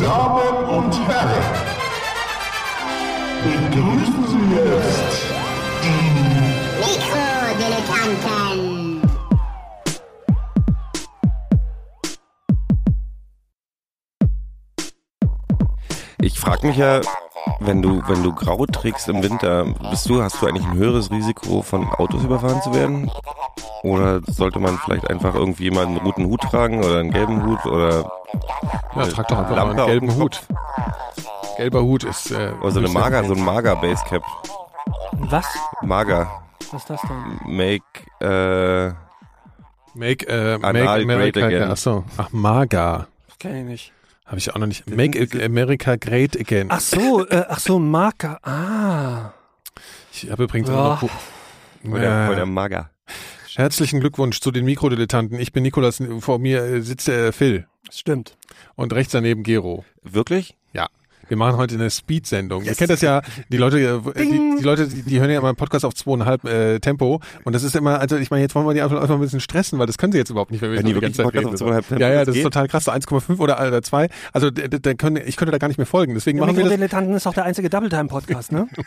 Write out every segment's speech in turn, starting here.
Damen und Herren, begrüßen Sie jetzt die Mikrodilettanten. Ich frage mich ja, wenn du, wenn du grau trägst im Winter, bist du, hast du eigentlich ein höheres Risiko, von Autos überfahren zu werden? Oder sollte man vielleicht einfach irgendwie mal einen roten Hut tragen oder einen gelben Hut oder Ja, trag doch einfach Lampe mal einen gelben Hut. Gelber Hut ist. Äh, oder so eine Mager, so ein Mager Basecap. Was? Mager. Was ist das denn? Make, äh, Make, äh, Anal Make great America. again. Achso. Ach, Maga. Das kenn ich nicht. Habe ich auch noch nicht. Make America Great Again. Ach so, äh, ach so, Marker. Ah. Ich habe übrigens auch noch. oder, Ja. oder Mager. Herzlichen Glückwunsch zu den Mikrodilettanten. Ich bin Nikolas, vor mir äh, sitzt der Phil Stimmt. und rechts daneben Gero. Wirklich? Ja. Wir machen heute eine Speed-Sendung. Ihr kennt das ja, die Leute, äh, die, die Leute, die, die hören ja immer einen Podcast auf zweieinhalb äh, Tempo und das ist immer, also ich meine, jetzt wollen wir die einfach, einfach ein bisschen stressen, weil das können sie jetzt überhaupt nicht, wenn wir Wenn die die wirklich ganze Zeit Podcast reden. auf zweieinhalb Tempo, ja, ja, das das ist total krass, so 1,5 oder, oder 2. Also da, da können, ich könnte da gar nicht mehr folgen, deswegen Der machen wir das ist auch der einzige Double-Time-Podcast, ne?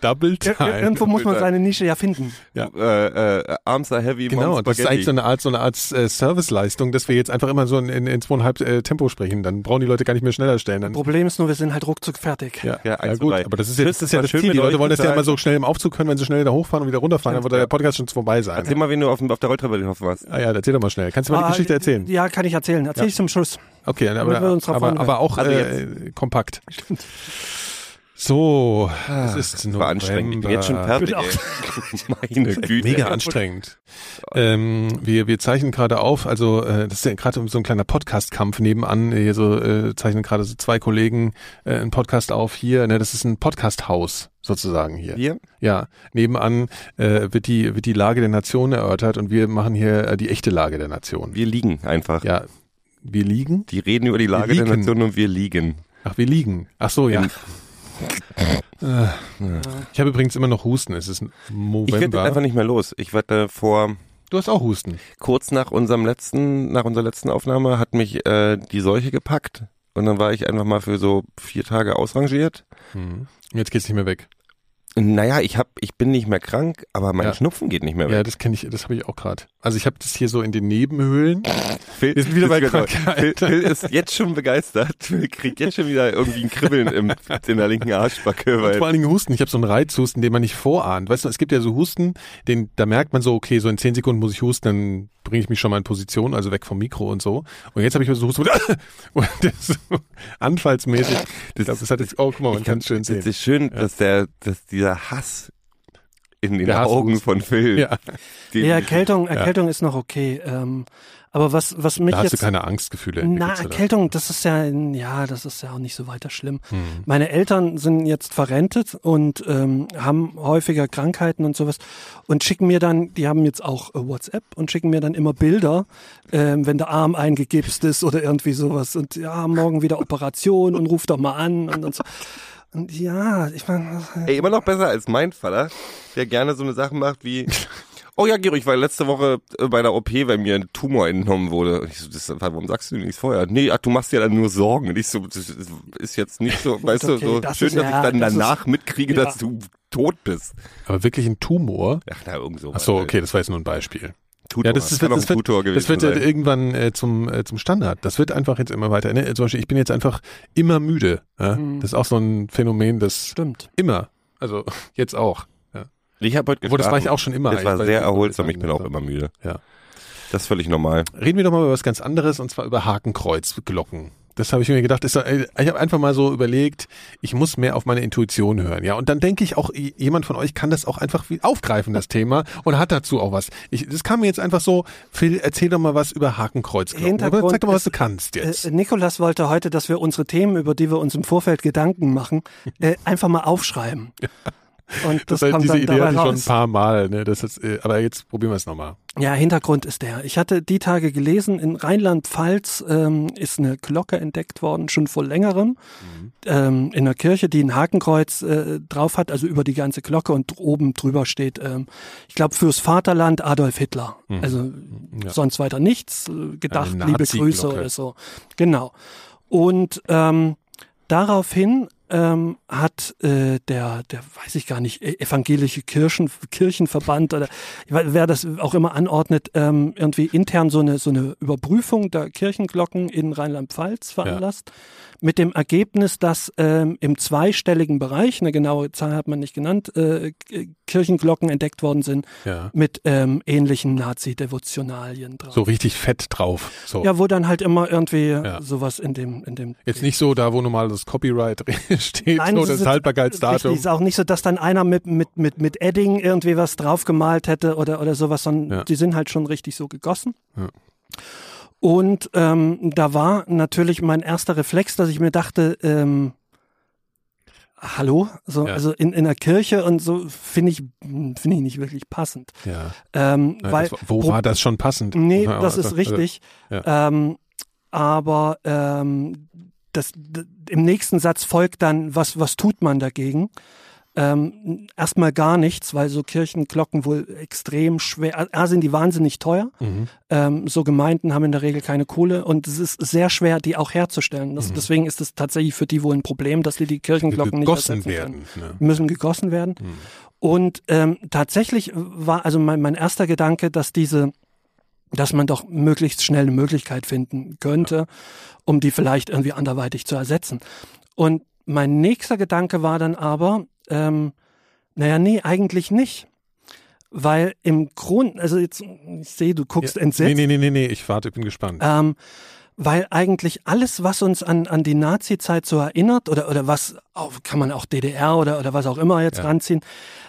Double Ir- Time. Irgendwo muss man seine Nische ja finden. Ja. Äh, äh, Arms are heavy, Genau, Mom's das ist eigentlich so eine Art, so eine Art äh, Serviceleistung, dass wir jetzt einfach immer so in, in, in zweieinhalb äh, Tempo sprechen. Dann brauchen die Leute gar nicht mehr schneller stellen. Dann, Problem ist nur, wir sind halt ruckzuck fertig. ja, Ja, ja, gut, aber das ist jetzt das ist ja das schön Ziel. Die Leute wollen das ja immer so schnell im Aufzug können, wenn sie schnell da hochfahren und wieder runterfahren, dann wird der Podcast schon vorbei sein. Erzähl mal, wen du auf, auf der Rolltreppe getroffen hast. Ah ja, erzähl doch mal schnell. Kannst du mal Ah, die Geschichte erzählen? Ja, kann ich erzählen. Erzähl Ja. ich zum Schluss. Okay, aber, Damit wir uns drauf aber, aber auch Also äh, kompakt. So, es ist Das war anstrengend. Ich bin jetzt schon November. fertig. Ey. Meine Güte. Mega anstrengend. Ähm, wir, wir zeichnen gerade auf, also äh, das ist ja gerade so ein kleiner Podcast-Kampf nebenan. Hier so äh, zeichnen gerade so zwei Kollegen äh, einen Podcast auf hier. Ne, das ist ein Podcast-Haus sozusagen hier. Hier? Ja, nebenan äh, wird die wird die Lage der Nation erörtert und wir machen hier äh, die echte Lage der Nation. Wir liegen einfach. Ja, wir liegen. Die reden über die Lage der. Nation und wir liegen. Ach, wir liegen. Ach so, ja. Ja. Äh, Ich habe übrigens immer noch Husten. Es ist Ich werde November. einfach nicht mehr los. Ich werde vor du hast auch Husten. kurz nach unserem letzten, nach unserer letzten Aufnahme hat mich äh, die Seuche gepackt und dann war ich einfach mal für so vier Tage ausrangiert. Mhm. Jetzt geht's nicht mehr weg. Naja, ich hab, ich bin nicht mehr krank, aber mein Ja. Schnupfen geht nicht mehr Ja, weg. das kenne ich, das habe ich auch gerade. Also ich habe das hier so in den Nebenhöhlen. Phil, wir sind wieder bei Phil, Krankheit. Phil ist jetzt schon begeistert. Phil kriegt jetzt schon wieder irgendwie ein Kribbeln im, in der linken Arschbacke, Und weil vor allen Dingen Husten. Ich habe so einen Reizhusten, den man nicht vorahnt. Weißt du, es gibt ja so Husten, den da merkt man so, okay, so in zehn Sekunden muss ich husten, dann bringe ich mich schon mal in Position, also weg vom Mikro und so. Und jetzt habe ich so Husten, und das ist so anfallsmäßig. Ich glaube, das hat jetzt, oh, guck mal, man kann es schön sehen. es ist schön, dass der, dass dieser Hass in den Der Hass- Augen von Phil. Ja, den- Ja, Erkältung, Erkältung ist noch okay. Ähm, aber was, was mich da hast du jetzt. keine Angstgefühle. Na? Erkältung, das ist ja, ja, das ist ja auch nicht so weiter schlimm. Hm. Meine Eltern sind jetzt verrentet und ähm, haben häufiger Krankheiten und sowas und schicken mir dann, die haben jetzt auch äh, WhatsApp und schicken mir dann immer Bilder, ähm, wenn der Arm eingegipst ist oder irgendwie sowas und ja, morgen wieder Operation und ruf doch mal an und, und so. Und ja, ich meine, Ey, immer noch besser als mein Vater, der gerne so eine Sachen macht wie, oh ja, Gero, ich war letzte Woche äh, bei der OP, weil mir ein Tumor entnommen wurde. Und ich so, das, warum sagst du nichts vorher? Nee, ach, du machst dir dann nur Sorgen. Und ich so, das ist jetzt nicht so, weißt okay, du, so das schön, ist dass ich ja- dann das ist- danach mitkriege, ja. dass du tot bist. Aber wirklich ein Tumor? Ach, na, irgend so. Ach so, okay, das war jetzt nur ein Beispiel. Tutor. Ja, das, ist, das, ein wird, Tutor das wird ja sein. irgendwann äh, zum, äh, zum Standard. Das wird einfach jetzt immer weiter. Ne? Zum Beispiel, ich bin jetzt einfach immer müde. Ja? Mhm. Das ist auch so ein Phänomen, das stimmt. immer, also jetzt auch. Ja. Ich habe heute Obwohl, das war ich geschlafen. auch schon immer. Es war sehr erholsam, ich bin das auch immer müde. Ja. Das ist völlig normal. Reden wir doch mal über was ganz anderes und zwar über Hakenkreuzglocken. Das habe ich mir gedacht, ist, äh, ich habe einfach mal so überlegt, ich muss mehr auf meine Intuition hören, ja. Und dann denke ich auch, jemand von euch kann das auch einfach aufgreifen, das Thema, und hat dazu auch was. Ich, das kam mir jetzt einfach so, Phil, erzähl doch mal was über Hakenkreuzglocken. Oder Zeig doch mal, was du kannst jetzt. Äh, Nikolas wollte heute, dass wir unsere Themen, über die wir uns im Vorfeld Gedanken machen, äh, einfach mal aufschreiben. Und das, das heißt, kommt diese dann Idee dabei hatte ich schon ein paar Mal, ne? Das ist, äh, aber jetzt probieren wir es nochmal. Ja, Hintergrund ist der. Ich hatte die Tage gelesen, in Rheinland-Pfalz ähm, ist eine Glocke entdeckt worden, schon vor längerem, ähm, in einer Kirche, die ein Hakenkreuz äh, drauf hat, also über die ganze Glocke und oben drüber steht, ähm, ich glaube, fürs Vaterland Adolf Hitler. Also Ja. sonst weiter nichts, äh, gedacht, liebe. Grüße oder so. Genau. Und ähm, daraufhin ähm, hat äh, der, der weiß ich gar nicht, e- evangelische Kirchen, Kirchenverband oder wer das auch immer anordnet, ähm, irgendwie intern so eine, so eine Überprüfung der Kirchenglocken in Rheinland-Pfalz veranlasst. Mit dem Ergebnis, dass ähm, im zweistelligen Bereich, eine genaue Zahl hat man nicht genannt, äh, Kirchenglocken entdeckt worden sind Ja. mit ähm, ähnlichen Nazi-Devotionalien drauf. So richtig fett drauf. So. Ja, wo dann halt immer irgendwie Ja. sowas in dem, in dem. Jetzt nicht so da, wo normal das Copyright steht, so es das ist- Haltbarkeitsdatum. Richtig, ist auch nicht so, dass dann einer mit, mit, mit, mit Edding irgendwie was draufgemalt hätte oder, oder sowas, sondern Ja. die sind halt schon richtig so gegossen. Ja. Und ähm, da war natürlich mein erster Reflex, dass ich mir dachte, ähm, hallo, so, Ja. also in, in der Kirche und so finde ich, finde ich nicht wirklich passend. Ja. Ähm, Ja, weil das, wo war das schon passend? Nee, Ja, das also, ist richtig. ja. Ähm, aber ähm, das, im nächsten Satz folgt dann, was, was tut man dagegen? Ähm, erstmal gar nichts, weil so Kirchenglocken wohl extrem schwer, A sind die wahnsinnig teuer. Mhm. Ähm, so Gemeinden haben in der Regel keine Kohle und es ist sehr schwer, die auch herzustellen. Mhm. Das, Deswegen ist es tatsächlich für die wohl ein Problem, dass die die Kirchenglocken nicht gegossen ersetzen werden. können Ne? müssen gegossen werden. Und ähm, tatsächlich war also mein, mein erster Gedanke, dass diese, dass man doch möglichst schnell eine Möglichkeit finden könnte, um die vielleicht irgendwie anderweitig zu ersetzen. Und mein nächster Gedanke war dann aber, ähm, naja, nee, eigentlich nicht. Weil im Grund, also jetzt, ich sehe, du guckst Ja, entsetzt. Nee, nee, nee, nee, nee, ich warte, ich bin gespannt. Ähm, weil eigentlich alles, was uns an, an die Nazi-Zeit so erinnert, oder, oder was, auch, kann man auch DDR oder, oder was auch immer jetzt Ja. ranziehen,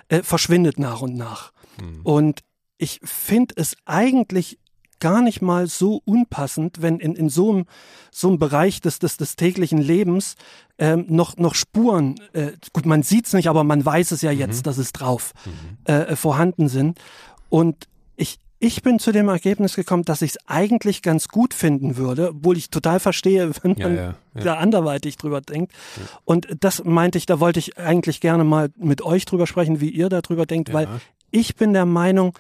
äh, verschwindet nach und nach. Hm. Und ich finde es eigentlich gar nicht mal so unpassend, wenn in, in so einem, so einem Bereich des, des, des täglichen Lebens ähm, noch, noch Spuren, äh, gut, man sieht's nicht, aber man weiß es ja Mhm. jetzt, dass es drauf äh, vorhanden sind. Und ich, ich bin zu dem Ergebnis gekommen, dass ich es eigentlich ganz gut finden würde, obwohl ich total verstehe, wenn Ja, man ja, ja. da anderweitig drüber denkt. Und das meinte ich, da wollte ich eigentlich gerne mal mit euch drüber sprechen, wie ihr darüber denkt, weil ich bin der Meinung,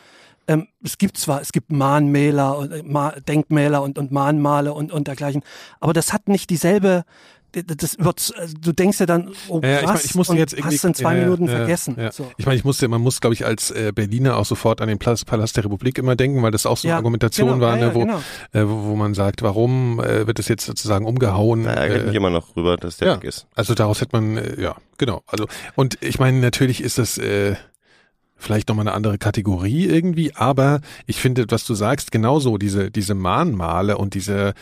ähm, es gibt zwar, es gibt Mahnmäler, und, äh, Ma Denkmäler und, und Mahnmale und, und dergleichen, aber das hat nicht dieselbe, das wird, also du denkst ja dann, oh Ja, ja, ich, krass, mein, ich musste jetzt irgendwie hast in zwei ja, Minuten ja, vergessen. Ja. So. Ich meine, ich musste, man muss, glaube ich, als äh, Berliner auch sofort an den Palast der Republik immer denken, weil das auch so eine Argumentation genau, war, ja, ne, wo, genau. äh, wo, wo man sagt, warum äh, wird das jetzt sozusagen umgehauen? Da ärgere ich äh, mich immer noch rüber, dass der ja, weg ist. also daraus hätte man, äh, ja, genau. Also und ich meine, natürlich ist das äh, vielleicht nochmal eine andere Kategorie irgendwie, aber ich finde, was du sagst, genauso diese diese Mahnmale und diese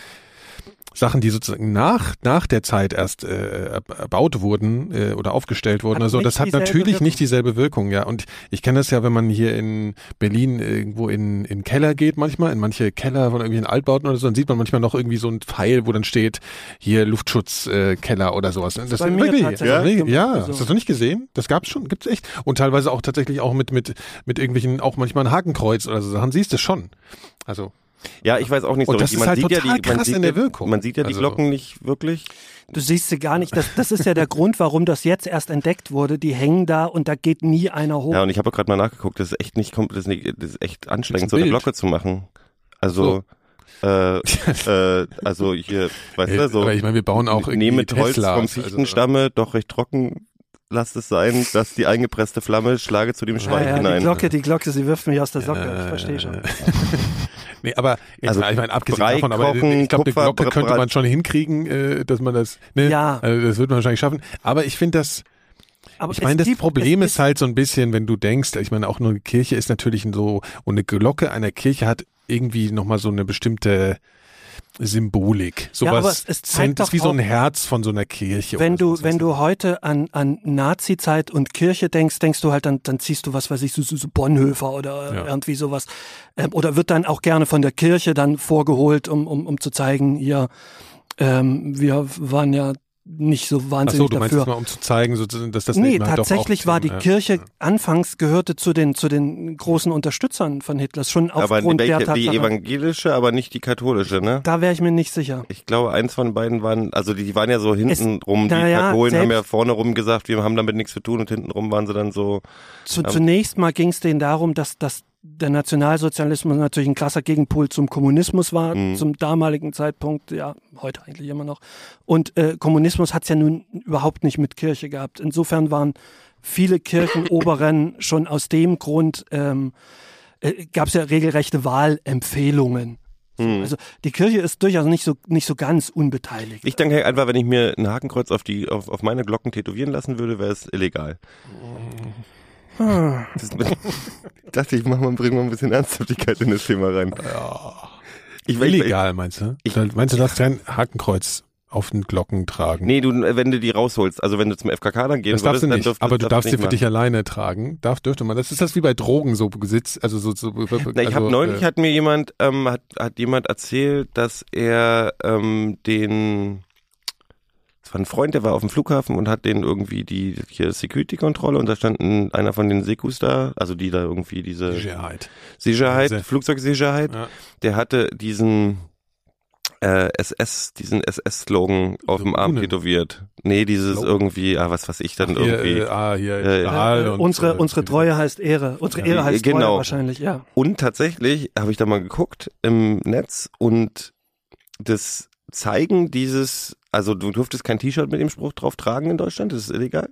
Sachen, die sozusagen nach nach der Zeit erst äh, erb- erbaut wurden äh, oder aufgestellt wurden, Hat also das hat natürlich Wirkung. nicht dieselbe Wirkung, ja. Und ich kenne das ja, wenn man hier in Berlin irgendwo in in Keller geht, manchmal in manche Keller von irgendwelchen Altbauten oder so, dann sieht man manchmal noch irgendwie so ein Pfeil, wo dann steht hier Luftschutzkeller äh, oder sowas. Das bei mir wirklich, ja, Ja? hast du das noch nicht gesehen? Das gab's schon, gibt's echt. Und teilweise auch tatsächlich auch mit mit mit irgendwelchen auch manchmal ein Hakenkreuz oder so Sachen siehst du schon. Also Ja, ich weiß auch nicht so Und das richtig. ist Man halt sieht ja total die, man krass sieht in der ja, Wirkung. Man sieht ja die Also- Glocken nicht wirklich. Du siehst sie gar nicht. Das, das ist ja der Grund, warum das jetzt erst entdeckt wurde. Die hängen da und da geht nie einer hoch. Ja, und ich habe gerade mal nachgeguckt, das ist echt nicht, das ist, nicht, das ist echt anstrengend, Das ist so ein eine. Glocke zu machen. Also, äh, äh, also hier, weißt Ey, du, so. aber ich meine, wir bauen auch irgendwie Nehme mit Holz Teslas, vom also- Fichtenstamme, doch recht trocken, lasst es sein, dass die eingepresste Flamme schlage zu dem ja, Schwein ja, hinein. die Glocke, die Glocke, sie wirft mich aus der Socke. Äh, ich verstehe schon. Nee, aber jetzt Also mal, ich meine, abgesehen Brei davon, aber kochen, ich glaube, eine Glocke könnte man schon hinkriegen, äh, dass man das, ne? Ja. Also das wird man wahrscheinlich schaffen. Aber ich finde das, Aber ich meine, das gibt- Problem ist halt so ein bisschen, wenn du denkst, ich meine, auch nur eine Kirche ist natürlich so, und eine Glocke einer Kirche hat irgendwie nochmal so eine bestimmte Symbolik. Ja, Sowas es zeigt ist wie so ein Herz von so einer Kirche. Wenn du, sowas, wenn du heute an, an Nazi-Zeit und Kirche denkst, denkst du halt, dann, dann ziehst du was weiß ich, so, so, so Bonhoeffer oder Ja. irgendwie sowas. Ähm, oder wird dann auch gerne von der Kirche dann vorgeholt, um, um, um zu zeigen, hier, ähm, wir waren ja nicht so Ach wahnsinnig so, du meinst dafür. mal, um zu zeigen, so, dass das Nee, halt tatsächlich war die ja, Kirche ja. anfangs gehörte zu den zu den großen Unterstützern von Hitlers schon aber aufgrund der welche, die Tatsache. evangelische, aber nicht die katholische, ne? Da wäre ich mir nicht sicher. Ich glaube, eins von beiden waren, also die, die waren ja so hinten rum, die ja, Katholen haben ja vorne rum gesagt, wir haben damit nichts zu tun und hinten rum waren sie dann so, Zu, Ja. Zunächst mal ging es denen darum, dass, dass der Nationalsozialismus natürlich ein krasser Gegenpol zum Kommunismus war, Mhm. zum damaligen Zeitpunkt, ja, heute eigentlich immer noch. Und äh, Kommunismus hat es ja nun überhaupt nicht mit Kirche gehabt. Insofern waren viele Kirchenoberen schon aus dem Grund, ähm, äh, gab es ja regelrechte Wahlempfehlungen. Mhm. Also die Kirche ist durchaus nicht so, nicht so ganz unbeteiligt. Ich denke einfach, wenn ich mir ein Hakenkreuz auf die auf, auf meine Glocken tätowieren lassen würde, wäre es illegal. Das, ich dachte, ich mach mal, bring mal ein bisschen Ernsthaftigkeit in das Thema rein. Ich will Illegal, meinst du? Ich- meinst du, darfst kein Hakenkreuz auf den Glocken tragen? Nee, du, wenn du die rausholst, also wenn du zum FKK dann gehen das darfst du dann nicht. dürft- aber du darfst sie für machen. dich alleine tragen. Darf, dürfte man. Das ist das wie bei Drogen so Besitz, also so, so Na, ich also, habe neulich äh, hat mir jemand ähm, hat hat jemand erzählt, dass er ähm, den war ein Freund, der war auf dem Flughafen und hat den irgendwie die hier Security-Kontrolle und da stand ein, einer von den Sekus da, also die da irgendwie diese Sicherheit. Sicherheit, Flugzeugsicherheit, Ja. der hatte diesen äh, SS, diesen SS-Slogan auf dem Arm tätowiert. Nee, dieses Slogan? irgendwie, ah, was weiß ich dann Hier, irgendwie. äh, ah, hier, Äh, Stahl Äh, und, unsere, äh, unsere Treue heißt Ehre. Unsere Ja, Ehre heißt genau. Treue wahrscheinlich, ja. Und tatsächlich habe ich da mal geguckt im Netz und das Zeigen dieses, also du durftest kein T-Shirt mit dem Spruch drauf tragen in Deutschland, das ist illegal.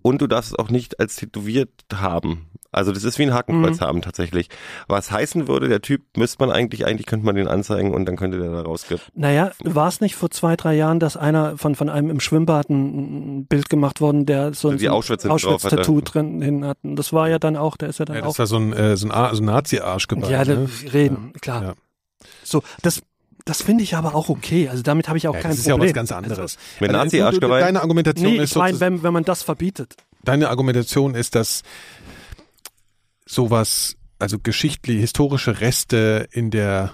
Und du darfst es auch nicht als tätowiert haben. Also das ist wie ein Hakenkreuz Mhm. haben tatsächlich. Was heißen würde, der Typ müsste man eigentlich, eigentlich könnte man den anzeigen und dann könnte der da rausgehen. Naja, war es nicht vor zwei, drei Jahren, dass einer von, von einem im Schwimmbad ein, Bild gemacht worden, der so, Die so ein Auschwitz. Auschwitz-Tattoo drin hin hat. Und Das war ja dann auch, der ist ja dann Ja, auch. das war so ein, äh, so ein, so ein Nazi-Arschgeweih. ja, ne? reden, klar. Ja. So, das, das finde ich aber auch okay. Also damit habe ich auch Ja, kein das ist ja auch Problem. was ganz anderes. Also, Mit Also, Nazi-Arschgeweih? Deine Argumentation nee, ist ich sozusagen- wenn, wenn man das verbietet. deine Argumentation ist, dass sowas, also geschichtlich, historische Reste in der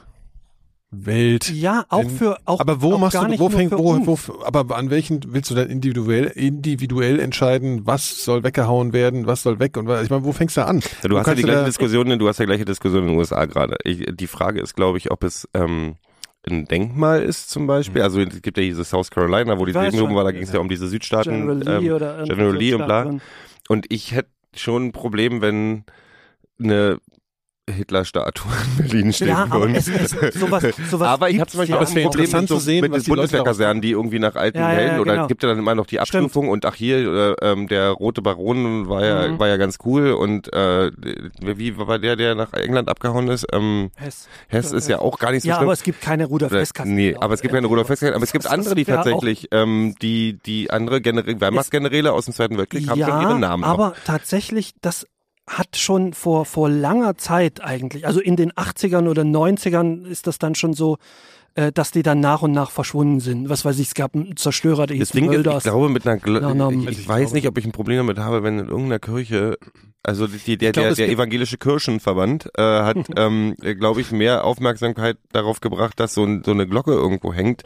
Welt. Ja, auch für, auch, aber wo auch machst du, wo fängt, wo, wo, aber an welchen willst du dann individuell, individuell entscheiden, was soll weggehauen werden, was soll weg und was, ich meine, wo fängst du an? Ja, du hast ja die du gleiche Diskussion, du hast ja gleiche Diskussion in den USA gerade. Ich- Die Frage ist, glaube ich, ob es ähm, ein Denkmal ist zum Beispiel. Also es gibt ja diese South Carolina, wo die schon. war, da ging es ja um diese Südstaaten. General Lee ähm, oder General Lee und bla. Und ich hätte schon ein Problem, wenn eine Hitler-Statue in Berlin stehen Ja, aber würde. es, es, sowas, sowas Aber ich habe zum Beispiel ja auch ein Problem interessant mit, so, zu sehen, mit Bundeswehrkasernen, die irgendwie nach alten Ja, ja, Helden oder genau. gibt ja dann immer noch die Abstufung und ach hier, äh, ähm, der rote Baron war ja, Mhm. war ja ganz cool und äh, wie war der, der nach England abgehauen ist? Ähm, Hess. Hess ist ja auch gar nicht so Ja, schlimm. aber es gibt keine Rudolf Hess-Kasse. Nee, aber es gibt keine Rudolf Hess, aber es gibt andere, die tatsächlich, ähm, die, die andere Generä Wehrmachtsgeneräle aus dem Zweiten Weltkrieg haben ja, schon ihre Namen. aber tatsächlich, das hat schon vor, vor langer Zeit eigentlich, also in den 80ern oder 90ern ist das dann schon so, äh, dass die dann nach und nach verschwunden sind. Was weiß ich, es gab einen Zerstörer, der hieß Ding ist, ich Mölders. glaube, mit einer, Gl ich, Also ich weiß nicht, ob ich ein Problem damit habe, wenn in irgendeiner Kirche, also die, der, Ich glaube, der, der evangelische Kirchenverband äh, hat, ähm, glaube ich, mehr Aufmerksamkeit darauf gebracht, dass so, ein, so eine Glocke irgendwo hängt.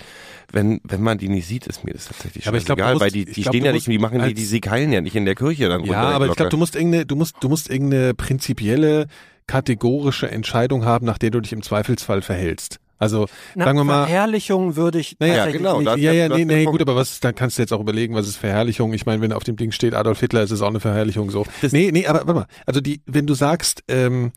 Wenn, wenn man die nicht sieht, ist mir das tatsächlich Aber ich glaub, egal, musst- weil die, die glaub, stehen ja nicht, die machen die, die sie keilen ja nicht in der Kirche dann. Ja, aber ich glaube, du musst irgendeine, du musst, du musst irgendeine prinzipielle, kategorische Entscheidung haben, nach der du dich im Zweifelsfall verhältst. Also, Na, sagen wir mal, Verherrlichung würde ich Naja, genau, nicht. das- ja, ja, das nee, nee, gut, aber was, dann kannst du jetzt auch überlegen, was ist Verherrlichung? Ich meine, wenn auf dem Ding steht Adolf Hitler, ist es auch eine Verherrlichung so. Das- nee, nee, aber warte mal. Also die, wenn du sagst, ähm,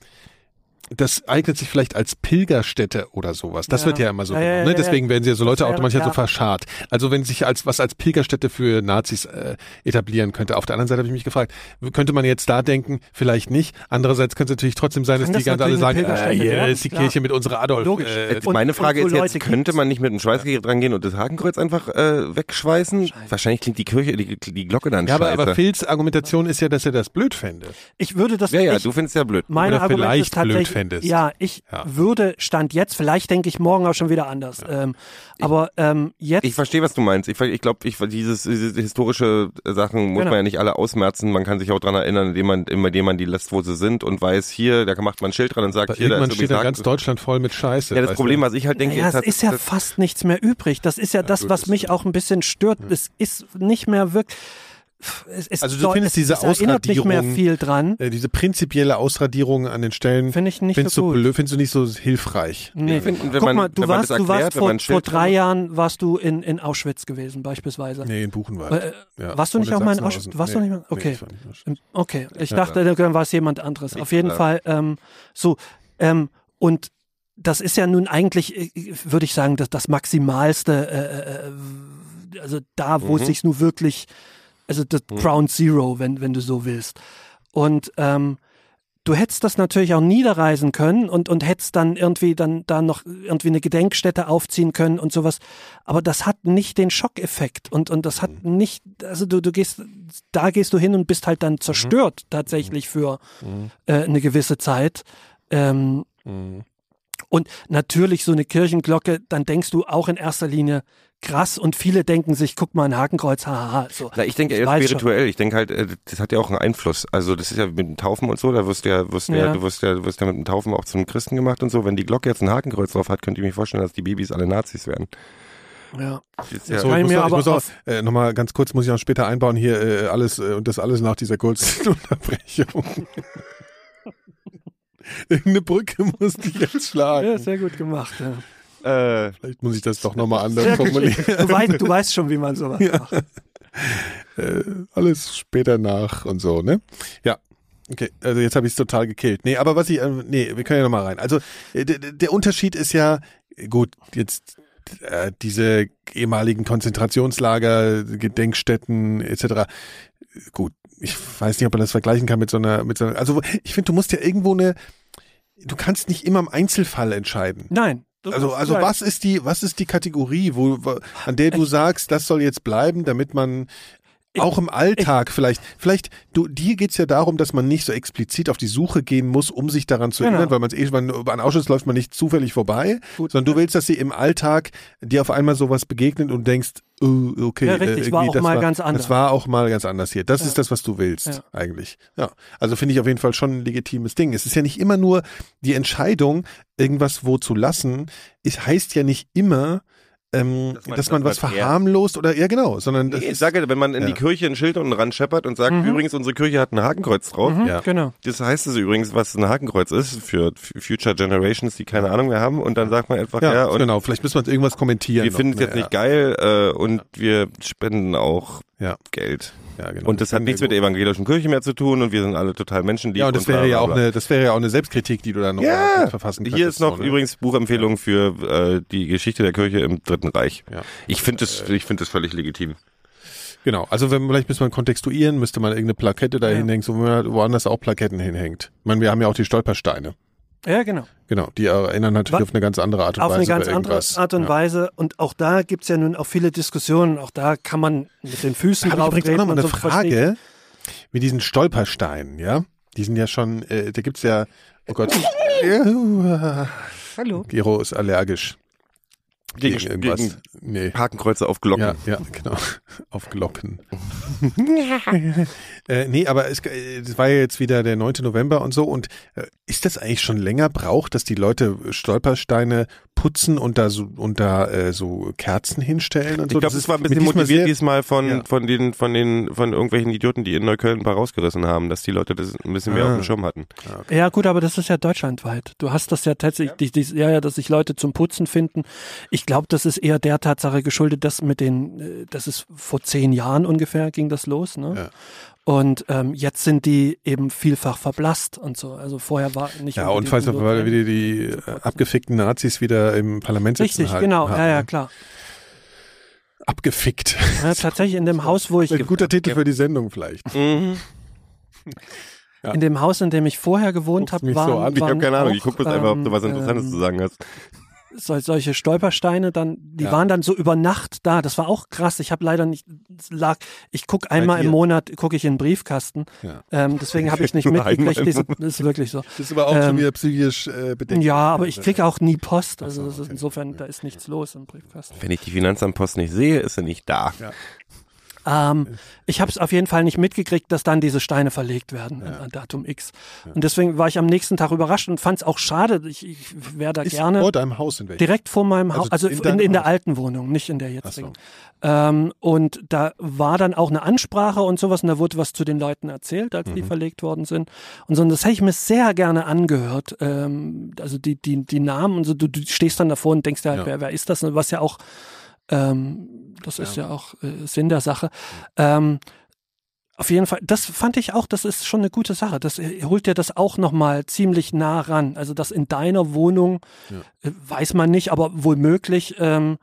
das eignet sich vielleicht als Pilgerstätte oder sowas. Das Ja. wird ja immer so Ja, genommen. ne? Deswegen werden sie ja so Leute Das automatisch ja. so verscharrt. Also wenn sich als was als Pilgerstätte für Nazis äh, etablieren könnte. Auf der anderen Seite habe ich mich gefragt, könnte man jetzt da denken, vielleicht nicht. Andererseits könnte es natürlich trotzdem sein, dass Kann die das ganz alle sagen, äh, werden, ist die klar. Kirche mit unserer Adolf. Logisch. Äh, Und- meine Frage so ist jetzt, könnte man nicht mit einem Schweißgerät rangehen und das Hakenkreuz einfach äh, wegschweißen? Wahrscheinlich klingt die Kirche, die, die Glocke dann ja, aber, scheiße. aber Phils Argumentation ist ja, dass er das blöd fände. Ich würde das ja, ja, ich, du findest ja blöd. Meine Oder Argument vielleicht ist tatsächlich, blöd fändest. Ja, ich Ja. würde Stand jetzt, vielleicht denke ich morgen auch schon wieder anders. Ähm, aber ähm, jetzt, Ich verstehe, was du meinst. Ich, ich glaube, ich, dieses, diese historische Sachen muss Genau. man ja nicht alle ausmerzen. Man kann sich auch dran erinnern, indem man, indem man die lässt, wo sie sind und weiß, hier, da macht man ein Schild dran und sagt, Aber hier, da ist steht da übrigens ganz Deutschland voll mit Scheiße. Ja, das Problem, was ich halt denke, ja, ist, es dass- ist ja fast nichts mehr übrig. Das ist ja, das, gut, was das- mich auch ein bisschen stört. Es ist nicht mehr wirklich. Es, es Also du soll- findest es, diese es erinnert nicht mehr Ausradierung- viel dran. Äh, diese prinzipielle Ausradierung an den Stellen Finde ich nicht findest, so du, blöd, findest du nicht so hilfreich. Nee. Ich finde, wenn Guck man- mal, du warst, das du warst erklärt, vor, vor drei dran- Jahren warst du in, in Auschwitz gewesen, beispielsweise. Nee, in Buchenwald. Äh, ja. warst du nicht auch mal in. Auschwitz? Warst du nee. nicht mal? Okay. Nee, ich. Ähm, Okay, ich Ja, dachte, dann war es jemand anderes. Auf jeden. Fall, ähm, so, ähm, und das ist ja nun eigentlich, äh, würde ich sagen, das, das Maximalste, äh, äh, also da, wo es Mhm. sich nur wirklich, also das Ground Zero, wenn, wenn du so willst. Und ähm, du hättest das natürlich auch niederreisen können und, und hättest dann irgendwie dann da noch irgendwie eine Gedenkstätte aufziehen können und sowas. Aber das hat nicht den Schockeffekt und, und das hat nicht, also du, du gehst, da gehst du hin und bist halt dann zerstört tatsächlich für äh, eine gewisse Zeit. Ähm, Mhm. Und natürlich so eine Kirchenglocke, dann denkst du auch in erster Linie krass und viele denken sich, guck mal ein Hakenkreuz, haha. So. Na, ich denke eher weiß schon. spirituell. Ich denke halt, äh, das hat ja auch einen Einfluss. Also das ist ja mit dem Taufen und so, da wirst du ja, wirst du ja. Ja. du wirst ja, du wirst ja mit dem Taufen auch zum Christen gemacht und so. Wenn die Glocke jetzt ein Hakenkreuz drauf hat, könnt ihr mir vorstellen, dass die Babys alle Nazis werden. Ja. Das ist So, ich ich muss, mir noch, ich aber muss auch, äh, nochmal ganz kurz, muss ich auch später einbauen hier äh, alles äh, und das alles nach dieser kurzen Unterbrechung. Irgendeine Brücke musste ich jetzt schlagen. ja, sehr gut gemacht. Ja. äh, Vielleicht muss ich das doch nochmal anders formulieren. Du, weißt, du weißt schon, wie man sowas macht. äh, alles später nach und so, ne? Ja. Okay, also jetzt habe ich es total gekillt. Nee, aber was ich, äh, nee, wir können ja nochmal rein. Also äh, der, der Unterschied ist ja, gut, jetzt äh, diese ehemaligen Konzentrationslager, Gedenkstätten etc. Gut, ich weiß nicht, ob man das vergleichen kann mit so einer, mit so einer, also ich finde, du musst ja irgendwo eine, du kannst nicht immer im Einzelfall entscheiden. Nein. Also, also was ist die, was ist die Kategorie, wo, wo an der du sagst, das soll jetzt bleiben, damit man auch im Alltag vielleicht, vielleicht, du, dir geht's ja darum, dass man nicht so explizit auf die Suche gehen muss, um sich daran zu Genau. erinnern, weil man es eh, man, an Ausschuss läuft man nicht zufällig vorbei, Gut. sondern du willst, dass sie im Alltag dir auf einmal sowas begegnet und denkst, oh, okay, Ja, richtig, äh, war auch das mal war, ganz anders. Das war auch mal ganz anders hier. Das Ja. ist das, was du willst, Ja. eigentlich. Ja. Also finde ich auf jeden Fall schon ein legitimes Ding. Es ist ja nicht immer nur die Entscheidung, irgendwas wo zu lassen. Es heißt ja nicht immer, ähm, dass Dass man, was dass man verharmlost oder ja genau, sondern Nee, ich sage, wenn man in ja. die Kirche ein Schild unten ran scheppert und sagt, Mhm. übrigens, unsere Kirche hat ein Hakenkreuz drauf. Mhm, Ja. Genau. Das heißt es übrigens, was ein Hakenkreuz ist für Future Generations, die keine Ahnung mehr haben. Und dann sagt man einfach, ja, ja, und genau. Vielleicht müssen wir uns irgendwas kommentieren. wir finden es jetzt nicht geil äh, und wir spenden auch Ja. Geld. Ja, genau. Und das hat nichts mit der evangelischen Kirche mehr zu tun und wir sind alle total menschenlieb. ja, und das wäre ja auch eine, das wäre ja auch eine Selbstkritik, die du dann noch Ja, mal verfassen könntest. Hier ist noch so, ne? übrigens Buchempfehlung für äh, die Geschichte der Kirche im Dritten Reich. Ja. Ich finde das, ich finde das völlig legitim. Genau, also wenn, vielleicht müsste man kontextuieren, müsste man irgendeine Plakette da Ja. hinhängen, so wo man woanders auch Plaketten hinhängt. Ich meine, wir haben ja auch die Stolpersteine. Ja, genau. Genau, die erinnern natürlich Wa- auf eine ganz andere Art und Auf Weise. eine ganz andere. Art und ja. Weise. Und auch da gibt's ja nun auch viele Diskussionen. Auch da kann man mit den Füßen Da ich drauf übrigens auch noch mal und eine so Frage mit diesen Stolpersteinen, ja? Die sind ja schon, äh, da gibt's ja, oh Gott, ja, Hallo. Gero ist allergisch gegen, Gegen, irgendwas. gegen nee. Hakenkreuze auf Glocken. Ja, ja, genau. Auf Glocken. äh, nee, aber es, äh, es war ja jetzt wieder der 9. November und so. Und äh, ist das eigentlich schon länger braucht, dass die Leute Stolpersteine putzen und da so, und da äh, so Kerzen hinstellen und Ich so? glaube, Das das war ein ist bisschen motiviert sehr- diesmal von, Ja. von den, von den, von irgendwelchen Idioten, die in Neukölln ein paar rausgerissen haben, dass die Leute das ein bisschen mehr Ah. auf dem Schirm hatten. Ja, gut, aber das ist ja deutschlandweit. Du hast das ja tatsächlich, die, die, ja, ja, dass sich Leute zum Putzen finden. Ich glaube, das ist eher der Tatsache geschuldet, dass mit den, äh, das ist vor zehn Jahren ungefähr ging das los, ne? Ja. Und ähm, jetzt sind die eben vielfach verblasst und so. Also vorher war nicht. Ja, und falls weil wieder die äh, abgefickten Nazis wieder im Parlament sitzen Richtig, halt, genau. haben, Ja, ja, klar. Abgefickt. Ja, tatsächlich in dem Haus, wo ich, Ein guter Titel für die Sendung vielleicht. Mhm. Ja. in dem Haus, in dem ich vorher gewohnt habe, waren, so. Ich habe keine Ahnung, ich gucke bloß einfach, ob du was ähm, Interessantes ähm, zu sagen hast. Sol solche Stolpersteine dann, die Ja. waren dann so über Nacht da. Das war auch krass. Ich habe leider nicht, lag, ich guck einmal im Monat, gucke ich in den Briefkasten. Ja. Ähm, deswegen habe ich nicht mitgekriegt. das ist wirklich so. Das ist aber auch Ähm, schon wieder psychisch äh, bedeckt. Ja, aber ich kriege auch nie Post. Also so, okay. insofern, da ist nichts los im Briefkasten. Wenn ich die Finanzamtpost nicht sehe, ist sie nicht da. Ja. Ähm, ich habe es auf jeden Fall nicht mitgekriegt, dass dann diese Steine verlegt werden an, an Datum X. Und deswegen war ich am nächsten Tag überrascht und fand es auch schade. Ich, ich wäre da Ist gerne vor deinem Haus in welchem? direkt vor meinem Also Haus, also in in, deinem in, der alten Wohnung, nicht in der jetzigen. Ähm, und da war dann auch eine Ansprache und sowas und da wurde was zu den Leuten erzählt, als Mhm. die verlegt worden sind. Und so, und das hätte ich mir sehr gerne angehört. Ähm, also die, die, die Namen und so, du, du stehst dann davor und denkst dir halt, Ja. wer, wer ist das? Und Was ja auch, ähm, das ist ja, auch äh, Sinn der Sache. Ähm, auf jeden Fall, das fand ich auch, das ist schon eine gute Sache. Das äh, holt dir das auch nochmal ziemlich nah ran. Also das in deiner Wohnung, äh, weiß man nicht, aber wohl möglich, ähm,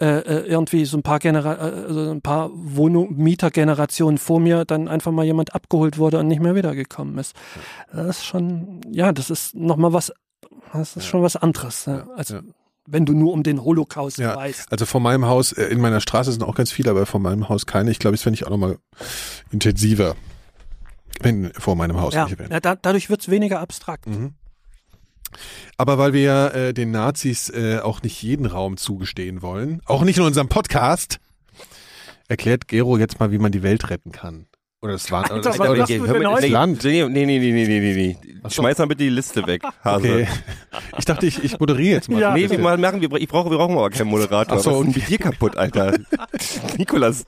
äh, äh, irgendwie so ein paar Genera also ein paar Wohnung Mietergenerationen vor mir dann einfach mal jemand abgeholt wurde und nicht mehr wiedergekommen ist. Das ist schon, ja, das ist nochmal was, das ist schon was anderes, ne? Wenn du nur um den Holocaust Ja, weißt. also von meinem Haus, äh, in meiner Straße sind auch ganz viele, aber von meinem Haus keine. Ich glaube, das fände ich auch nochmal intensiver, wenn vor meinem Haus Ja, wären. ja da, dadurch wird's weniger abstrakt. Mhm. Aber weil wir ja äh, den Nazis äh, auch nicht jeden Raum zugestehen wollen, auch nicht in unserem Podcast, erklärt Gero jetzt mal, wie man die Welt retten kann. Oder das Land. Alter, oder, was du hör nee, Land. Nee, nee, nee, nee, nee, nee, nee. Schmeiß mal bitte die Liste weg, Hase. okay. Ich dachte, ich, ich moderiere jetzt mal. Ja. Nee, wir machen, wir, ich brauche, wir brauchen aber keinen Moderator. Ach so, Was ist denn okay. mit dir kaputt, Alter? Nikolas,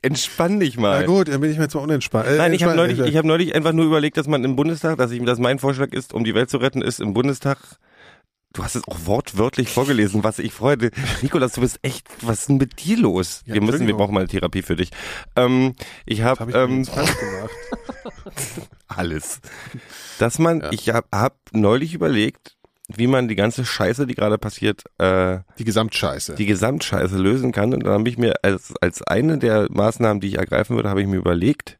entspann dich mal. Na gut, dann bin ich mir jetzt mal unentspannt. Äh, Nein, ich habe neulich, ich habe neulich einfach nur überlegt, dass man im Bundestag, dass ich, dass mein Vorschlag ist, um die Welt zu retten, ist im Bundestag. Du hast es auch wortwörtlich vorgelesen, was ich freue. Nikolas, du bist echt, was ist denn mit dir los? Ja, wir müssen, wir brauchen mal eine Therapie für dich. Ähm, ich habe denn ähm, alles. Dass man, Ja. ich habe hab neulich überlegt, wie man die ganze Scheiße, die gerade passiert, äh, Die Gesamtscheiße. die Gesamtscheiße lösen kann. Und dann habe ich mir als, als eine der Maßnahmen, die ich ergreifen würde, habe ich mir überlegt,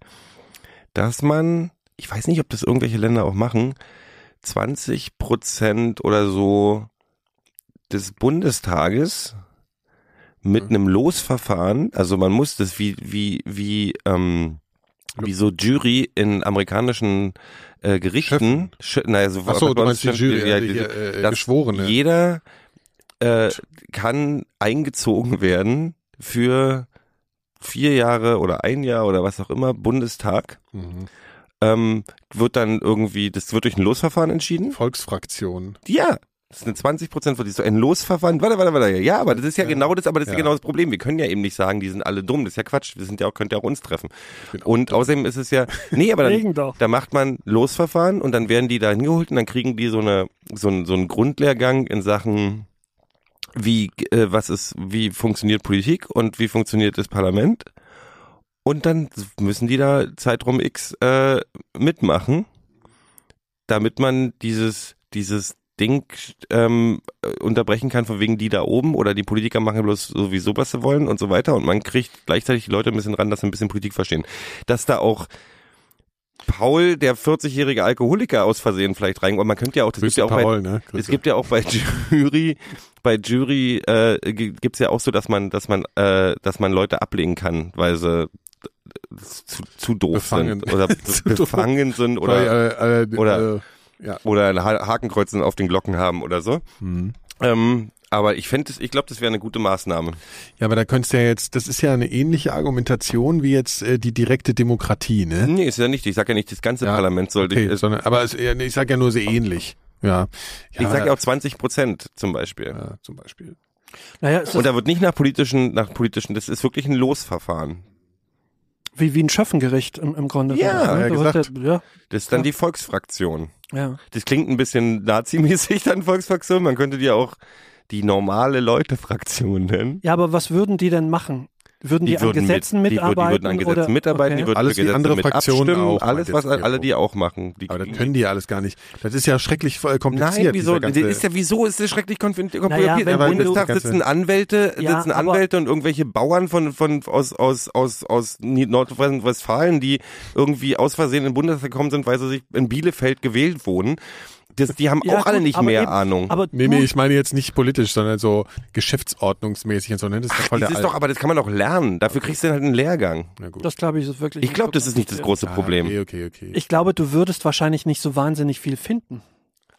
dass man, ich weiß nicht, ob das irgendwelche Länder auch machen, 20 Prozent oder so des Bundestages mit einem Losverfahren, also man muss das wie, wie, wie, ähm, wie so Jury in amerikanischen äh, Gerichten, Sch naja, so, Ach so, du meinst die Jury, ja, also hier, äh, Geschworene. Jeder äh, kann eingezogen werden für vier Jahre oder ein Jahr oder was auch immer Bundestag. Mhm. Ähm, wird dann irgendwie, das wird durch ein Losverfahren entschieden? Volksfraktion. Ja. Das sind 20 Prozent von so ein Losverfahren. Warte, warte, warte. Ja, aber das ist ja, Ja. genau das, aber das ist Ja. genau das Problem. Wir können ja eben nicht sagen, die sind alle dumm. Das ist ja Quatsch. Wir sind ja auch, könnte ja auch uns treffen. auch Und außerdem ist es ja, nee, aber dann, doch. da macht man Losverfahren und dann werden die da hingeholt und dann kriegen die so eine, so einen, so einen Grundlehrgang in Sachen, wie, äh, was ist, wie funktioniert Politik und wie funktioniert das Parlament. Und dann müssen die da Zeitraum X äh, mitmachen, damit man dieses, dieses Ding ähm, äh, unterbrechen kann, von wegen die da oben oder die Politiker machen bloß sowieso, was sie wollen und so weiter. Und man kriegt gleichzeitig die Leute ein bisschen ran, dass sie ein bisschen Politik verstehen. Dass da auch Paul, der 40-jährige Alkoholiker aus Versehen vielleicht rein, und man könnte ja auch, das Grüß gibt ja auch bei, Paul, ne? es Grüße. gibt ja auch bei Jury, bei Jury äh, gi- gibt's ja auch so, dass man, dass man, äh, dass man Leute ablehnen kann, weil sie zu, zu doof Befangen. sind oder befangen sind oder Weil, äh, äh, oder- äh, ja. oder ein Ha- Hakenkreuzen auf den Glocken haben oder so. Mhm. Ähm, aber ich fände, ich glaube, das wäre eine gute Maßnahme. Ja, aber da könntest du ja jetzt, das ist ja eine ähnliche Argumentation wie jetzt äh, die direkte Demokratie, ne? Nee, ist ja nicht. Ich sage ja nicht, das ganze Ja, Parlament sollte. Okay, ich sondern, aber es, ja, ich sage ja nur sehr ähnlich. Ja. ich sage ja auch 20 Prozent zum Beispiel. ja, zum Beispiel. Naja, Und da wird nicht nach politischen, nach politischen, das ist wirklich ein Losverfahren. Wie, wie ein Schöffengericht im, im Grunde. Ja, ne? ja, gesagt. der- ja, Das ist dann Ja. die Volksfraktion. ja. Das klingt ein bisschen nazimäßig dann Volksfraktion. Man könnte die ja auch die normale Leute-Fraktion nennen. ja, aber was würden die denn machen? Würden die, an würden Gesetzen mit, die, würden- mitarbeiten? die würden an Gesetzen oder? mitarbeiten, okay. die würden Alles für Gesetze andere mit Fraktionen abstimmen, auch, alles, was alle die auch machen. Die Aber das können die ja alles gar nicht. Das ist ja schrecklich äh, kompliziert. Nein, wieso? ist ja, wieso ist das schrecklich kompliziert? Naja, Im Bundestag sitzen Anwälte, Ja, sitzen Anwälte und irgendwelche Bauern von, von, aus, aus, aus, aus Nordrhein-Westfalen, die irgendwie aus Versehen in den Bundestag gekommen sind, weil sie sich in Bielefeld gewählt wurden. Das, die haben Ja, auch alle gut, nicht aber mehr eben- Ahnung. Aber Nee, nee, ich meine jetzt nicht politisch, sondern so geschäftsordnungsmäßig und so. Ne? Das ist ja voll das der ist doch, aber das kann man doch lernen. Dafür kriegst du dann halt einen Lehrgang. Na gut. das glaube ich ist wirklich. Ich glaube, das ist nicht das große Ah, Problem. Okay, okay, okay. Ich glaube, du würdest wahrscheinlich nicht so wahnsinnig viel finden.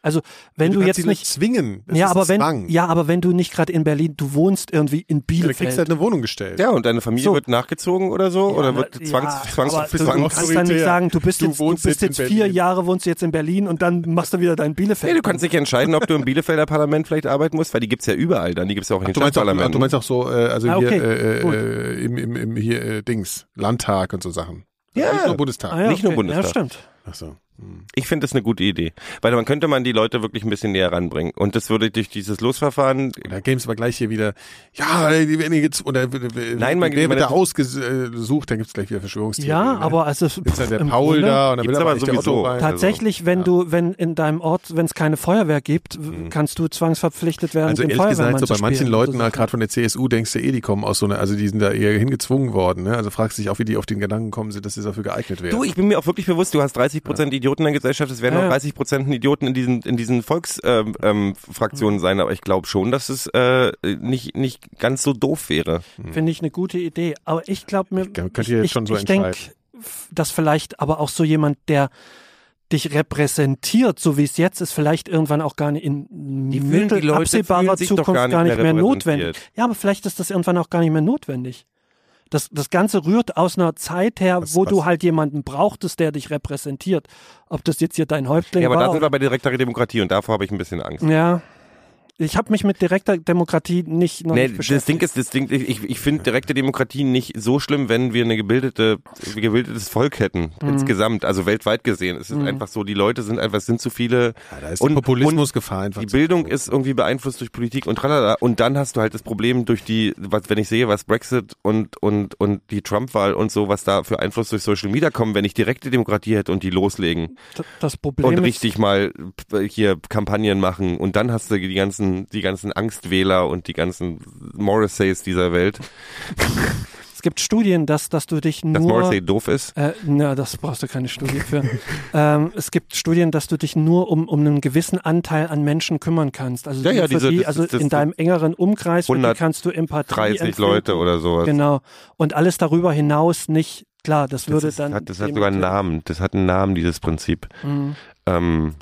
Also wenn du, kannst jetzt nicht zwingen. Das ja, ist aber ein wenn Zwang. ja, aber wenn du nicht gerade in Berlin, du wohnst irgendwie in Ja, du Bielefeld. kriegst halt eine Wohnung gestellt. Ja, und deine Familie So. wird nachgezogen oder so? oder Ja, wird na, zwangs, ja, zwangs, aber zwangs, du zwangs- kannst dann nicht sagen, du bist Du jetzt, du wohnst bist jetzt vier. Jahre wohnst du jetzt in Berlin und dann machst du wieder dein Bielefeld. Nee, du kannst nicht entscheiden, ob du im Bielefelder Parlament vielleicht arbeiten musst, weil die gibt's ja überall dann. Die gibt's ja auch in den Du meinst, auch, Stadtparlamenten. du meinst auch so, äh, also Ah, hier okay, äh, gut. äh, im, im, im hier äh, Dings, Landtag und so Sachen. Ja. Nicht nur Bundestag. ah, ja, nicht nur okay. Bundestag. Ja, stimmt. Ach so. Ich finde das eine gute Idee. Weil man könnte man die Leute wirklich ein bisschen näher ranbringen. Und das würde durch dieses Losverfahren, Da gäbe es aber gleich hier wieder, ja, die werden jetzt, oder Nein, man- wird da ausgesucht, dann gibt's gleich wieder Verschwörungstheorien. Ja, ne? aber also ist dann der Paul Grunde- da und dann will aber sowieso. Rein. Tatsächlich, wenn du, wenn in deinem Ort, wenn es keine Feuerwehr gibt, kannst du zwangsverpflichtet werden, Also den ehrlich gesagt, so bei manchen. Leuten, Das ist- gerade von der CSU, denkst du eh, die kommen aus so einer, also die sind da eher hingezwungen worden. Ne? Also fragst dich auch, wie die auf den Gedanken kommen sind, dass sie dafür geeignet wären. du, ich bin mir auch wirklich bewusst, du hast 30 Prozent Idioten in der Gesellschaft, es werden Ja, auch ja. 30 Prozent Idioten in diesen, in diesen Volksfraktionen ähm, Fraktionen sein, aber ich glaube schon, dass es äh, nicht, nicht ganz so doof wäre. Finde ich eine gute Idee. Aber ich glaube mir, Könnt ihr ich, jetzt ich, schon so ich denke, dass vielleicht aber auch so jemand, der dich repräsentiert, so wie es jetzt ist, vielleicht irgendwann auch gar nicht in mittel die Leute absehbarer Zukunft gar nicht gar nicht mehr mehr notwendig. Ja, aber vielleicht ist das irgendwann auch gar nicht mehr notwendig. Das, das Ganze rührt aus einer Zeit her, Was- wo was- du halt jemanden brauchtest, der dich repräsentiert. Ob das jetzt hier dein Häuptling Ja, aber war. da sind wir bei direkter Demokratie und davor habe ich ein bisschen Angst. ja. Ich habe mich mit direkter Demokratie nicht noch Nee, nicht das beschäftigt. Ding ist, das Ding, ich, ich finde direkte Demokratie nicht so schlimm, wenn wir eine gebildete, ein gebildetes Volk hätten, Mhm. insgesamt, also weltweit gesehen. Es ist einfach so, die Leute sind einfach, es sind zu viele. Ja, da ist und, Populismusgefahr einfach. die Bildung ist irgendwie beeinflusst durch Politik und tralala. Und dann hast du halt das Problem durch die, was, wenn ich sehe, was Brexit und, und, und die Trump-Wahl und so, was da für Einfluss durch Social Media kommen, wenn ich direkte Demokratie hätte und die loslegen das Problem und ist, richtig mal äh, hier Kampagnen machen und dann hast du die ganzen, die ganzen Angstwähler und die ganzen Morrisseys dieser Welt, es gibt Studien, dass, dass du dich dass nur Morrissey doof ist. Äh, na, das brauchst du keine Studie für. ähm, es gibt Studien, dass du dich nur um, um einen gewissen Anteil an Menschen kümmern kannst. Also, Ja, ja, diese- die, das- also das- in deinem engeren Umkreis für die 130 kannst du Empathie 30 empfinden. Leute oder sowas. Genau. Und alles darüber hinaus nicht. Klar, das würde das ist, dann. hat, das hat sogar einen Namen. Das hat einen Namen, dieses Prinzip. Mhm. Ähm,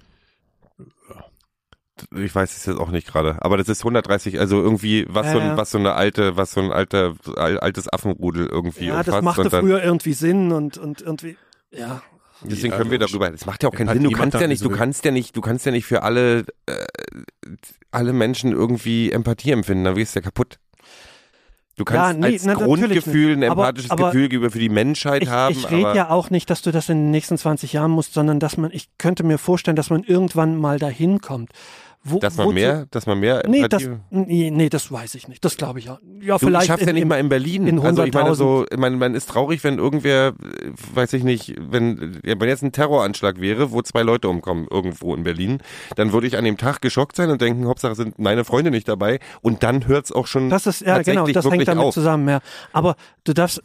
ich weiß es jetzt auch nicht gerade, aber das ist 130, also irgendwie was Ja, so ein, was so eine alte, was so ein alter al- altes Affenrudel irgendwie Ja, das machte und dann, früher irgendwie Sinn und, und irgendwie. Ja. Deswegen können wir darüber. Das macht ja auch keinen Sinn. Du kannst ja nicht du kannst ja nicht, du kannst ja nicht für alle äh, alle Menschen irgendwie Empathie empfinden. Dann wirst du ja kaputt. Du kannst Ja, nee, als na, Grundgefühl ein nicht. Aber- empathisches aber Gefühl gegenüber für die Menschheit Ich, haben. ich rede ja auch nicht, dass du das in den nächsten 20 Jahren musst, sondern dass man, ich könnte mir vorstellen, dass man irgendwann mal dahin kommt. Wo, dass man wozu- mehr, dass man mehr Nee, das, nee, nee, das weiß ich nicht. Das glaube ich ja. Ja, Du vielleicht. schaffst ja in- nicht in- mal in Berlin. in also ich meine 100.000. so, man, man ist traurig, wenn irgendwer, weiß ich nicht, wenn, ja, wenn jetzt ein Terroranschlag wäre, wo zwei Leute umkommen irgendwo in Berlin, dann würde ich an dem Tag geschockt sein und denken, Hauptsache sind meine Freunde nicht dabei und dann hört's auch schon Das ist, ja, genau, das hängt damit auf. zusammen, ja. Aber du darfst,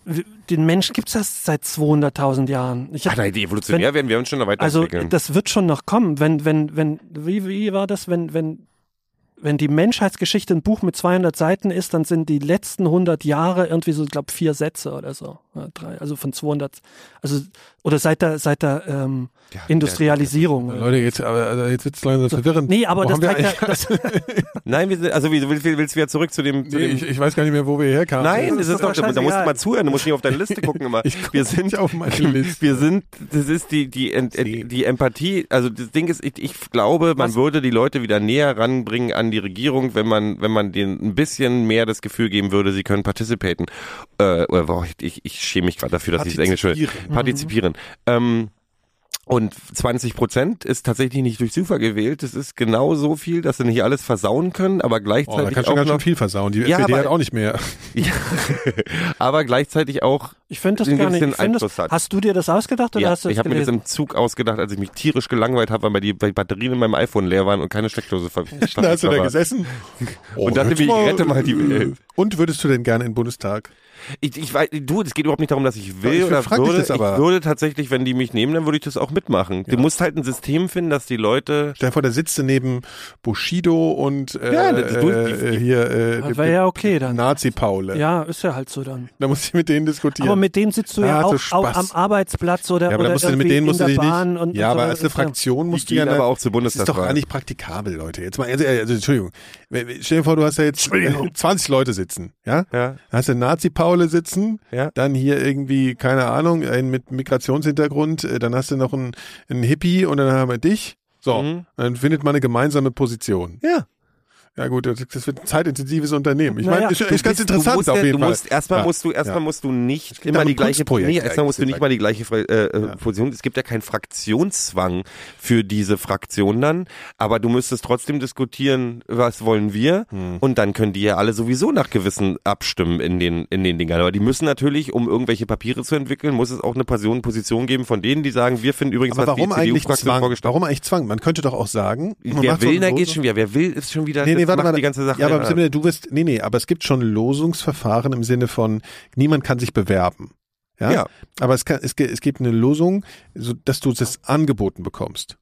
den Menschen gibt's das seit 200.000 Jahren. Ich Ach hab, nein, die evolutionär werden wir uns schon also, weiterentwickeln. das wird schon noch kommen, wenn, wenn, wenn, wie, wie war das, wenn, wenn, wenn die Menschheitsgeschichte ein Buch mit 200 Seiten ist, dann sind die letzten 100 Jahre irgendwie so, ich glaube, vier Sätze oder so. Ja, drei, also von 200, also, oder seit der, seit der ähm, Ja, Industrialisierung. Leute, jetzt, aber, also jetzt wird's langsam verwirrend. Nee, aber Wo das wir zeigt ja, Nein, wir sind, also wie, willst, willst du wieder zurück zu dem, zu Nee, dem ich, ich weiß gar nicht mehr, wo wir herkamen. Nein, Das das ist doch da musst du mal zuhören, du musst nicht auf deine Liste gucken immer. Ich guck wir nicht sind auf meine Liste. Wir sind, das ist die, die, Sie. die Empathie, also das Ding ist, ich, ich glaube, man Was? würde die Leute wieder näher ranbringen an die Regierung, wenn man, wenn man denen ein bisschen mehr das Gefühl geben würde, sie können participaten. Äh, oder, boah, ich, ich, ich schäme mich gerade dafür, dass ich das Englisch will. Partizipieren. Partizipieren. Ähm, und 20 Prozent ist tatsächlich nicht durch Zufall gewählt. Das ist genau so viel, dass sie nicht alles versauen können, aber Oh, da gleichzeitig kannst du auch ganz schön noch, viel versauen. Die Ja, SPD aber- hat auch nicht mehr. ja, aber gleichzeitig auch ich finde das gar nicht. Ich find Einfluss das, hat. hast du dir das ausgedacht oder Ja, hast du ich habe mir das im Zug ausgedacht, als ich mich tierisch gelangweilt habe, weil die, Batterien in meinem iPhone leer waren und keine Steckdose ver Da hast du da war. gesessen. Oh, Und dachte jetzt mir, ich rette mal die Welt. Und würdest du denn gerne in den Bundestag? Ich, ich weiß, du, es geht überhaupt nicht darum, dass ich will Ich oder würde. das aber. Ich würde tatsächlich, wenn die mich nehmen, dann würde ich das auch mitmachen. Du musst halt ein System finden, dass die Leute Stell dir vor, da sitzt du neben Bushido und äh, Ja, das- du- äh, hier äh, Das wäre ja okay dann. Nazi-Paule. Ja, ist ja halt so dann. Da muss ich mit denen diskutieren. aber mit denen sitzt du ja, Ja, so auch, auch am Arbeitsplatz oder, Ja, aber oder da musst du, mit irgendwie denen musst in du der Bahn nicht. und ja, und aber so, als eine ja- Fraktion musst du ja aber auch zur Das ist doch gar nicht praktikabel, Leute. Jetzt mal, also, also Entschuldigung. Stell dir vor, du hast ja jetzt äh, 20 Leute sitzen, ja? Ja. Dann hast du Nazi-Paule sitzen, Ja. dann hier irgendwie, keine Ahnung, einen mit Migrationshintergrund, äh, dann hast du noch einen, einen Hippie und dann haben wir dich. So, Mhm. dann findet man eine gemeinsame Position. Ja. Ja gut, das, wird ein zeitintensives Unternehmen. Ich Naja, meine, ist, ist ganz bist- interessant du musst auf ja, jeden du Fall. musst erstmal Ja. musst du erstmal Ja. musst du nicht immer die gleiche nee, erstmal musst du nicht mal die gleiche äh, äh, Position. Es gibt ja keinen Fraktionszwang für diese Fraktion dann, aber du müsstest trotzdem diskutieren, was wollen wir Hm. und dann können die ja alle sowieso nach Gewissen abstimmen in den in den Dingern. Aber die müssen natürlich, um irgendwelche Papiere zu entwickeln, muss es auch eine Person Position geben von denen, die sagen, wir finden übrigens Aber was warum die CDU-Fraktion Zwang? vorgestellt. Warum eigentlich Zwang? Man könnte doch auch sagen, Wer so will, ein da geht schon wieder. Wer will, ist schon wieder. Nee, nee, das warte mal. die ganze Sache. ja, aber wieder- Sibylle, du wirst, nee, nee, aber es gibt schon Losungsverfahren im Sinne von, niemand kann sich bewerben. Ja. Ja. Aber es, kann, es, es gibt eine Losung, so, dass du das angeboten bekommst.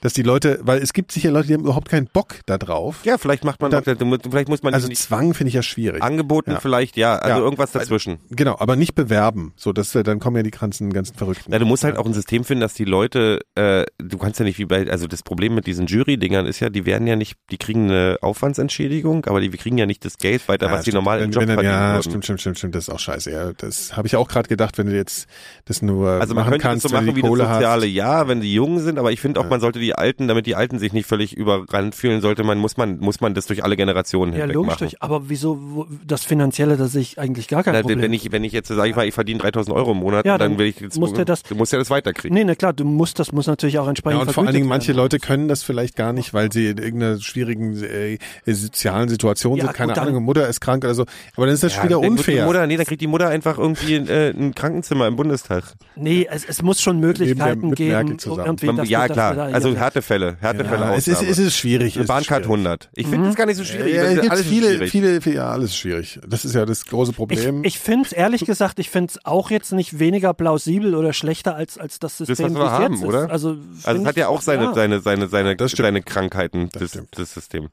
Dass die Leute, weil es gibt sicher Leute, die haben überhaupt keinen Bock da drauf. ja, vielleicht macht man, Da- vielleicht muss man Also Zwang finde ich ja schwierig. angeboten, Ja. vielleicht ja, also Ja. irgendwas dazwischen. Genau, aber nicht bewerben. So, dass wir, dann kommen ja die ganzen, ganzen Verrückten. Ja, du musst halt auch ein System finden, dass die Leute, äh, du kannst ja nicht wie bei, also das Problem mit diesen Jury-Dingern ist ja, die werden ja nicht, die kriegen eine Aufwandsentschädigung, aber die kriegen ja nicht das Geld weiter, Ja, was die stimmt. normal im Job dann, verdienen Ja, würden. stimmt, stimmt, stimmt, stimmt. Das ist auch scheiße. Ja, das habe ich auch gerade gedacht, wenn du jetzt das nur Also man machen könnte kannst, das so machen die wie Kohle das soziale hast. Jahr, wenn die jung sind, aber ich finde auch, man sollte die Alten, damit die Alten sich nicht völlig überrannt fühlen, sollte man, muss man, muss man das durch alle Generationen Ja, hinweg logisch. machen. Durch, aber wieso, wo, das Finanzielle, das ich eigentlich gar kein Na, Problem. wenn ich, wenn ich jetzt sage ich mal, ich verdiene 3000 Euro im Monat, Ja, dann dann will ich jetzt, muss der das- du musst ja das weiterkriegen. nee, na klar, du musst, das muss natürlich auch entsprechend Ja, und vor allen Dingen, manche. Leute können das vielleicht gar nicht, weil sie in irgendeiner schwierigen äh, sozialen Situation Ja, sind. Keine gut, dann- Ahnung, Mutter ist krank oder so. Aber dann ist das Ja, wieder unfair. Mutter, nee, dann kriegt die Mutter einfach irgendwie äh, ein Krankenzimmer im Bundestag. Nee, es, es muss schon Möglichkeiten geben. irgendwie, Man, dass ja, du- dass klar. du da- also ja, ja. Härtefälle, Härtefälle ja, es ist, es ist schwierig. Eine es ist Bahncard schwierig. 100. Ich finde es gar nicht so schwierig. Ja, Das es ist gibt alles viele, schwierig. viele, viele, ja, alles schwierig. Das ist ja das große Ich, Problem. ich finde es, ehrlich gesagt, ich finde es auch jetzt nicht weniger plausibel oder schlechter als, als das System, was wir wie es haben, jetzt oder? ist. Also, Also es hat ich- ja auch seine, ja. seine, seine, seine, Das seine Krankheiten, Das das, das System.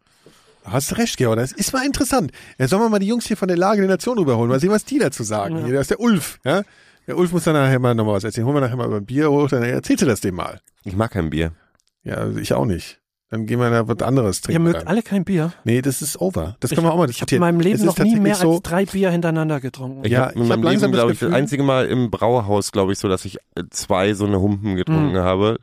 Hast recht, Georg. Das ist mal interessant. Jetzt sollen wir mal die Jungs hier von der Lage der Nation rüberholen. Mal sehen, was die dazu sagen. Hier, da ist der Ulf. Ja? Der Ulf muss dann nachher mal nochmal was erzählen. Holen wir nachher mal über ein Bier hoch, dann erzählst du das dem mal. Ich mag kein Bier. Ja, also ich auch nicht. Dann gehen wir da was anderes Ihr trinken. mögt dann. alle kein Bier. Nee, das ist over. Das Ich können wir auch mal Ich habe diskutieren. in meinem Leben noch nie mehr so, als drei Bier hintereinander getrunken. Ich Ja, habe ich in hab meinem langsam Leben, das glaube ich, das einzige Mal im Brauhaus, glaube ich, so, dass ich äh, zwei so eine Humpen getrunken Hm. habe.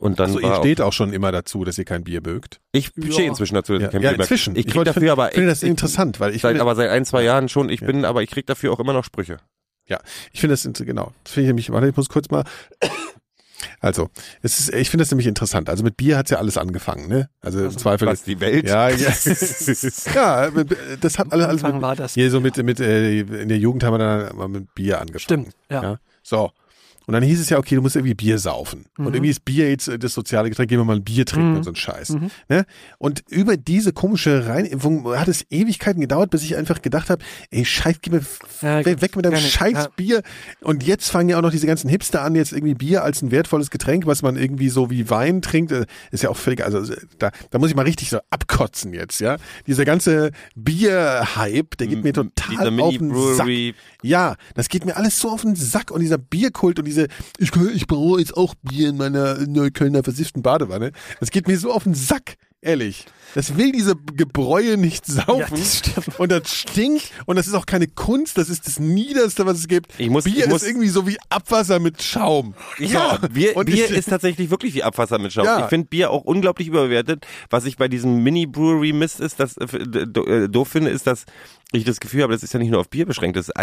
Und dann Also ihr steht auch schon immer dazu, dass ihr kein Bier mögt. ich Ja. stehe inzwischen dazu, dass Ja, ich kein ja Bier inzwischen. Ich krieg wollte- dafür aber finde das ich- interessant, weil ich seit, finde, aber seit ein, zwei Jahren schon. Ich Ja. bin, aber ich krieg dafür auch immer noch Sprüche. ja, ich finde das genau. Das finde ich nämlich, warte, ich muss kurz mal. Also, es ist, ich finde das nämlich interessant. Also mit Bier hat's ja alles angefangen, ne? Also im Zweifel. Was die Welt? Ja, ja. ja, das hat alles, alles Anfang mit, war das. hier so mit, mit äh, in der Jugend haben wir dann mal mit Bier angefangen. Stimmt, ja. Ja. So. Und dann hieß es ja, okay, du musst irgendwie Bier saufen. Und irgendwie ist Bier jetzt äh, das soziale Getränk, gehen wir mal ein Bier trinken Mhm. und so ein Scheiß. Ne? Und über diese komische Reinimpfung hat es Ewigkeiten gedauert, bis ich einfach gedacht habe, ey, scheiß, gib mir Ja, weg, mit deinem gar nicht. scheiß Ja. Bier. Und jetzt fangen ja auch noch diese ganzen Hipster an, jetzt irgendwie Bier als ein wertvolles Getränk, was man irgendwie so wie Wein trinkt. Äh, Ist ja auch völlig, also äh, da, da muss ich mal richtig so abkotzen jetzt, ja. Dieser ganze Bier-Hype, der geht mir total dieser auf den Sack. Ja, das geht mir alles so auf den Sack und dieser Bierkult und diese, ich, ich brauche jetzt auch Bier in meiner Neuköllner versifften Badewanne. Das geht mir so auf den Sack, ehrlich. Das will diese Gebräue nicht saufen. das stimmt. und das stinkt und das ist auch keine Kunst, das ist das Niederste, was es gibt. Ich muss- Bier ich muss- ist irgendwie so wie Abwasser mit Schaum. Ja, So. Bier, und Bier ich, ist tatsächlich wirklich wie Abwasser mit Schaum. Ja. Ich finde Bier auch unglaublich überbewertet. Was ich bei diesem Mini-Brewery-Mist ist, das äh, äh, doof finde, ist, dass ich das Gefühl habe, das ist ja nicht nur auf Bier beschränkt. Das ist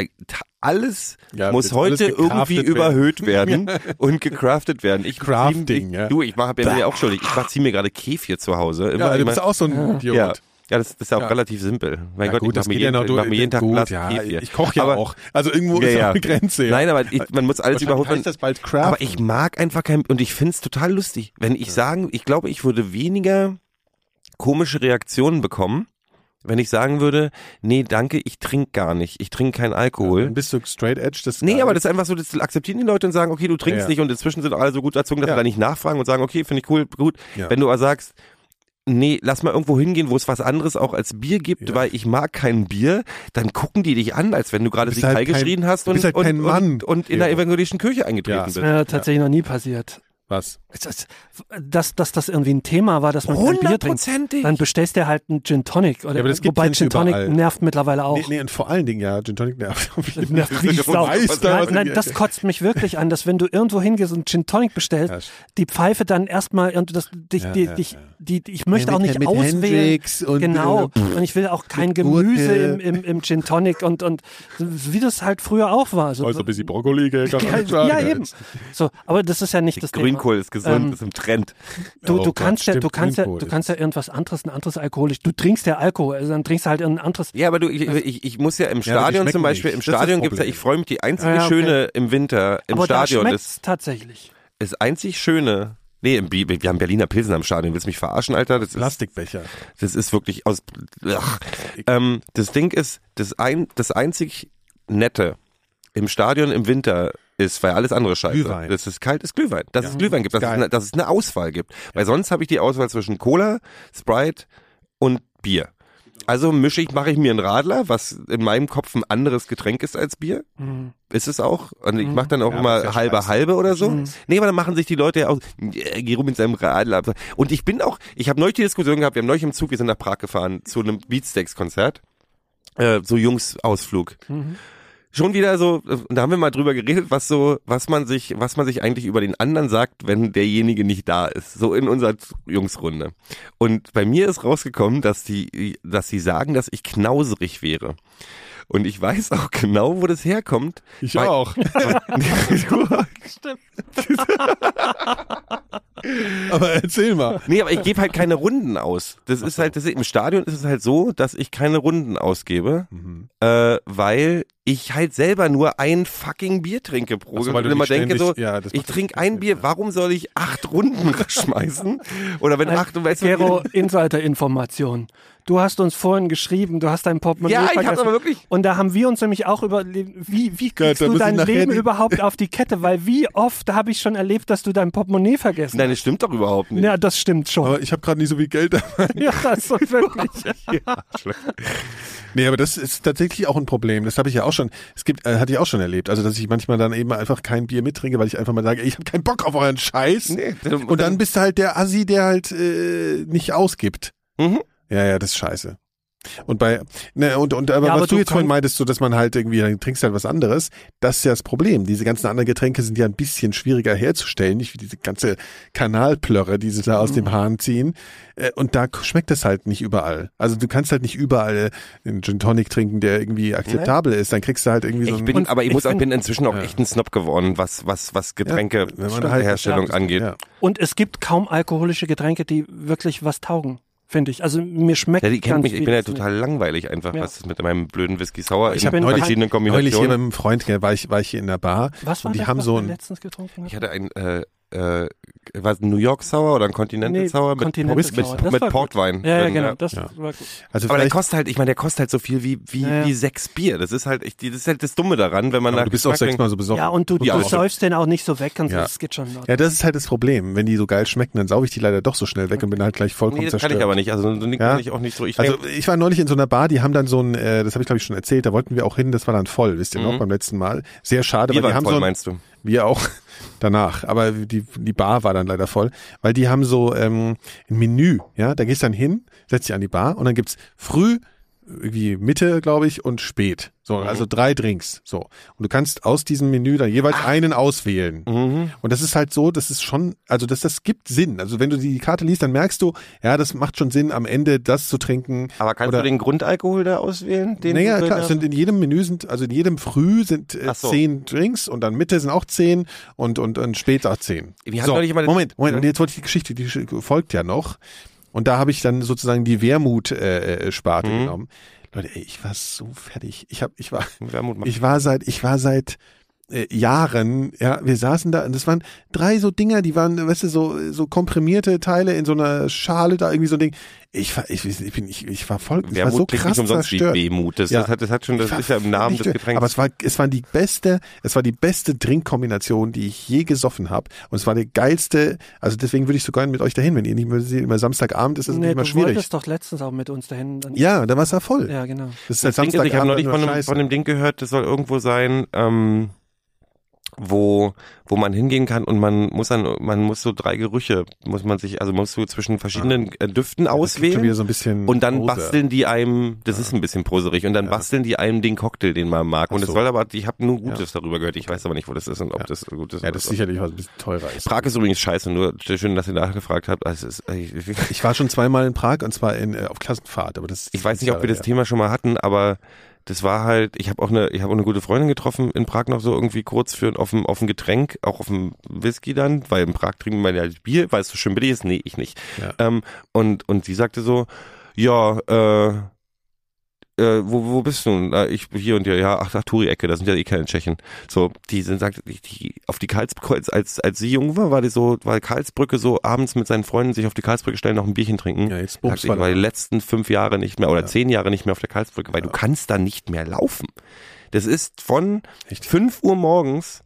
alles Ja, muss alles heute gecraftet irgendwie werden. überhöht werden und gecraftet werden. Ich Crafting, ich, ja. Du, ich mache ja auch schuldig. Ich ziehe mir gerade Kefir zu Hause. Immer, ja, du immer, bist auch so ein Idiot. ja. Ja, das, das ist auch Ja. relativ simpel. Mein Ja, Gott, gut, ich das mache mir, ja jeden, noch durch. mach mir jeden Tag gut, Glas ja, Kefir. Ich koche ja Aber- auch. Also irgendwo Ja, ist ja. auch eine Grenze. Ja. Nein, aber ich, man muss alles craften. Aber ich mag einfach kein, und ich find's total lustig, wenn ich sagen, ich glaube, ich würde weniger komische Reaktionen bekommen, wenn ich sagen würde, nee, danke, ich trinke gar nicht, ich trinke keinen Alkohol. Dann bist du straight edge. Das Nee, aber das ist einfach so, das akzeptieren die Leute und sagen, okay, du trinkst Ja. nicht und inzwischen sind alle so gut erzogen, dass Ja. sie da nicht nachfragen und sagen, okay, finde ich cool, gut. Ja. Wenn du aber sagst, nee, lass mal irgendwo hingehen, wo es was anderes auch als Bier gibt, Ja. weil ich mag kein Bier, dann gucken die dich an, als wenn du gerade Sieg halt geschrien hast und, halt und, kein Mann, und, und in der Gero. evangelischen Kirche eingetreten Ja. bist. Äh, tatsächlich noch nie passiert. Was? Das- Dass, dass das irgendwie ein Thema war, dass man kein Bier trinkt. Dann bestellst du halt einen Gin Tonic. Oder, Ja, aber das wobei Gin Tonic überall. nervt mittlerweile auch. Nee, nee, und vor allen Dingen, ja, Gin Tonic nervt. Nervt wie Sau. Nein, nein, in das kotzt mich wirklich an, dass wenn du irgendwo hingehst und Gin Tonic bestellst, Ja, die Pfeife dann erstmal irgendwie das, dich, Ja, die, ja, dich, die, ich möchte Ja, auch mit- nicht mit auswählen. Und, genau. äh, und ich will auch kein mit Gemüse im, im, im Gin Tonic und, und wie das halt früher auch war. So, Also ein bisschen Brokkoli, gell, ja, eben. So, aber das ist ja nicht das Grünkohl ist gesund, Ähm, ist im Trend. Du, Oh du Gott, kannst ja, stimmt, du kannst ja, Grünkohl du ist kannst ja irgendwas anderes, ein anderes alkoholisch. Du trinkst ja Alkohol, also dann trinkst du halt ein anderes. Ja, aber du, ich, ich, ich muss ja im Stadion schmecken zum Beispiel, nicht. im Stadion gibt's ja, Problem. ich freue mich, die einzige Ja, okay. Schöne im Winter im aber Stadion da ist, tatsächlich. ist einzig Schöne. Nee, wir haben Berliner Pilsen am Stadion. Willst du mich verarschen, Alter? Das ist, Plastikbecher. das ist wirklich aus. Ach. Ähm, das Ding ist, das, ein, das einzig Nette im Stadion im Winter ist, weil alles andere scheiße. Glühwein. Das ist kalt, ist Glühwein. Dass Ja. es Glühwein gibt, dass es, eine, dass es eine Auswahl gibt. Weil sonst habe ich die Auswahl zwischen Cola, Sprite und Bier. Also mische ich, mache ich mir einen Radler, was in meinem Kopf ein anderes Getränk ist als Bier. Mhm. Ist es auch. Und ich mache dann auch Ja, immer ja halbe scheiße. halbe oder so. Mhm. Nee, aber dann machen sich die Leute ja auch, äh, geh rum mit seinem Radler. Und ich bin auch, ich habe neulich die Diskussion gehabt, wir haben neulich im Zug, wir sind nach Prag gefahren zu einem Beatsteaks-Konzert. Äh, so Jungs-Ausflug. Mhm. Schon wieder so, da haben wir mal drüber geredet, was so, was man sich, was man sich eigentlich über den anderen sagt, wenn derjenige nicht da ist. So in unserer Jungsrunde. Und bei mir ist rausgekommen, dass die, dass sie sagen, dass ich knauserig wäre. Und ich weiß auch genau, wo das herkommt. Ich Weil- auch. Aber erzähl mal. Nee, aber ich gebe halt keine Runden aus. Das ist halt, das ist, im Stadion ist es halt so, dass ich keine Runden ausgebe, Mhm. äh, weil ich halt selber nur ein fucking Bier trinke pro Ach so, weil du und immer denke so, ja, das ich trinke ein Bier, warum soll ich acht Runden schmeißen? Oder wenn acht, weißt du, Insider-Information. Du hast uns vorhin geschrieben, du hast dein Portemonnaie Ja, ich hab's vergessen. aber wirklich- Und da haben wir uns nämlich auch überlegt, wie, wie kriegst da du dein Leben die- überhaupt auf die Kette? Weil wie oft habe ich schon erlebt, dass du dein Portemonnaie vergessen Nein, das stimmt doch überhaupt nicht. Ja, das stimmt schon. Aber ich habe gerade nicht so viel Geld dabei. ja, das ist wirklich. Nee, aber das ist tatsächlich auch ein Problem. Das habe ich ja auch schon, es gibt, äh, hatte ich auch schon erlebt. Also, dass ich manchmal dann eben einfach kein Bier mittrinke, weil ich einfach mal sage, ey, ich habe keinen Bock auf euren Scheiß. Nee, Und dann bist du halt der Assi, der halt äh, nicht ausgibt. Mhm. Ja, ja, das ist scheiße. Und bei, ne, und, und aber Ja, was aber du du jetzt vorhin meintest, so dass man halt irgendwie, dann trinkst du halt was anderes, das ist ja das Problem. Diese ganzen anderen Getränke sind ja ein bisschen schwieriger herzustellen, nicht wie diese ganze Kanalplörre, die sie da aus Mhm. dem Hahn ziehen. Äh, Und da schmeckt das halt nicht überall. Also du kannst halt nicht überall einen Gin Tonic trinken, der irgendwie akzeptabel ist. Dann kriegst du halt irgendwie so Ich ein bin, aber ich, ich muss, ich find- bin inzwischen auch Ja. echt ein Snob geworden, was, was, was Getränke, wenn man halt- Herstellung ja, angeht. Ja. Und es gibt kaum alkoholische Getränke, die wirklich was taugen, finde ich. Also mir schmeckt Ja, die kennt ganz mich, ich bin ja total langweilig einfach, Ja. was ist mit meinem blöden Whisky Sour Ich in hab neulich- verschiedenen Neulich hier mit Kombinationen. einem Freund, war ich, war ich hier in der Bar Was war und die das, haben was so ein, letztens getrunken Ich hatte ein, äh, äh, was, ein New York Sour oder ein Continental Nee, Sour mit, Continental mit, Sour. mit. Portwein. Ja, ja, genau, das Ja. war gut. also Aber der kostet halt, ich meine, der kostet halt so viel wie, wie, Ja, ja. wie sechs Bier. Das ist halt, ich, das ist halt das Dumme daran, wenn man aber nach du bist auch sechsmal so besoffen. Ja, und du, du säufst den auch nicht so weg und so, Ja. das geht schon. noch. Ja, das ist halt das Problem. Wenn die so geil schmecken, dann sauge ich die leider doch so schnell weg und bin halt gleich vollkommen Nee, das kann zerstört. ich aber nicht. Also, kann ich auch nicht so. Ich Also ich war neulich in so einer Bar, die haben dann so ein, äh, das habe ich glaube ich schon erzählt, da wollten wir auch hin, das war dann voll, wisst ihr noch, Mhm. beim letzten Mal. Sehr schade, wir weil die haben voll, so ein, meinst du? Wir auch danach, aber die, die Bar war dann leider voll, weil die haben so ähm, ein Menü, ja, da gehst du dann hin, setzt dich an die Bar und dann gibt's früh, irgendwie Mitte, glaube ich, und spät. So, Mhm. also drei Drinks. So. Und du kannst aus diesem Menü dann jeweils einen auswählen. Mhm. Und das ist halt so, das ist schon, also das, das gibt Sinn. Also wenn du die Karte liest, dann merkst du, ja, das macht schon Sinn, am Ende das zu trinken. Aber kannst Oder- du den Grundalkohol da auswählen? Den naja, klar, es sind in jedem Menü sind, also in jedem Früh sind äh, Ach so. zehn Drinks und dann Mitte sind auch zehn und, und, und später zehn. Wir So, Moment, Moment, Ja. und jetzt wollte ich die Geschichte, die folgt ja noch. Und da habe ich dann sozusagen die Wermut-Sparte äh, Sparte Mhm. genommen. Leute, ey, ich war so fertig. Ich hab, ich war, Wermut ich war seit, ich war seit äh, Jahren, ja, wir saßen da und das waren drei so Dinger, die waren, weißt du, so, so komprimierte Teile in so einer Schale da, irgendwie so ein Ding. Ich war, ich, ich bin, ich, ich war voll, ich war so Wermut krass nicht umsonst zerstört. wie Wehmut. Das, Ja. das, hat, das hat schon, das ist ja im Namen des. Getränks. Aber es war, es war die beste, es war die beste Trinkkombination, die ich je gesoffen habe. Und es war die geilste, also deswegen würde ich sogar mit euch dahin, wenn ihr nicht mehr seht, immer Samstagabend ist es nee, immer du schwierig. wolltest doch letztens auch mit uns dahin. Dann, Ja, da war es ja voll. ja, genau. Das ist halt Ding ist, ich habe Samstagabend neulich von dem, Scheiße. von dem Ding gehört, das soll irgendwo sein, ähm, wo, wo man hingehen kann und man muss dann, man muss so drei Gerüche, muss man sich, also musst du zwischen verschiedenen äh, Düften wieder auswählen. so Und dann Pose. basteln die einem, das ist ein bisschen poserig, und dann basteln die einem den Cocktail, den man mag. Und Ach es so. soll aber, ich habe nur Gutes darüber gehört. Ich weiß aber nicht, wo das ist und ob Ja. das gut ist. Ja, das ist so. sicherlich was ein bisschen teurer ist. Prag ist übrigens scheiße, nur schön, dass ihr nachgefragt habt. Also ist, ich, Ich war schon zweimal in Prag und zwar in, äh, auf Klassenfahrt, aber das ich weiß nicht, ob wir das ja. Thema schon mal hatten, aber das war halt, ich habe auch eine, ich habe auch eine gute Freundin getroffen in Prag noch so irgendwie kurz für auf ein, auf ein Getränk, auch auf ein Whisky dann, weil in Prag trinken wir ja Bier, weil es so schön billig ist. Nee, ich nicht. Ja. Ähm, und, und sie sagte so, ja, äh, äh, wo, wo bist du? nun? Äh, ich hier und hier, ja, ach, ach Turi-Ecke, da sind ja eh keine Tschechen. So, die sind, sagt, die, die, auf die Karlsbrücke, als, als, sie jung war, war die so, war Karlsbrücke so abends mit seinen Freunden sich auf die Karlsbrücke stellen, noch ein Bierchen trinken. Ja, jetzt Sagt, ich war die da. letzten fünf Jahre nicht mehr oder Ja. zehn Jahre nicht mehr auf der Karlsbrücke, weil du kannst da nicht mehr laufen. Das ist von Echt? fünf Uhr morgens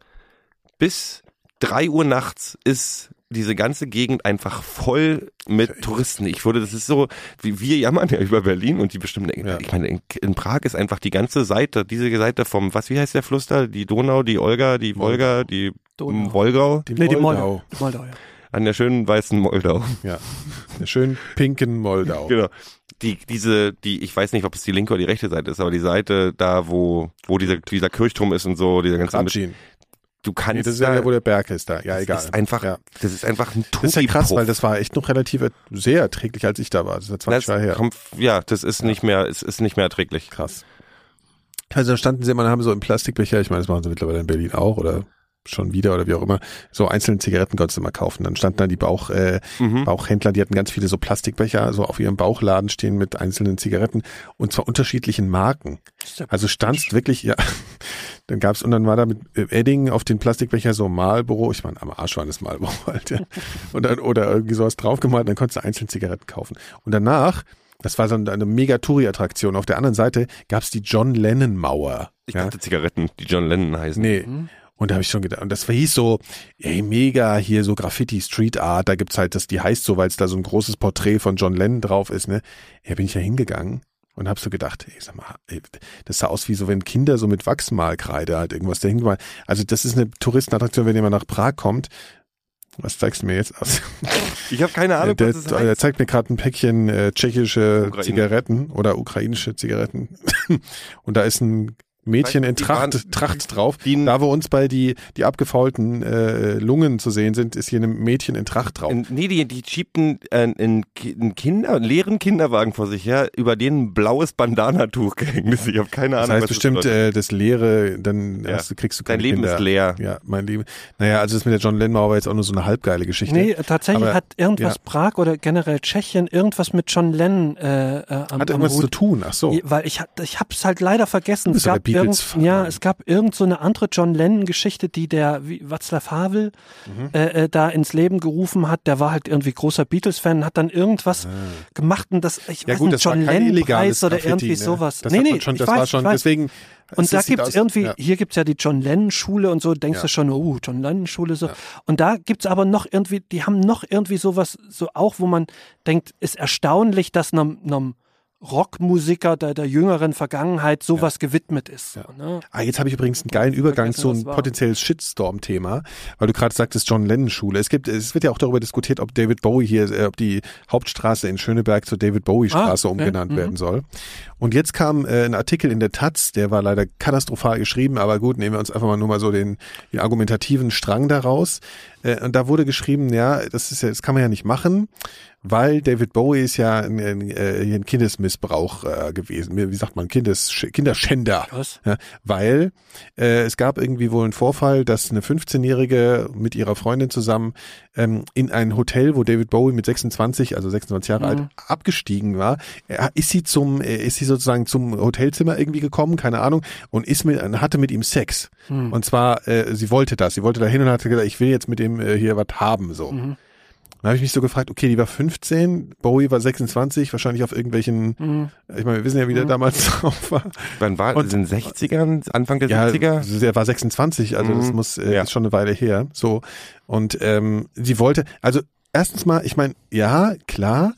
bis drei Uhr nachts ist diese ganze Gegend einfach voll mit Touristen. Ich würde, das ist so, wie wir jammern ja über Berlin und die bestimmt denken, Ja. ich meine, in, in Prag ist einfach die ganze Seite, diese Seite vom, was, wie heißt der Fluss da? Die Donau, die Olga, die Wolga, die Donau. Wolgau, Die Nee, die Moldau. Moldau. Moldau, ja. an der schönen weißen Moldau. Ja, eine schön pinken Moldau. Genau. Die, diese, die, ich weiß nicht, ob es die linke oder die rechte Seite ist, aber die Seite da, wo, wo dieser, dieser Kirchturm ist und so, dieser ganze, Kratschin. Du kannst Nee, das ist da, ja, wo der Berg ist da. Ja, das egal. ist einfach, Ja. das ist einfach ein Das ist ja krass, weil das war echt noch relativ sehr erträglich, als ich da war. Das ist ja 20 Das Jahre her. kommt, ja, das ist nicht mehr, es ist nicht mehr erträglich. Krass. Also da standen sie immer, haben so im Plastikbecher, ich meine, das machen sie mittlerweile in Berlin auch oder schon wieder oder wie auch immer, so einzelne Zigaretten konntest du immer kaufen. Dann standen da die Bauch, äh, Mhm. Bauchhändler, die hatten ganz viele so Plastikbecher, so auf ihrem Bauchladen stehen mit einzelnen Zigaretten und zwar unterschiedlichen Marken. Also standst wirklich, ja, dann gab's und dann war da mit äh, Edding auf den Plastikbecher so Marlboro, ich meine, am Arsch war das Marlboro halt, ja. Und dann, oder irgendwie sowas draufgemalt, dann konntest du einzelne Zigaretten kaufen. Und danach, das war so eine mega Touri-Attraktion. Auf der anderen Seite gab's die John Lennon Mauer. Ich ja? dachte Zigaretten, die John Lennon heißen. Nee. Und da habe ich schon gedacht, und das hieß so, ey, mega hier so Graffiti Street Art, da gibt's halt das, die heißt so, weil es da so ein großes Porträt von John Lennon drauf ist, ne? Ja, bin ich ja hingegangen und hab so gedacht, ey, sag mal, ey, das sah aus wie so, wenn Kinder so mit Wachsmalkreide halt irgendwas dahin gemalt. Also das ist eine Touristenattraktion, wenn jemand nach Prag kommt. Was zeigst du mir jetzt aus? Ich habe keine Ahnung, der, was das der heißt. zeigt mir gerade ein Päckchen äh, tschechische Ukraine. Zigaretten oder ukrainische Zigaretten. und da ist ein Mädchen in Tracht, waren- Tracht drauf. Die- Da, wo uns bei die, die abgefaulten äh, Lungen zu sehen sind, ist hier ein Mädchen in Tracht drauf. In, nee, die, die schiebten äh, einen, Ki- einen Kinder, einen leeren Kinderwagen vor sich her, über den ein blaues Bandanatuch gehängt ist. Ich habe keine das Ahnung, heißt was bestimmt, das äh, das Leere, dann Ja. hast du, kriegst du Dein keine Leben Kinder. ist leer. Ja, mein Leben. Naja, also das mit der John Lennon war jetzt auch nur so eine halbgeile Geschichte. Nee, tatsächlich Aber, hat irgendwas ja. Prag oder generell Tschechien irgendwas mit John Lennon äh, äh, am, Hat am irgendwas Hut. zu tun, ach so. Weil ich, ich hab's halt leider vergessen. Du bist Es gab, irgend, ja, es gab irgend so eine andere John Lennon-Geschichte, die der wie, Václav Havel Mhm. äh, äh, da ins Leben gerufen hat. Der war halt irgendwie großer Beatles-Fan, hat dann irgendwas gemacht und das, ich Ah. Ja weiß gut, nicht, John Lennon-Preis oder Graffiti, irgendwie ne? sowas. Das nee, nee, schon, das weiß, war schon, deswegen. Und es da gibt's aus- irgendwie, ja. hier gibt's ja die John Lennon-Schule und so, denkst Ja. du schon, oh, John Lennon-Schule so. Und da gibt's aber noch irgendwie, die haben noch irgendwie sowas, so auch, wo man denkt, ist erstaunlich, dass einem, einem Rockmusiker der, der jüngeren Vergangenheit sowas gewidmet ist. So, ne? Ah, jetzt habe ich übrigens einen geilen Übergang zu einem war. potenzielles Shitstorm-Thema, weil du gerade sagtest John Lennon Schule. Es gibt, es wird ja auch darüber diskutiert, ob David Bowie hier, äh, ob die Hauptstraße in Schöneberg zur David Bowie Straße Ah, okay. umgenannt Mhm. werden soll. Und jetzt kam äh, ein Artikel in der Taz, der war leider katastrophal geschrieben, aber gut, nehmen wir uns einfach mal nur mal so den, den argumentativen Strang daraus. Äh, und da wurde geschrieben, ja, das ist ja, das kann man ja nicht machen, weil David Bowie ist ja ein, ein, äh, ein Kindesmissbrauch äh, gewesen. Wie sagt man, Kindes, Kinderschänder. Was? Ja, weil äh, es gab irgendwie wohl einen Vorfall, dass eine 15-Jährige mit ihrer Freundin zusammen ähm, in ein Hotel, wo David Bowie mit 26, also 26 Jahre alt, abgestiegen war, ist sie zum, äh, ist sie sozusagen zum Hotelzimmer irgendwie gekommen, keine Ahnung, und ist mit, hatte mit ihm Sex. Und zwar, äh, sie wollte das, sie wollte da hin und hatte gesagt, ich will jetzt mit dem äh, hier was haben, so. Dann habe ich mich so gefragt, okay, die war 15, Bowie war 26, wahrscheinlich auf irgendwelchen, ich meine, wir wissen ja, wie der damals drauf war. Wann war Und- das? In den 60ern? Anfang der Ja, 70er? er war 26, also das Mhm. muss äh, Ja. ist schon eine Weile her. So und ähm, sie wollte, also erstens mal, ich meine, ja klar,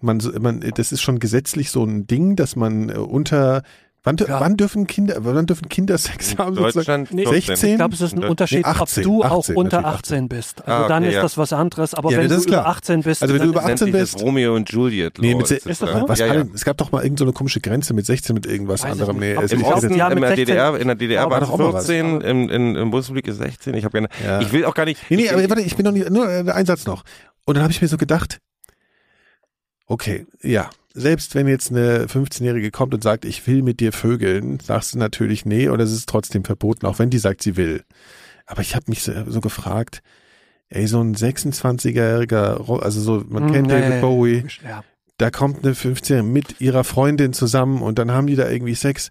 man, man, das ist schon gesetzlich so ein Ding, dass man äh, unter wann, Ja. wann dürfen Kinder, wann dürfen Kinder Sex haben? Deutschland Nee, 16? Ich glaube, es ist ein Nee, Unterschied, 18, ob du auch 18, unter natürlich 18 bist. Also Ah, dann okay, ist ja. das was anderes. Aber Ja, wenn du über 18 bist, Also wenn du dann über ist- Nennt 18 sich das bist- Romeo und Juliet. Nee, mit ist das so? Was ja, alle, ja. es gab doch mal irgendeine so eine komische Grenze mit 16 mit irgendwas Weiß anderem. Nee, es im Im ist Osten- ja, mit in der 16 DDR, in der DDR war doch es auch mal was. 14, in, in, in Bundesrepublik ist 16. Ich habe gerne, Ja. ich will auch gar nicht. Nee, nee, aber warte, ich bin noch nicht, nur ein Satz noch. Und dann habe ich mir so gedacht, okay, ja, selbst wenn jetzt eine 15-Jährige kommt und sagt, ich will mit dir vögeln, sagst du natürlich nee oder es ist trotzdem verboten, auch wenn die sagt, sie will. Aber ich habe mich so, so gefragt, ey, so ein 26-jähriger, Ro- also so, man Hm, kennt ja, David. Bowie, Ja. da kommt eine 15 mit ihrer Freundin zusammen und dann haben die da irgendwie Sex.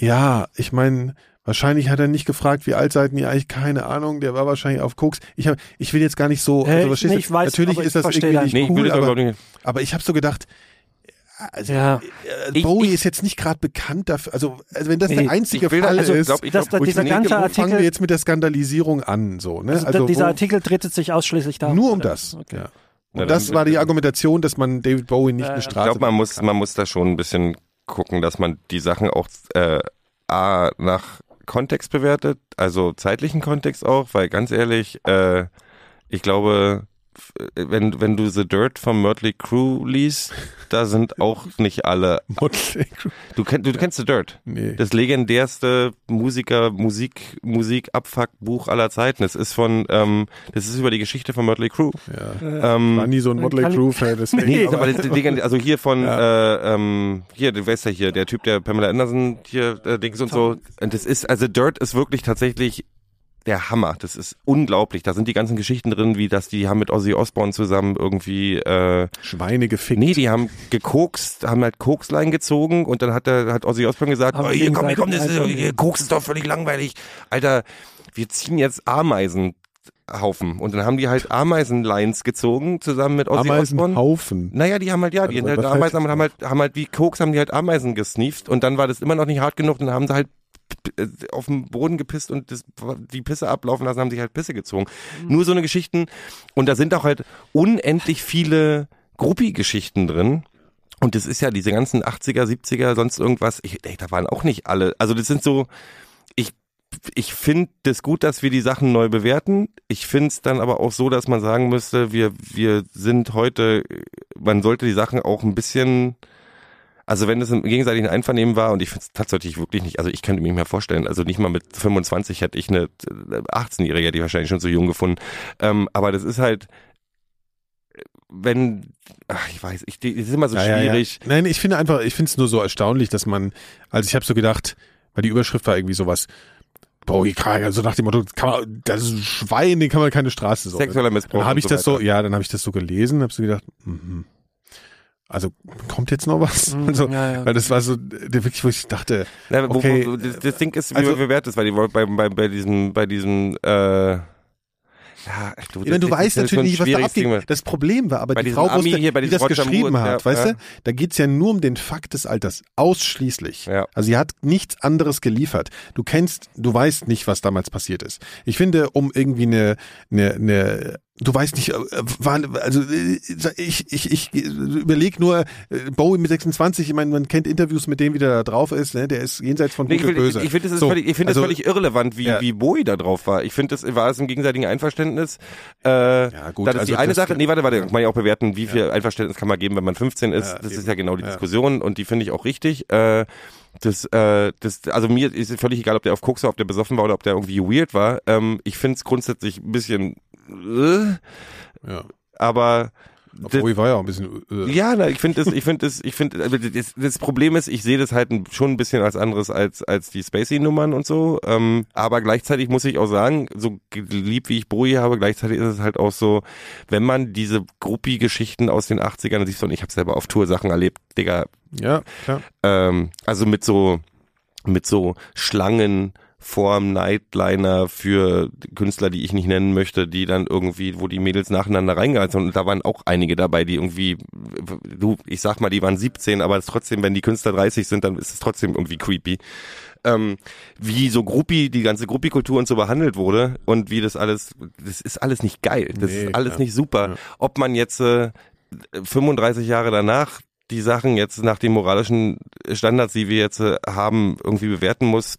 Ja, ich meine, wahrscheinlich hat er nicht gefragt, wie alt seid ihr eigentlich, keine Ahnung, der war wahrscheinlich auf Koks. Ich hab, ich will jetzt gar nicht so, Äh, also, verstehst nee, ich weiß, natürlich ist das irgendwie nicht nee, cool, aber aber ich habe so gedacht, also, Ja. äh, Bowie ich- ist jetzt nicht gerade bekannt dafür, also, also wenn das Nee, der einzige ich will da- Fall also, ist, glaub, ich glaub, da wo ich dieser denke, ganze wo fangen Artikel- wir jetzt mit der Skandalisierung an, so, ne? Also, Also, dieser wo, Artikel dreht sich ausschließlich darum. nur um das, Okay. ja. Na, Und das dann- war die Argumentation, dass man David Bowie nicht Ja, eine ja. Ich glaube, man muss, man muss da schon ein bisschen gucken, dass man die Sachen auch äh, A, nach Kontext bewertet, also zeitlichen Kontext auch, weil ganz ehrlich, äh, ich glaube, wenn, wenn du The Dirt vom Mötley Crew liest, da sind auch nicht alle. Motley Crue. Du, kenn, du kennst The Dirt. Nee. Das legendärste Musiker, Musik, Musik, Abfuck-Buch aller Zeiten. Das ist von, ähm, das ist über die Geschichte von Mötley Crew. Ja. Ähm, War nie so ein Motley Kann- Crue Fan, deswegen. Nee, aber- aber also hier von, äh, ähm, hier, du weißt ja hier, der Typ, der Pamela Anderson hier, äh, Dings und so. Und das ist, also Dirt ist wirklich tatsächlich der Hammer. Das ist unglaublich. Da sind die ganzen Geschichten drin, wie dass die haben mit Ozzy Osbourne zusammen irgendwie, äh, Schweine gefickt. nee, die haben gekokst, haben halt Kokslein gezogen und dann hat der, hat Ozzy Osbourne gesagt, oh, hier komm, hier komm, das ist, hier, Koks ist doch völlig langweilig. Alter, wir ziehen jetzt Ameisen. Haufen. Und dann haben die halt Ameisenlines gezogen, zusammen mit Ozzy Osbourne. Ameisenhaufen. Naja, die haben halt, ja, die Also, halt Ameisen, heißt- haben halt, haben halt wie Koks, haben die halt Ameisen gesneeft und dann war das immer noch nicht hart genug und dann haben sie halt auf den Boden gepisst und das, die Pisse ablaufen lassen, haben sich halt Pisse gezogen. Nur so eine Geschichten und da sind auch halt unendlich viele Gruppi-Geschichten drin. Und das ist ja diese ganzen 80er, 70er, sonst irgendwas, ich, ey, da waren auch nicht alle. Also das sind so, ich, ich finde das gut, dass wir die Sachen neu bewerten. Ich finde es dann aber auch so, dass man sagen müsste, wir, wir sind heute, man sollte die Sachen auch ein bisschen, also wenn es im gegenseitigen Einvernehmen war, und ich finde es tatsächlich wirklich nicht, also ich könnte mir nicht mehr vorstellen, also nicht mal mit 25 hätte ich eine äh, 18-Jährige, hätte ich wahrscheinlich schon zu jung gefunden. Ähm, aber das ist halt, wenn, ach, ich weiß, ich, das ist immer so Ja, ja, ja. schwierig. Nein, ich finde einfach, ich finde es nur so erstaunlich, dass man, also ich habe so gedacht, weil die Überschrift war irgendwie sowas, Krag, also nach dem Motto, kann man, das ist ein Schwein, den kann man keine Straße so. Sexueller Missbrauch. Dann habe ich so das so, ja, dann habe ich das so gelesen, habe so gedacht, mhm. Also kommt jetzt noch was? Mhm, Also, ja, ja. weil das war so, der wirklich, wo ich dachte, Ja, wo, Okay. wo, das, das Ding ist, wie Also- bewertet ist, weil die bei, bei, bei diesem, bei diesem, äh, ja, du, Ja, du weißt natürlich nicht, was da schwieriges Ding. abgeht. Das Problem war aber, Bei die Frau wusste, hier, bei die das Roger geschrieben Moore, hat, ja, weißt ja. du, da geht's ja nur um den Fakt des Alters, ausschließlich. Ja. Also sie hat nichts anderes geliefert. Du kennst, du weißt nicht, was damals passiert ist. Ich finde, um irgendwie eine, eine, eine du weißt nicht, äh, wann, also äh, ich, ich, ich überleg nur, äh, Bowie mit 26, ich meine, man kennt Interviews mit dem, wie der da drauf ist, ne? der ist jenseits von Nee, gut ich und finde, böse. ich finde, das ist So, völlig, ich finde also, das völlig irrelevant, wie, Ja. wie Bowie da drauf war. Ich finde, das war es im gegenseitigen Einverständnis. Äh, Ja, gut, das ist also die eine Sache. Nee, warte, warte, kann man ja auch bewerten, wie viel Einverständnis kann man geben, wenn man 15 ist. Ja, das eben. ist ja genau die Ja. Diskussion und die finde ich auch richtig. Äh, Das, äh, das, also mir ist völlig egal, ob der auf Koks war, ob der besoffen war oder ob der irgendwie weird war. Ähm, ich finde es grundsätzlich ein bisschen, äh, Ja. aber Obwohl, ich war ja auch ein bisschen. Äh, ja, na, ich finde das, ich finde das, ich finde, also das, das Problem ist, ich sehe das halt schon ein bisschen als anderes als als die Spacey-Nummern und so. Ähm, aber gleichzeitig muss ich auch sagen, so lieb wie ich Bowie habe, gleichzeitig ist es halt auch so, wenn man diese Groupie-Geschichten aus den 80ern siehst und ich habe selber auf Tour Sachen erlebt, Digga, ja, klar. ähm, also mit so mit so Schlangen vorm Nightliner für Künstler, die ich nicht nennen möchte, die dann irgendwie, wo die Mädels nacheinander reingehalten sind. Und da waren auch einige dabei, die irgendwie, du, ich sag mal, die waren 17, aber trotzdem, wenn die Künstler 30 sind, dann ist es trotzdem irgendwie creepy. Ähm, wie so Groupie, die ganze Groupie-Kultur und so behandelt wurde und wie das alles, das ist alles nicht geil. Das Nee, ist alles ja. nicht super. Ja. Ob man jetzt äh, 35 Jahre danach die Sachen jetzt nach den moralischen Standards, die wir jetzt äh, haben, irgendwie bewerten muss.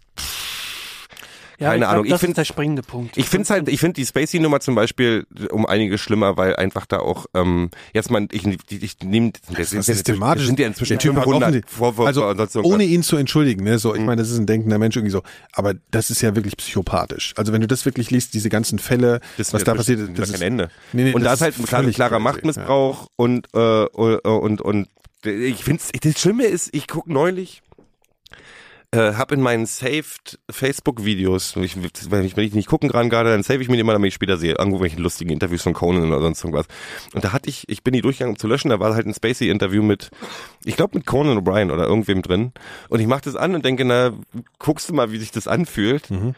Ja, Keine ich glaub, Ahnung. Ich Das find- ist der springende Punkt. Ich finde halt, ich finde die Spacey-Nummer zum Beispiel um einiges schlimmer, weil einfach da auch ähm, jetzt mal ich, ich, ich nehme das ist systematisch. sind ja inzwischen Der Typ hat 500 offensichtlich- Vorwürfe also ohne ihn zu entschuldigen, ne, so ich Mhm. meine, das ist ein denkender Mensch irgendwie so, aber das ist ja wirklich psychopathisch. Also wenn du das wirklich liest, diese ganzen Fälle, Das was ist da passiert das ist, kein Ende. Nee, nee, und das da ist halt ein klarer, klarer Machtmissbrauch und äh, und und und ich finde das Schlimme ist, ich guck neulich äh, hab in meinen saved Facebook-Videos, wenn ich, wenn ich nicht gucken kann gerade, dann save ich mir die immer, damit ich später sehe, irgendwelche lustigen Interviews von Conan oder sonst irgendwas. Und da hatte ich, ich bin die durchgegangen, um zu löschen, da war halt ein Spacey-Interview mit, ich glaube mit Conan O'Brien oder irgendwem drin. Und ich mach das an und denke, na, guckst du mal, wie sich das anfühlt. Mhm.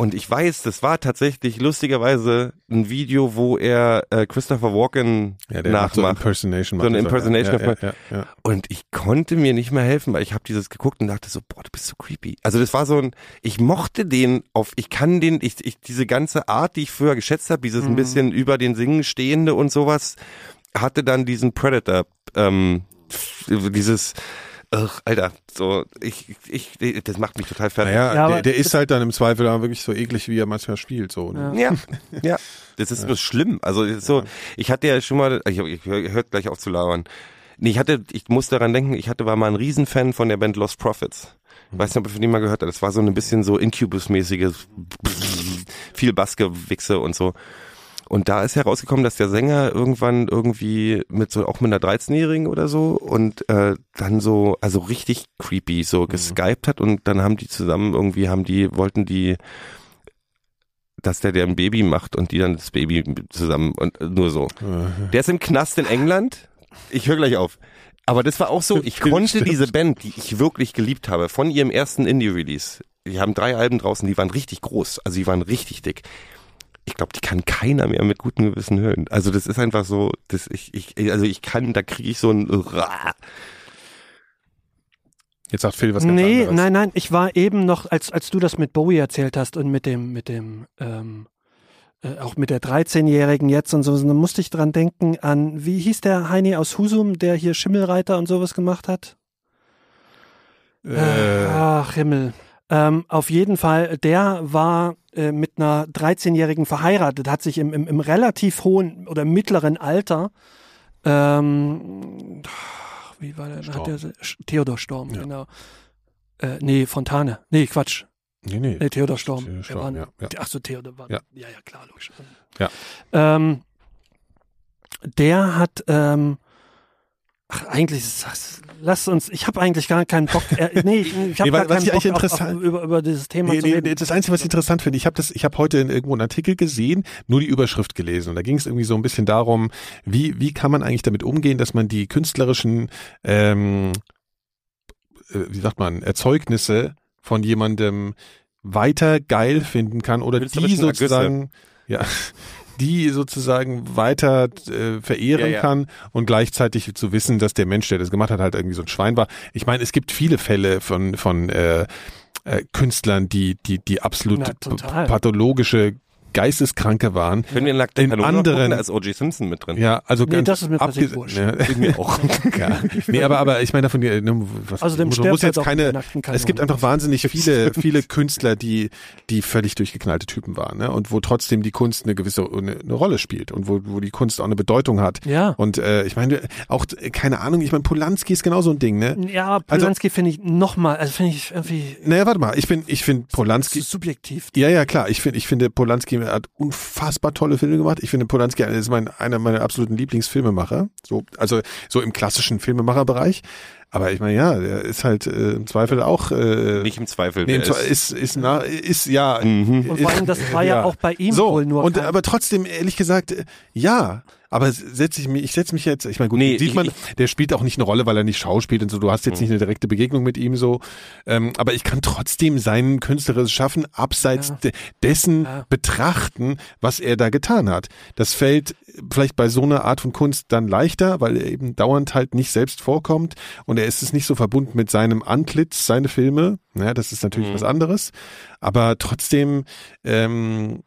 Und ich weiß, das war tatsächlich lustigerweise ein Video, wo er äh, Christopher Walken ja, der macht so nachmacht. Impersonation. So eine er. Impersonation ja, ja, ja, ja. Und ich konnte mir nicht mehr helfen, weil ich habe dieses geguckt und dachte so, boah, du bist so creepy. Also das war so ein, ich mochte den auf, ich kann den, ich, ich diese ganze Art, die ich früher geschätzt habe, dieses ein bisschen über den Singen stehende und sowas, hatte dann diesen Predator, ähm, dieses, ugh, Alter, so, ich, ich, das macht mich total fertig. Naja, Ja, der, der ist halt dann im Zweifel auch wirklich so eklig, wie er manchmal spielt. So, ne? Ja. Ja, ja. Das ist bloß schlimm. Also so, ich hatte ja schon mal, ich, ich hör- hört gleich auf zu labern. Nee, ich hatte, ich muss daran denken, ich hatte war mal ein Riesenfan von der Band Lost Prophets. Weiß nicht, ob ihr von dem mal gehört habt. Das war so ein bisschen so Incubus-mäßiges, viel Bassgewichse und so. Und da ist herausgekommen, dass der Sänger irgendwann irgendwie mit so, auch mit einer 13-Jährigen oder so und äh, dann so, also richtig creepy so geskypt hat und dann haben die zusammen irgendwie, haben die, wollten die dass der der ein Baby macht und die dann das Baby zusammen und äh, nur so. Der ist im Knast in England. Ich höre gleich auf. Aber das war auch so, ich konnte diese Band, die ich wirklich geliebt habe, von ihrem ersten Indie-Release, die haben drei Alben draußen, die waren richtig groß, also die waren richtig dick. Ich glaube, die kann keiner mehr mit gutem Gewissen hören. Also das ist einfach so, das ich, ich also ich kann, da kriege ich so ein Jetzt sagt Phil was ganz Nee, anderes. nein, nein, ich war eben noch, als, als du das mit Bowie erzählt hast und mit dem, mit dem, ähm, äh, auch mit der 13-Jährigen jetzt und so, dann musste ich dran denken an, wie hieß der Heini aus Husum, der hier Schimmelreiter und sowas gemacht hat? Äh, Ach, Himmel. Ähm, auf jeden Fall, der war äh, mit einer 13-Jährigen verheiratet, hat sich im, im, im relativ hohen oder mittleren Alter, ähm, wie war der? Hat der Theodor Storm, Ja. genau. Äh, nee, Fontane. Nee, Quatsch. nee, nee. Nee, Theodor Storm. Theodor Storm, ja, ja. Ach so, Theodor war. Ja. ja, ja, klar, logisch. Ja. Ähm, der hat, ähm, ach, eigentlich ist das, lass uns, ich habe eigentlich gar keinen Bock, äh, nee, ich habe Nee, gar was keinen Bock eigentlich auf, auf, interessant- über, über dieses Thema Nee, zu nee, reden. nee, das Einzige, was ich interessant finde, ich habe das, ich habe heute in irgendwo einen Artikel gesehen, nur die Überschrift gelesen und da ging es irgendwie so ein bisschen darum, wie wie kann man eigentlich damit umgehen, dass man die künstlerischen, ähm, äh, wie sagt man, Erzeugnisse von jemandem weiter geil finden kann oder die Künstlerischen Ergüsse. sozusagen, ja, die sozusagen weiter äh, verehren Ja, ja. kann und gleichzeitig zu wissen, dass der Mensch, der das gemacht hat, halt irgendwie so ein Schwein war. Ich meine, es gibt viele Fälle von von äh, äh, Künstlern, die die die absolut Na, pathologische geisteskranke waren. Können wir in nackte In Kanone anderen- ist O.J. Simpson mit drin. Ja, also Nee, ganz das ist mir abges- wurscht. Ja, mir auch. ja. Nee, aber, aber ich meine davon, äh, ne, was, Außerdem man stirbt muss jetzt halt keine, es gibt einfach wahnsinnig viele, viele Künstler, die, die völlig durchgeknallte Typen waren, ne? Und wo trotzdem die Kunst eine gewisse, eine, eine Rolle spielt und wo, wo die Kunst auch eine Bedeutung hat. Ja. Und, äh, ich meine, auch, keine Ahnung, ich meine, Polanski ist genau so ein Ding, ne? Ja, Also- Polanski finde ich nochmal, also finde ich irgendwie Naja, warte mal, ich bin, ich finde Polanski, subjektiv. Ja, ja, klar. Ich finde, ich finde, Polanski hat unfassbar tolle Filme gemacht. Ich finde, Polanski ist mein, einer meiner absoluten Lieblingsfilmemacher. So, also, so im klassischen Filmemacherbereich. Aber ich meine, ja, der ist halt äh, im Zweifel auch, äh, Nicht im Zweifel. nee, im wer Zwe- ist, ist, na, ist, ja. Mhm. Und vor allem, das war ja, auch bei ihm so, wohl nur. Und, aber trotzdem, ehrlich gesagt, äh, ja. Aber setze ich mich, ich setze mich jetzt, ich meine, gut, Nee, sieht ich- man, ich- der spielt auch nicht eine Rolle, weil er nicht schauspielt und so. Du hast jetzt Mhm. nicht eine direkte Begegnung mit ihm so. Ähm, aber ich kann trotzdem sein künstlerisches Schaffen abseits Ja. de dessen Ja. betrachten, was er da getan hat. Das fällt vielleicht bei so einer Art von Kunst dann leichter, weil er eben dauernd halt nicht selbst vorkommt und er ist es nicht so verbunden mit seinem Antlitz, seine Filme. Ja, das ist natürlich Mhm. was anderes. Aber trotzdem, ähm,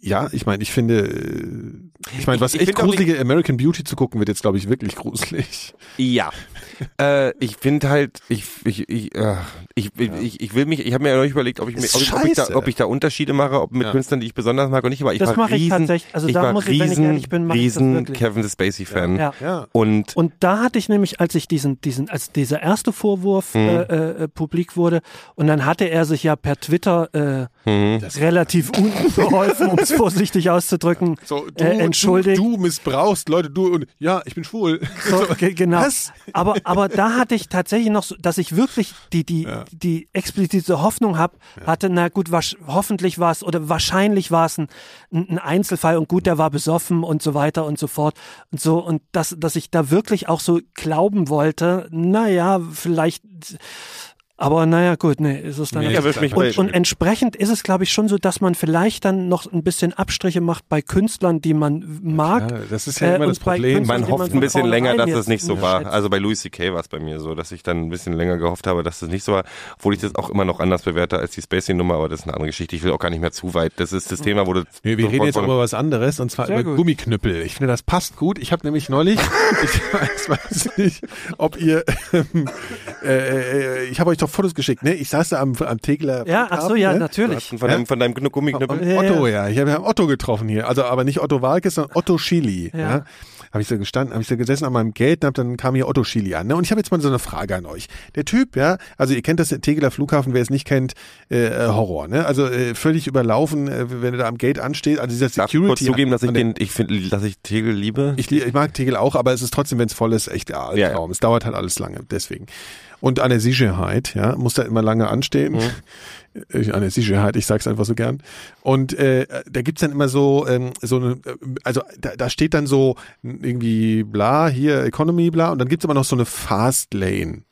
ja, ich meine, ich finde, äh, ich meine, was Ich- ich echt gruselige American Beauty zu gucken, wird jetzt, glaube ich, wirklich gruselig. Ja. äh, ich finde halt, ich, ich, ich, äh, ich, ich, ich will mich, ich habe mir ja neulich überlegt, ob ich, mir, ob, ich, ob, ich da, ob ich da Unterschiede mache, ob mit Ja. Künstlern, die ich besonders mag und nicht, aber ich Das war mache ich riesen, tatsächlich. Also ich da war muss ich, wenn ich riesen, ehrlich bin, mache ich das riesen wirklich. Kevin Spacey-Fan. Ja. Ja. Und Und da hatte ich nämlich, als ich diesen, diesen, als dieser erste Vorwurf Mhm. äh, äh, publik wurde, und dann hatte er sich ja per Twitter äh, mhm. relativ unbeholfen, um es vorsichtig auszudrücken, So, du, äh, entschuldigt. du, du missbrauchst Leute, du und ja, ich bin schwul. So, ge- genau. Was? Aber, aber da hatte ich tatsächlich noch so, dass ich wirklich die, die, die explizite Hoffnung hab, hatte, na gut, wasch, hoffentlich war es oder wahrscheinlich war es ein, ein Einzelfall und gut, der war besoffen und so weiter und so fort und so und dass, dass ich da wirklich auch so glauben wollte, naja, vielleicht, aber naja, gut, nee, ist es dann Nee, nicht. erwischt mich Und, und entsprechend ist es, glaube ich, schon so, dass man vielleicht dann noch ein bisschen Abstriche macht bei Künstlern, die man mag. Ja, das ist ja Äh, immer und das Problem. Man hofft von ein bisschen länger, dass das nicht so war. schätzt. Also bei Louis C.K. war es bei mir so, dass ich dann ein bisschen länger gehofft habe, dass das nicht so war, obwohl ich das auch immer noch anders bewerte als die Spacey-Nummer, aber das ist eine andere Geschichte. Ich will auch gar nicht mehr zu weit. Das ist das Thema, wo du Nee, wir reden jetzt über was anderes und zwar Sehr über gut. Gummiknüppel. Ich finde, das passt gut. Ich habe nämlich neulich, ich weiß, weiß nicht, ob ihr, ähm, äh, äh, ich habe euch doch Fotos geschickt, ne? Ich saß da am, am Tegler. Ja, ach so, ja, ne? natürlich. von deinem, von deinem Gummiknüppel. Ja, Otto, ja. Ich habe ja Otto getroffen hier. Also aber nicht Otto Walkes, sondern Otto Schili. Ja. Ja. Habe ich so gestanden, habe ich so gesessen an meinem Gate und hab, dann kam hier Otto Schili an. Ne? Und ich habe jetzt mal so eine Frage an euch. Der Typ, ja, also ihr kennt das Tegeler Flughafen, wer es nicht kennt, äh, äh, Horror, ne? Also äh, völlig überlaufen, äh, wenn er da am Gate ansteht. Also dieser Darf ich kurz Security. zugeben, dass ich den, ich finde, dass ich Tegel liebe? ich, ich mag Tegel auch, aber es ist trotzdem, wenn es voll ist, echt Ja, Albtraum. Es dauert halt alles lange, deswegen. Und an der Sicherheit, ja, muss da immer lange anstehen. Ich- An der Sicherheit, ich sag's einfach so gern. Und äh, da gibt's dann immer so, ähm, so eine, äh, also da, da steht dann so irgendwie bla, hier Economy bla, und dann gibt's aber noch so eine Fast Lane.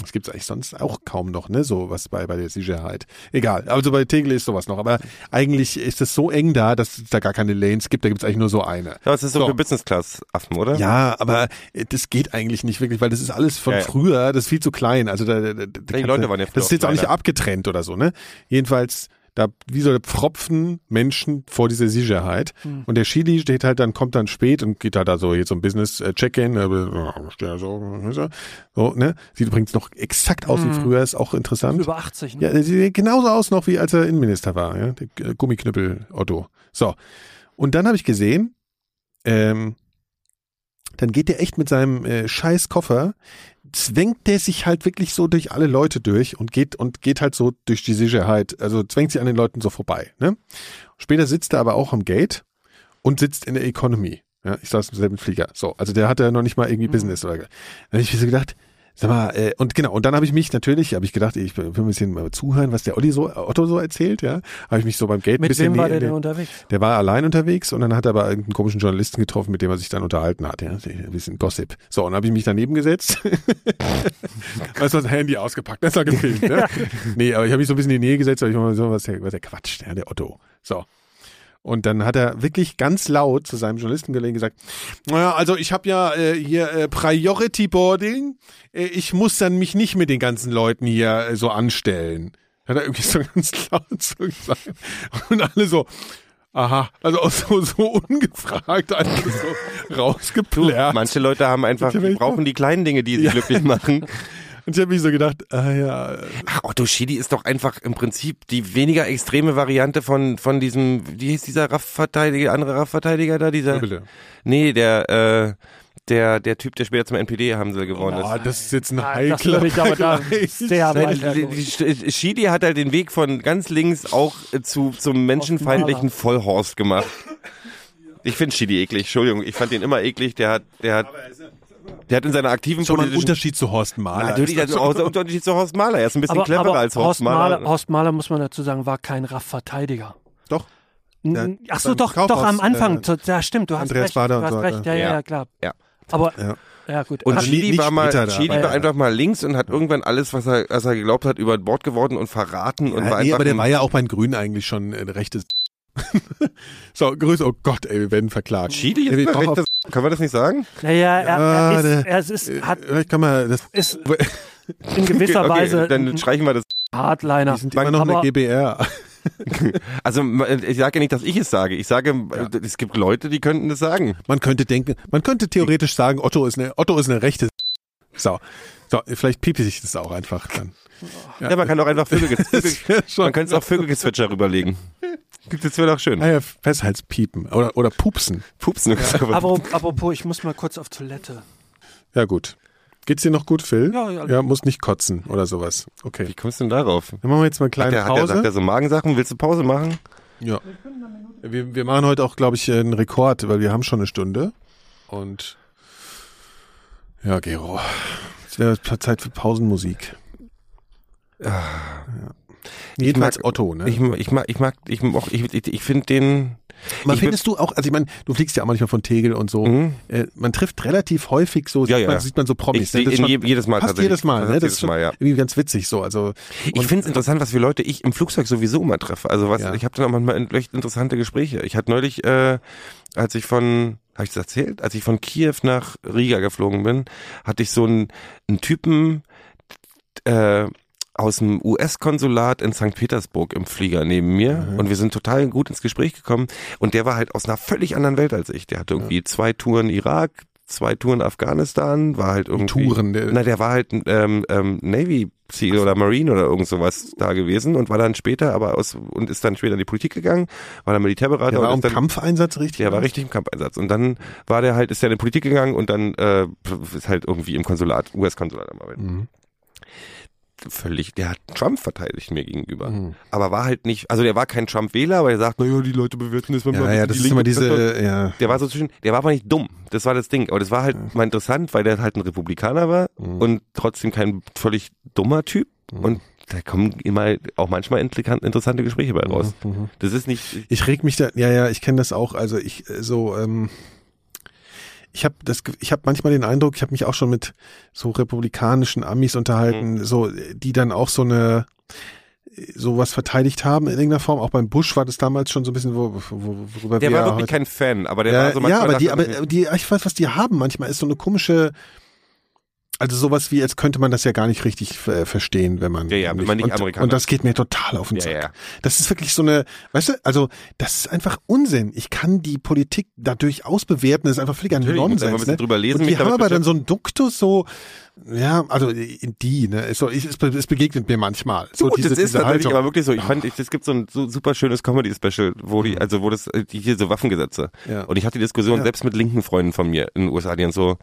Das gibt's eigentlich sonst auch kaum noch, ne? So was bei, bei der Sicherheit. Egal. Also bei Tegel ist sowas noch. Aber eigentlich ist es so eng da, dass es da gar keine Lanes gibt. Da gibt's eigentlich nur so eine. Ja, das ist so, So. für Business-Class-Affen, oder? Ja, aber das geht eigentlich nicht wirklich, weil das ist alles von Ja, ja. früher, das ist viel zu klein. Also da, da, da, da kannst Leute waren ja früher Das ist jetzt auch nicht abgetrennt oder so, ne? Jedenfalls, da wie so Pfropfen Menschen vor dieser Sicherheit. Hm. Und der Chili steht halt dann, kommt dann spät und geht halt da so jetzt so ein Business-Check-In, äh, da so, ne? Sieht übrigens noch exakt aus Hm. wie früher, ist auch interessant. Über 80, ne? Ja, sieht genauso aus noch, wie als er Innenminister war, ja. Der äh, Gummiknüppel Otto. So. Und dann habe ich gesehen, ähm, dann geht der echt mit seinem äh, scheiß Koffer, zwängt der sich halt wirklich so durch alle Leute durch und geht und geht halt so durch die Sicherheit, also zwängt sich an den Leuten so vorbei. Ne? Später sitzt er aber auch am Gate und sitzt in der Economy. Ja, ich saß im selben Flieger. So, also der hatte noch nicht mal irgendwie Business oder. Dann habe ich mir so gedacht, sag mal, äh, und genau, und dann habe ich mich natürlich, habe ich gedacht, ich will ein bisschen mal zuhören, was der Olli so, Otto so erzählt, ja. Habe ich mich so beim Gate ein Mit bisschen wem war der denn unterwegs? der war allein unterwegs und dann hat er aber irgendeinen komischen Journalisten getroffen, mit dem er sich dann unterhalten hat. Ja, ein bisschen Gossip. So, und dann habe ich mich daneben gesetzt. weißt du, das Handy ausgepackt, das war gefilmt. Ne? nee, aber ich habe mich so ein bisschen in die Nähe gesetzt, weil ich mal so, was der, was der quatscht, ja, der Otto. So. Und dann hat er wirklich ganz laut zu seinem Journalisten gelegen gesagt, naja, also ich habe ja äh, hier äh, Priority Boarding, äh, ich muss dann mich nicht mit den ganzen Leuten hier äh, so anstellen. Hat er irgendwie so ganz laut so gesagt. Und alle so, Aha, also auch so, so ungefragt einfach so rausgeplärt. Manche Leute haben einfach, brauchen die kleinen Dinge, die sie glücklich machen. Und ich habe mich so gedacht, ah ja, Ach, Otto Schily ist doch einfach im Prinzip die weniger extreme Variante von, von diesem, wie hieß dieser Raff-Verteidiger, andere Raff-Verteidiger da, dieser? bitte. Nee, der, äh, der, der Typ, der später zum NPD haben sie geworden Oh, ist. das ist jetzt ein Ah, das heikler ich aber da Schidi hat halt den Weg von ganz links auch zu zum menschenfeindlichen Vollhorst gemacht. Ich finde Schidi eklig, Entschuldigung, ich fand ihn immer eklig. Der hat, der hat, der hat in seiner aktiven Schon ein politischen Unterschied zu Horst Mahler. Natürlich, Ist das ist auch der Unterschied zu Horst Mahler. Er ist ein bisschen Aber, cleverer aber als Horst, Horst Mahler. Mahler, Horst Mahler, muss man dazu sagen, war kein Raff-Verteidiger. Doch. N- Ja, Ach so, doch, Kaufhaus, doch am Anfang. äh, ja, stimmt, du hast Andreas recht. Wader du und hast so recht, ja, ja, Ja. ja, klar. Ja. Aber, Ja. ja, gut. Und Schidi nicht war mal, aber war ja. einfach mal links und hat irgendwann alles, was er, was er geglaubt hat, über Bord geworden und verraten und war Ja, nee, aber der ein- war ja auch bei den Grünen eigentlich schon äh, rechtes. so, Grüße, oh Gott, ey, wir werden verklagt. Schidi Ja, ist wir ein brauchen rechtes, können wir das nicht sagen? naja, er, Ja, er, ist, der- er ist, hat, Vielleicht kann man das. ist in gewisser okay, Weise dann streichen wir das. Hardliner. Die sind immer noch eine GBR. Also ich sage ja nicht, dass ich es sage. Ich sage, es gibt Leute, die könnten das sagen. Man könnte denken, man könnte theoretisch sagen, Otto ist eine, Otto ist eine rechte. So, so, vielleicht piepse ich das auch einfach dann. Ja, man kann doch einfach Vögel, Vögel Das wär schon- man könnte es auch Vögelgezwitscher rüberlegen. Das wäre doch schön. Ah ja, Festhaltspiepen oder, oder Pupsen. Pupsen. aber, apropos, ich muss mal kurz auf Toilette. Ja, gut. Geht's dir noch gut, Phil? Ja, ja. Ja, muss nicht kotzen oder sowas. Okay. Wie kommst du denn darauf? Dann machen wir jetzt mal eine Hat kleine der, hat der, sagt Pause. er so Magensachen? Willst du Pause machen? Ja. Wir, wir machen heute auch, glaube ich, einen Rekord, weil wir haben schon eine Stunde. Und ja, Gero. Es wäre Zeit für Pausenmusik. Ja. Jedenfalls mag- Otto, ne? Ich, ich mag, ich mag, ich, mag- ich, ich, ich finde den. Man findest du auch, also ich meine, du fliegst ja auch manchmal von Tegel und so. Mhm. Äh, man trifft relativ häufig so, Ja, sieht, ja. Man, sieht man so Promis. Ich? Das schon je- jedes Mal Fast tatsächlich. jedes Mal, ne? Das jedes ist schon Mal, ja. irgendwie ganz witzig so. Also Ich finde es interessant, was für Leute ich im Flugzeug sowieso immer treffe. Also was, Ja. ich habe dann auch manchmal echt interessante Gespräche. Ich hatte neulich, äh, als ich von, habe ich das erzählt? Als ich von Kiew nach Riga geflogen bin, hatte ich so einen, einen Typen äh, aus dem US-Konsulat in St. Petersburg im Flieger neben mir und wir sind total gut ins Gespräch gekommen und der war halt aus einer völlig anderen Welt als ich. Der hatte irgendwie zwei Touren Irak, zwei Touren Afghanistan, war halt irgendwie Touren, der- na, der war halt ähm, ähm, Navy SEAL oder Marine oder irgend sowas da gewesen und war dann später aber aus und ist dann später in die Politik gegangen, war dann Militärberater der war im dann, Kampfeinsatz richtig? der war richtig im Kampfeinsatz und dann war der halt ist der in die Politik gegangen und dann äh, ist halt irgendwie im Konsulat US-Konsulat am Arbeiten. Mhm. Völlig, der hat Trump verteidigt mir gegenüber. Mhm. Aber war halt nicht, also der war kein Trump-Wähler, aber er sagt, naja, die Leute bewerten das, wenn Ja, man ja, die das ist Linke immer diese, ja. Der war so zwischen, der war aber nicht dumm. Das war das Ding. Aber das war halt mal interessant, weil der halt ein Republikaner war Mhm. und trotzdem kein völlig dummer Typ. Und da kommen immer auch manchmal interessante Gespräche bei raus. Mhm. Das ist nicht, Ich reg mich da, ja, ja, ich kenne das auch. Also ich äh, so, ähm, ich habe das, ich habe manchmal den Eindruck, ich habe mich auch schon mit so republikanischen Amis unterhalten, Mhm. so die dann auch so eine sowas verteidigt haben in irgendeiner Form. Auch beim Bush war das damals schon so ein bisschen, wo, wo, worüber der wir war ja wirklich heute- kein Fan, aber der ja, war so ja, manchmal aber die, aber die, ich weiß, was die haben manchmal ist so eine komische, also sowas wie, als könnte man das ja gar nicht richtig äh, verstehen, wenn man Ja, ja, wenn man nicht und, Amerikaner und das geht mir total auf den Ja, Sack. ja. Das ist wirklich so eine, weißt du, also das ist einfach Unsinn. Ich kann die Politik da durchaus bewerten, das ist einfach völliger Natürlich, Nonsens. Ne? drüber lesen, und die haben aber dann so einen Duktus so, ja, also die, ne, es, so, ich, es, es begegnet mir manchmal. So Gut, diese, das ist diese tatsächlich Haltung. aber wirklich so. Ich fand, ich, es gibt so ein so super schönes Comedy-Special, wo die, also wo das, äh, die hier so Waffengesetze. Ja. Und ich hatte die Diskussion Ja. selbst mit linken Freunden von mir in den USA, die dann so,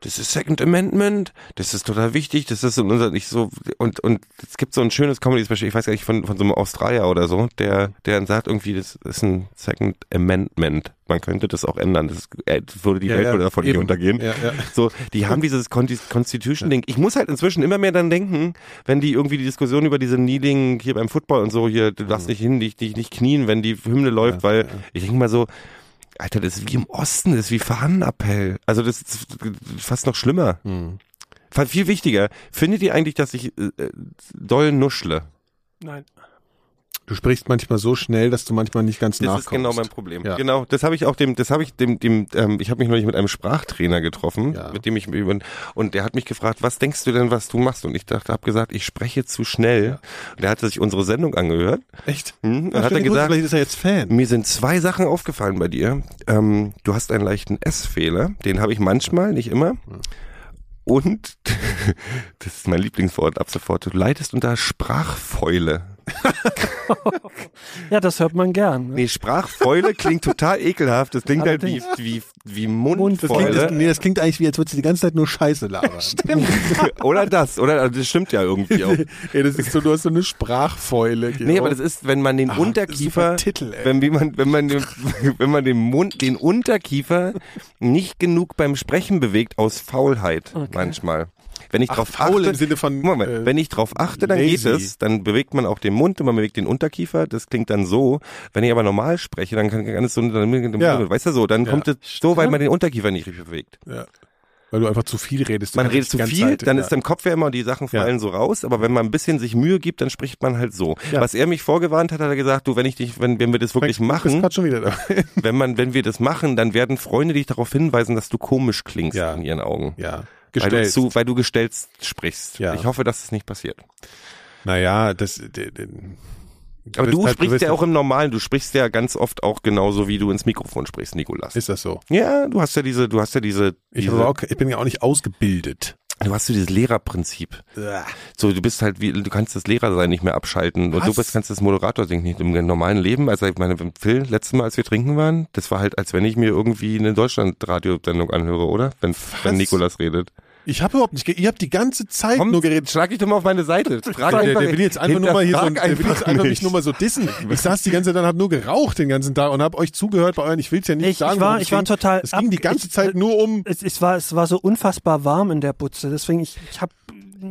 das ist Second Amendment, das ist total wichtig, das ist so, unser- nicht so, und, und es gibt so ein schönes Comedy-Special, ich weiß gar nicht, von, von so einem Australier oder so, der, der dann sagt irgendwie, das ist ein Second Amendment. Man könnte das auch ändern, das äh, würde die Ja, Welt ja, würde davon nicht eben. untergehen. Ja, ja. So, die haben dieses Conti- Constitution-Ding. Ich muss halt inzwischen immer mehr dann denken, wenn die irgendwie die Diskussion über diese Kneeling hier beim Football und so, hier, du darfst nicht hin, dich, dich nicht knien, wenn die Hymne läuft, weil ich denke mal so, Alter, das ist wie im Osten, das ist wie Fahnenappell. Also das ist fast noch schlimmer. Hm. Viel wichtiger. Findet ihr eigentlich, dass ich äh, äh, doll nuschle? Nein. Du sprichst manchmal so schnell, dass du manchmal nicht ganz Das nachkommst. ist genau mein Problem. Ja. Genau, das habe ich auch dem, das habe ich dem, dem, ähm, ich habe mich neulich mit einem Sprachtrainer getroffen, Ja. mit dem ich und der hat mich gefragt, was denkst du denn, was du machst? Und ich dachte, habe gesagt, ich spreche zu schnell. Und der hatte sich unsere Sendung angehört. Echt? Hm, und hat er gesagt, vielleicht ist er jetzt Fan. mir sind zwei Sachen aufgefallen bei dir. Ähm, du hast einen leichten S-Fehler, den habe ich manchmal, nicht immer. Und, das ist mein Lieblingswort ab sofort, du leidest unter Sprachfäule. Ja, das hört man gern. Ne? Nee, Sprachfäule klingt total ekelhaft. Das klingt halt wie, wie, wie Das klingt, Mundfäule. das, nee, das klingt eigentlich wie, als würdest du die ganze Zeit nur Scheiße labern. oder das, oder also das stimmt ja irgendwie auch. Ey, das ist so, du hast so eine Sprachfäule. Nee, aber das ist, wenn man den Ah, Unterkiefer, Titel, wenn, wie man, wenn man, wenn man den Mund, den Unterkiefer nicht genug beim Sprechen bewegt aus Faulheit manchmal. Wenn ich Ach, drauf faul achte, im Sinne von, Moment, äh, wenn ich drauf achte, dann geht lazy. es, dann bewegt man auch den Mund und man bewegt den Unterkiefer, das klingt dann so. Wenn ich aber normal spreche, dann kann, kann es so, dann, Ja. weißt du so, dann Ja. kommt es so, weil man den Unterkiefer nicht richtig bewegt. Ja. Weil du einfach zu viel redest. Man redet zu viel, Zeit, dann ja. ist im Kopf ja immer, die Sachen Ja. fallen so raus, aber wenn man ein bisschen sich Mühe gibt, dann spricht man halt so. Ja. Was er mich vorgewarnt hat, hat er gesagt, du, wenn ich dich, wenn, wenn wir das wirklich bist machen, wenn man, wenn wir das machen, dann werden Freunde dich darauf hinweisen, dass du komisch klingst Ja. in ihren Augen. Ja. Weil du, Gestellt. zu, weil du gestellt sprichst. Ja. Ich hoffe, dass es nicht passiert. Naja, das, d- d- Aber du halt- sprichst wirst ja auch im Normalen, du sprichst ja ganz oft auch genauso, wie du ins Mikrofon sprichst, Nikolas. Ist das so? ja, du hast ja diese, du hast ja diese, Ich, diese auch, ich bin ja auch nicht ausgebildet. du hast so dieses Lehrerprinzip. So, du bist halt wie, du kannst das Lehrersein nicht mehr abschalten und Was? du bist, kannst das Moderator-Ding nicht im normalen Leben. Also ich meine, Phil, letztes Mal, als wir trinken waren, das war halt, als wenn ich mir irgendwie eine Deutschland-Radiosendung anhöre, oder? Wenn, wenn Nikolas redet. Ich habe überhaupt nicht, ihr habt die ganze Zeit Komm, nur geredet. schlag dich doch mal auf meine Seite. Frag Der, der will jetzt einfach nur mal hier so, der will jetzt einfach mich nicht. nur mal so dissen. Ich saß die ganze Zeit und hab nur geraucht den ganzen Tag und hab euch zugehört bei euren, ich will's ja nicht Ich- ich sagen. war- worum es ich war ging. total Es ging die ganze ich- Zeit nur um, Es, es, war, es war so unfassbar warm in der Butze, deswegen ich, ich habe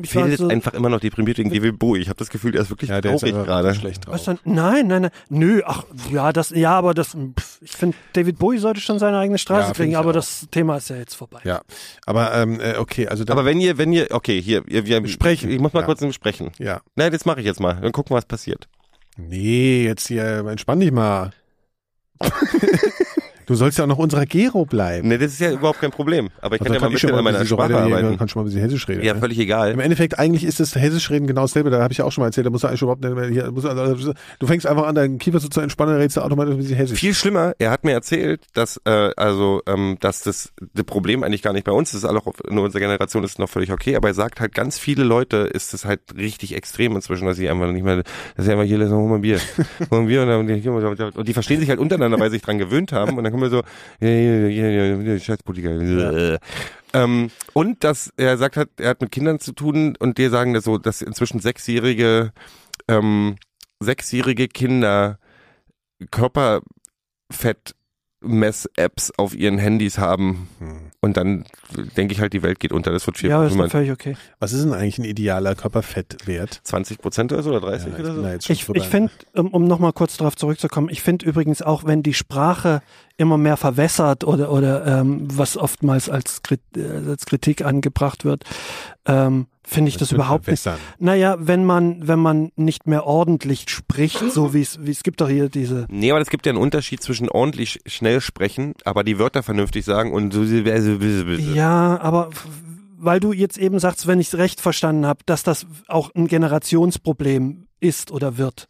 ich Phil war ist so, einfach immer noch deprimiert wegen David Bowie. Ich habe das Gefühl, er ist wirklich ja, traurig gerade. schlecht drauf. was dann, nein, nein, nein, nö, ach ja, das, ja, aber das, pff, ich finde, David Bowie sollte schon seine eigene Straße Ja, kriegen, aber auch. das Thema ist ja jetzt vorbei. Ja, aber ähm, äh, okay, also da, Aber wenn ihr, wenn ihr, okay, hier, ihr, wir Sprechen. Ich muss mal Ja. kurz sprechen. ja, Nein, das mache ich jetzt mal. Dann gucken, was passiert. nee, jetzt hier entspann dich mal. Du sollst ja auch noch unserer Gero bleiben. Nee, das ist ja überhaupt kein Problem. Aber ich kann ja mal ein bisschen an meiner Sprache arbeiten. Kann schon mal ein bisschen hessisch reden. Ja, ne? völlig Im egal. Endeffekt, eigentlich ist das Hessisch reden genau dasselbe, da habe ich ja auch schon mal erzählt, da musst du eigentlich überhaupt nicht mehr, hier, musst, du- also, du fängst einfach an, deinen Kiefer so zu entspannen, dann redest du automatisch ein bisschen Hessisch. Viel schlimmer, er hat mir erzählt, dass äh, also ähm, dass das, das Problem eigentlich gar nicht bei uns ist, auch in unserer Generation ist es noch völlig okay, aber er sagt halt, ganz viele Leute ist es halt richtig extrem inzwischen, dass sie einfach nicht mehr, dass sie einfach hier lassen, hol mal ein Bier, hol mal ein Bier und, dann, und die verstehen sich halt untereinander, weil sie sich dran gewöhnt haben und dann kommen wir so, ja, ja, ja, ja, scheiß Politiker. Ähm, und dass er sagt hat, er hat mit Kindern zu tun und die sagen das so, dass inzwischen sechsjährige ähm, sechsjährige Kinder Körperfett-Mess-Apps auf ihren Handys haben. Hm. Und dann denke ich halt, die Welt geht unter. Das wird viel. Ja, aber ist doch man völlig okay. Was ist denn eigentlich ein idealer Körperfettwert? 20 Prozent oder so oder 30 Ja, ich oder so? schon Ich, ich finde, um, um nochmal kurz darauf zurückzukommen, ich finde übrigens auch, wenn die Sprache immer mehr verwässert oder, oder ähm, was oftmals als, Krit äh, als Kritik angebracht wird, ähm, finde ich das, wird überhaupt nicht. Naja, wenn man, wenn man nicht mehr ordentlich spricht, so wie es, wie es gibt doch hier diese, Nee, aber es gibt ja einen Unterschied zwischen ordentlich schnell sprechen, aber die Wörter vernünftig sagen und so. ja, aber weil du jetzt eben sagst, wenn ich es recht verstanden habe, dass das auch ein Generationsproblem ist oder wird,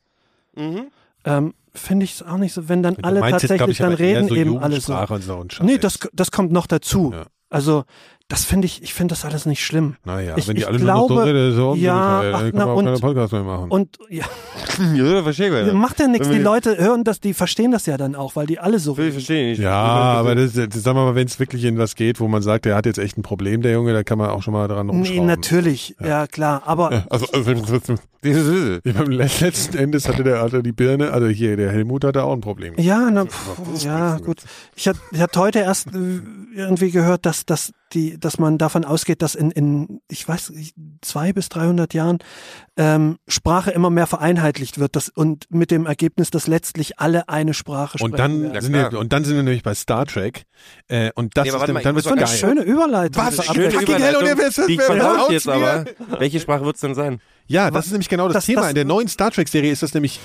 Mhm. ähm, finde ich es auch nicht so, wenn dann alle meinst jetzt, tatsächlich ich, dann reden so eben alle so. Und so. Nee, das, das kommt noch dazu. Ja. Also, das finde ich, ich finde das alles nicht schlimm. Naja, Ich- wenn die ich alle nur noch so glaube- reden, so ja, dann ach, kann na, man auch und- keine Podcast mehr machen. Und ja, Ja, verstehe ich. macht ja nichts. Die Leute hören das, die verstehen das ja dann auch, weil die alle so Ich reden. verstehe nicht. ja, aber das, das sagen wir mal, wenn es wirklich in was geht, wo man sagt, der hat jetzt echt ein Problem, der Junge, da kann man auch schon mal dran Nee, rumschrauben. natürlich, ja, klar. Aber Also, also ja, beim letzten Endes hatte der hatte die Birne, also hier, der Helmut hatte auch ein Problem. ja, na, pff, ja, gut. Ich hatte ich hatte heute erst äh, irgendwie gehört, dass, dass die, dass man davon ausgeht, dass in, in ich weiß, zwei bis 300 Jahren ähm, Sprache immer mehr vereinheitlicht wird das, und mit dem Ergebnis, dass letztlich alle eine Sprache sprechen. Und dann. Ja, sind wir, und dann sind wir nämlich bei Star Trek. Äh, und das Nee, ist dann, wird's mal eine schöne Überleitung. Was? Schöne ist fucking hell, und wer- wer- die ich jetzt aber. Welche Sprache wird's denn sein? Ja, das ist nämlich genau das, das- Thema. das- In der neuen Star Trek-Serie ist das nämlich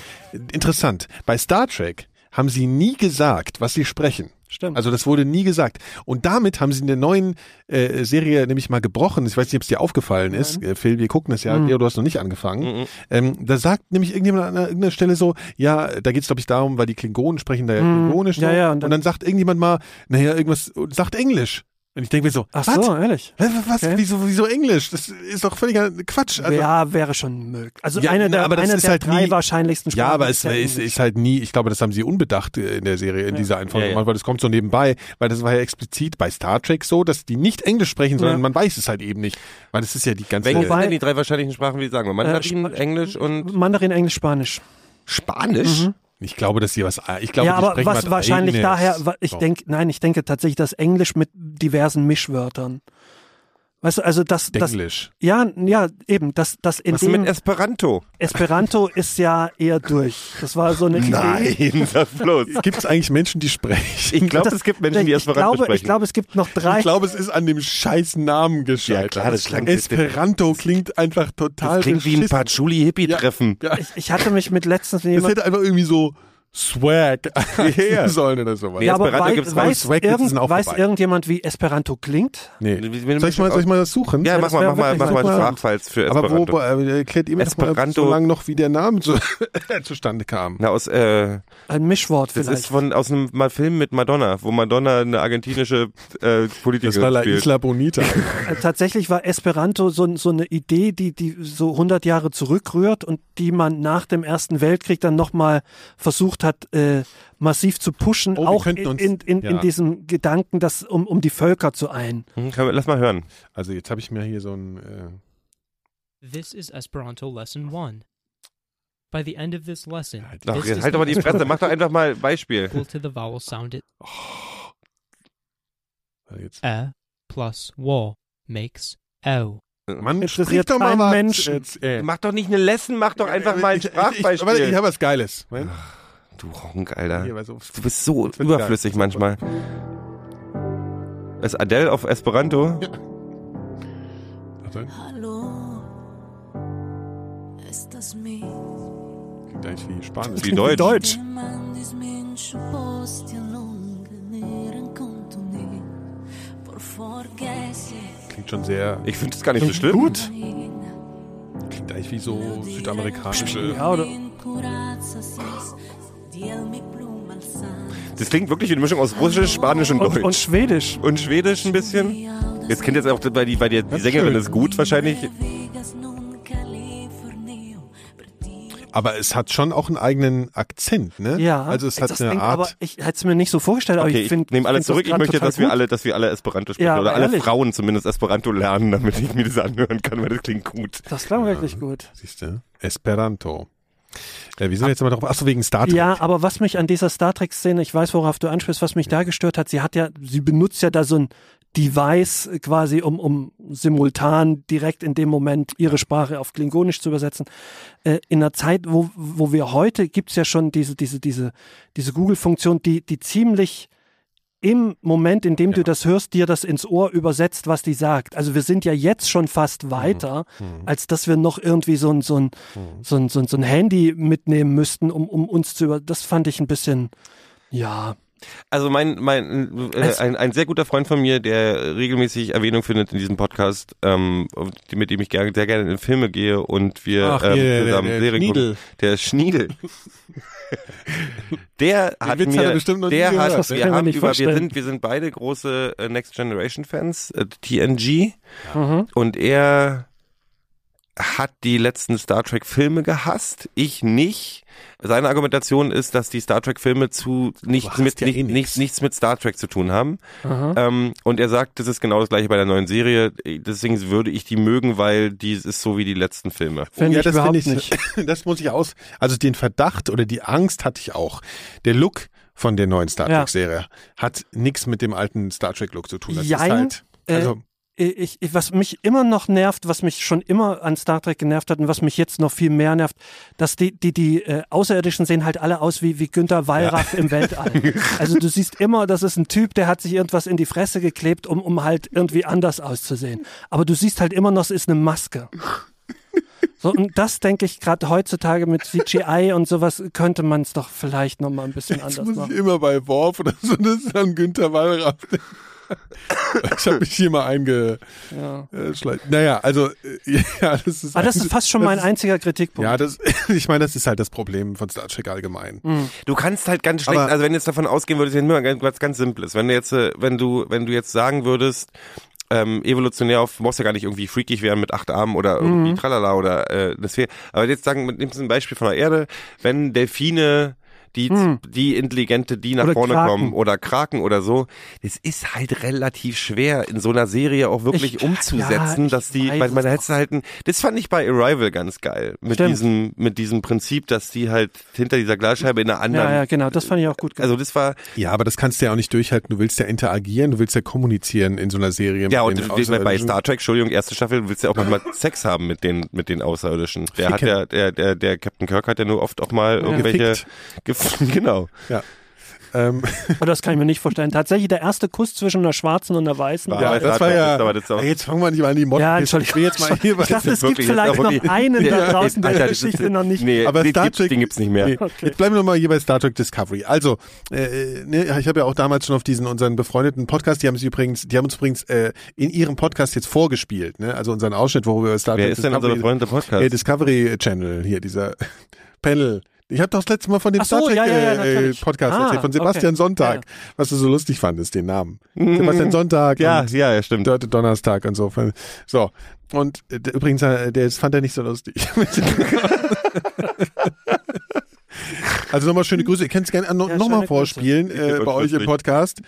interessant. Bei Star Trek haben sie nie gesagt, was sie sprechen. Stimmt. Also das wurde nie gesagt. Und damit haben sie in der neuen äh, Serie nämlich mal gebrochen. Ich weiß nicht, ob es dir aufgefallen ist. Äh, Phil, wir gucken das ja. Mhm. Leo, du hast noch nicht angefangen. Mhm. Ähm, da sagt nämlich irgendjemand an irgendeiner Stelle so, ja, da geht es glaube ich darum, weil die Klingonen sprechen da ja Mhm. Klingonisch. Ja, ja, und und, dann- dann, sagt irgendjemand mal, naja, irgendwas, sagt Englisch. Und ich denke mir so, Ach was? so, ehrlich. Hä, Was? Okay. Wieso, wieso Englisch? Das ist doch völliger Quatsch. Also, ja, wäre schon möglich. Also Ja, eine der, aber das eine ist der halt drei nie- wahrscheinlichsten Ja, Sprachen aber es ja ist, ist halt nie, ich glaube, das haben sie unbedacht äh, in der Serie, in dieser Einfachung Ja, ja. gemacht, weil das kommt so nebenbei, weil das war ja explizit bei Star Trek so, dass die nicht Englisch sprechen, sondern Ja. man weiß es halt eben nicht, weil das ist ja die ganze Welche sind denn die drei wahrscheinlichen Sprachen, wie sagen wir? Mandarin, Sp- Englisch und Mandarin, Englisch, Spanisch. Spanisch? Ich glaube, dass sie was, ich glaube, ja, aber was was wahrscheinlich daher, ich denke, nein, ich denke tatsächlich das Englisch mit diversen Mischwörtern. Weißt du, also das, das Englisch. ja, ja, eben, das, das in Was ist dem mit Esperanto? Esperanto ist ja eher durch. Das war so eine Idee. Nein, sag bloß. Gibt es eigentlich Menschen, die sprechen? Ich glaube, Das- es gibt Menschen, die ich Esperanto glaube, sprechen. Ich glaube, es gibt noch drei. Ich glaube, es ist an dem scheiß Namen gescheitert. Ja, klar, das klang- Esperanto klingt einfach total das klingt wie ein beschissen. Patchouli-Hippie-Treffen. Ja, ich, ich hatte mich mit letztens das jemand hätte einfach irgendwie so Swag Ja. sollen oder sowas. Nee, ja, aber Esperanto wei- gibt's weiß, Swag gibt's irgend, auch weiß vorbei. irgendjemand, wie Esperanto klingt? Nee. Soll ich mal, soll ich mal das suchen? Ja, Ja, mach das mal, mach mal, mach mal Sprachfiles für Aber wo, Esperanto. wo äh, erklärt ihr mir Esperanto- so lange noch, wie der Name zu, zustande kam. Na, aus, äh, Ein Mischwort das vielleicht. ist von, aus einem mal Film mit Madonna, wo Madonna eine argentinische äh, Das Politikerin war La spielt. Isla Bonita. Äh, Tatsächlich war Esperanto so, so eine Idee, die, die so 100 Jahre zurückrührt und die man nach dem Ersten Weltkrieg dann nochmal versucht hat, äh, massiv zu pushen, Oh, auch in, in, in, ja. in diesem Gedanken, dass, um, um die Völker zu ein. Hm, kann, lass mal hören. Also jetzt habe ich mir hier so ein... Äh, This is Esperanto Lesson 1. By the end of this lesson, Ach, this jetzt is halt doch mal die Fresse, mach doch einfach mal ein Beispiel. equal to the vowel sounded äh, jetzt. a plus wa makes o. Mann, Interessiert sprich doch mal was. Menschen. Jetzt, äh. Mach doch nicht eine Lesson, mach doch einfach mal ein Ich- ich- Ich, ich Sprachbeispiel. habe was Geiles. Moment. Du Honk, Alter. Hier, du, bist so Das überflüssig manchmal. Ist Adele auf Esperanto? Warte, Hallo, estas mi klingt eigentlich wie Spanisch. Wie Deutsch. Deutsch. Klingt schon sehr... Ich finde es gar nicht so schlimm. Gut. Klingt eigentlich wie so südamerikanische... Ja, oder? Das klingt wirklich wie eine Mischung aus Russisch, Spanisch und Und, Deutsch. und Schwedisch. Und Schwedisch ein bisschen. Jetzt kennt jetzt auch, weil die, weil die, die Sängerin ist gut wahrscheinlich. Aber es hat schon auch einen eigenen Akzent, ne? Ja, Also es hat das eine Art... Aber ich hätte es mir nicht so vorgestellt, aber Okay, ich ich finde. nehme alles zurück. Ich möchte, dass wir gut. alle, dass wir alle Esperanto sprechen. Ja, Oder aber alle ehrlich. Frauen zumindest Esperanto lernen, damit ich mir das anhören kann, weil das klingt gut. Das klang wirklich gut. Siehst du? Esperanto. Äh, wie sind wir jetzt immer drauf? Achso, wegen Star Trek. Ja, aber was mich an dieser Star Trek-Szene, ich weiß, worauf du ansprichst, was mich da gestört hat, sie hat ja, sie benutzt ja da so ein Device quasi, um, um simultan direkt in dem Moment ihre Sprache auf Klingonisch zu übersetzen. Äh, in einer Zeit, wo, wo wir heute, gibt's ja schon diese, diese, diese, diese Google-Funktion, die, die ziemlich im Moment, in dem du das hörst, dir das ins Ohr übersetzt, was die sagt. Also wir sind ja jetzt schon fast weiter, als dass wir noch irgendwie so ein, so ein, so ein, so ein, so ein Handy mitnehmen müssten, um, um uns zu über. Das fand ich ein bisschen, ja. Also mein, mein äh, ein, ein sehr guter Freund von mir, der regelmäßig Erwähnung findet in diesem Podcast, ähm, mit dem ich gerne, sehr gerne in Filme gehe und wir Ach, ähm, der- zusammen der Serien Schniedel. gucken. Der Schniedel. der hat Witz hat mir, er bestimmt noch nie der gehört. hat, wir haben über, wir sind, wir sind beide große äh, Next Generation Fans, äh, TNG, Mhm. und er hat die letzten Star Trek Filme gehasst, ich nicht. Seine Argumentation ist, dass die Star Trek Filme zu nichts mit ja eh nicht, nix. nichts, nichts mit Star Trek zu tun haben. Ähm, und er sagt, das ist genau das gleiche bei der neuen Serie. Deswegen würde ich die mögen, weil die ist so wie die letzten Filme. Fände ja, ich das überhaupt finde ich, nicht. das muss ich aus, also den Verdacht oder die Angst hatte ich auch. Der Look von der neuen Star Ja. Trek Serie hat nichts mit dem alten Star Trek Look zu tun. Das Jein, ist halt, äh, also, ich, ich, was mich immer noch nervt, was mich schon immer an Star Trek genervt hat und was mich jetzt noch viel mehr nervt, dass die, die, die äh, Außerirdischen sehen halt alle aus wie, wie Günther Wallraff im Weltall. Also du siehst immer, das ist ein Typ, der hat sich irgendwas in die Fresse geklebt, um, um halt irgendwie anders auszusehen. Aber du siehst halt immer noch, es ist eine Maske. So, und das denke ich gerade heutzutage mit CGI und sowas könnte man es doch vielleicht noch mal ein bisschen Jetzt anders muss machen. ich immer bei Worf oder so, das ist dann Günther Wallraff. ich habe mich hier mal eingeschleicht. Ja. Naja, also, äh, ja, das ist. Aber das ist fast schon mein einziger Kritikpunkt. Ja, das, ich meine, das ist halt das Problem von Star Trek allgemein. Du kannst halt ganz schlecht, Aber- also wenn du jetzt davon ausgehen würdest, was ganz Simples. Wenn du jetzt, äh, wenn du, wenn du jetzt sagen würdest, ähm, evolutionär auf, musst ja gar nicht irgendwie freakig werden mit acht Armen oder irgendwie tralala oder äh, das wäre. Aber jetzt sagen, mit nimmst du ein Beispiel von der Erde, wenn Delfine die, die intelligente, die nach Oder vorne Kraken. kommen oder Kraken oder so, es ist halt relativ schwer in so einer Serie auch wirklich Ich- umzusetzen, ja, dass die, man es hätte halt ein, das fand ich bei Arrival ganz geil, mit Stimmt. diesem, mit diesem Prinzip, dass die halt hinter dieser Glasscheibe in einer anderen ja, ja, genau, das fand ich auch gut gemacht. also das war Ja, aber das kannst du ja auch nicht durchhalten. Du willst ja interagieren, du willst ja kommunizieren in so einer Serie. ja mit und du bei. Star Trek, Entschuldigung, erste Staffel, du willst ja auch manchmal Sex haben mit den mit den Außerirdischen. Der hat Ficken. ja der der der Captain Kirk hat ja nur oft auch mal irgendwelche gef- genau. Ja. Ähm, Aber das kann ich mir nicht vorstellen. Tatsächlich der erste Kuss zwischen einer schwarzen und einer weißen. Ja, das war ja. ist aber das auch- jetzt fangen wir nicht mal an die Mod. Ja, ich Entschuldigung. jetzt mal hier Ich dachte, es gibt das vielleicht noch einen da draußen, der Alter, die das ist- Geschichte noch nicht. Nee, Aber den, Star gibt's, Trek- den gibt's nicht mehr. Nee. Jetzt bleiben wir nochmal hier bei Star Trek Discovery. Also, äh, ne, ich habe ja auch damals schon auf diesen unseren befreundeten Podcast, die haben sie übrigens, die haben uns übrigens äh, in ihrem Podcast jetzt vorgespielt, ne? Also unseren Ausschnitt, wo wir über Star Wer Trek ist denn unser befreundeter Podcast? äh, Discovery Channel hier, dieser Panel. Ich habe doch das letzte Mal von dem so, Star Trek ja, ja, ja, äh. Podcast Ah, erzählt, von Sebastian okay. Sonntag, Ja, was du so lustig fandest, den Namen. Sebastian Sonntag ja, und ja, ja, stimmt. Dörte Donnerstag und so. So. Und äh, übrigens, äh, der das fand er nicht so lustig. also nochmal schöne Grüße. Ihr könnt es gerne noch, Ja, noch mal schöne vorspielen äh, bei euch im. Podcast.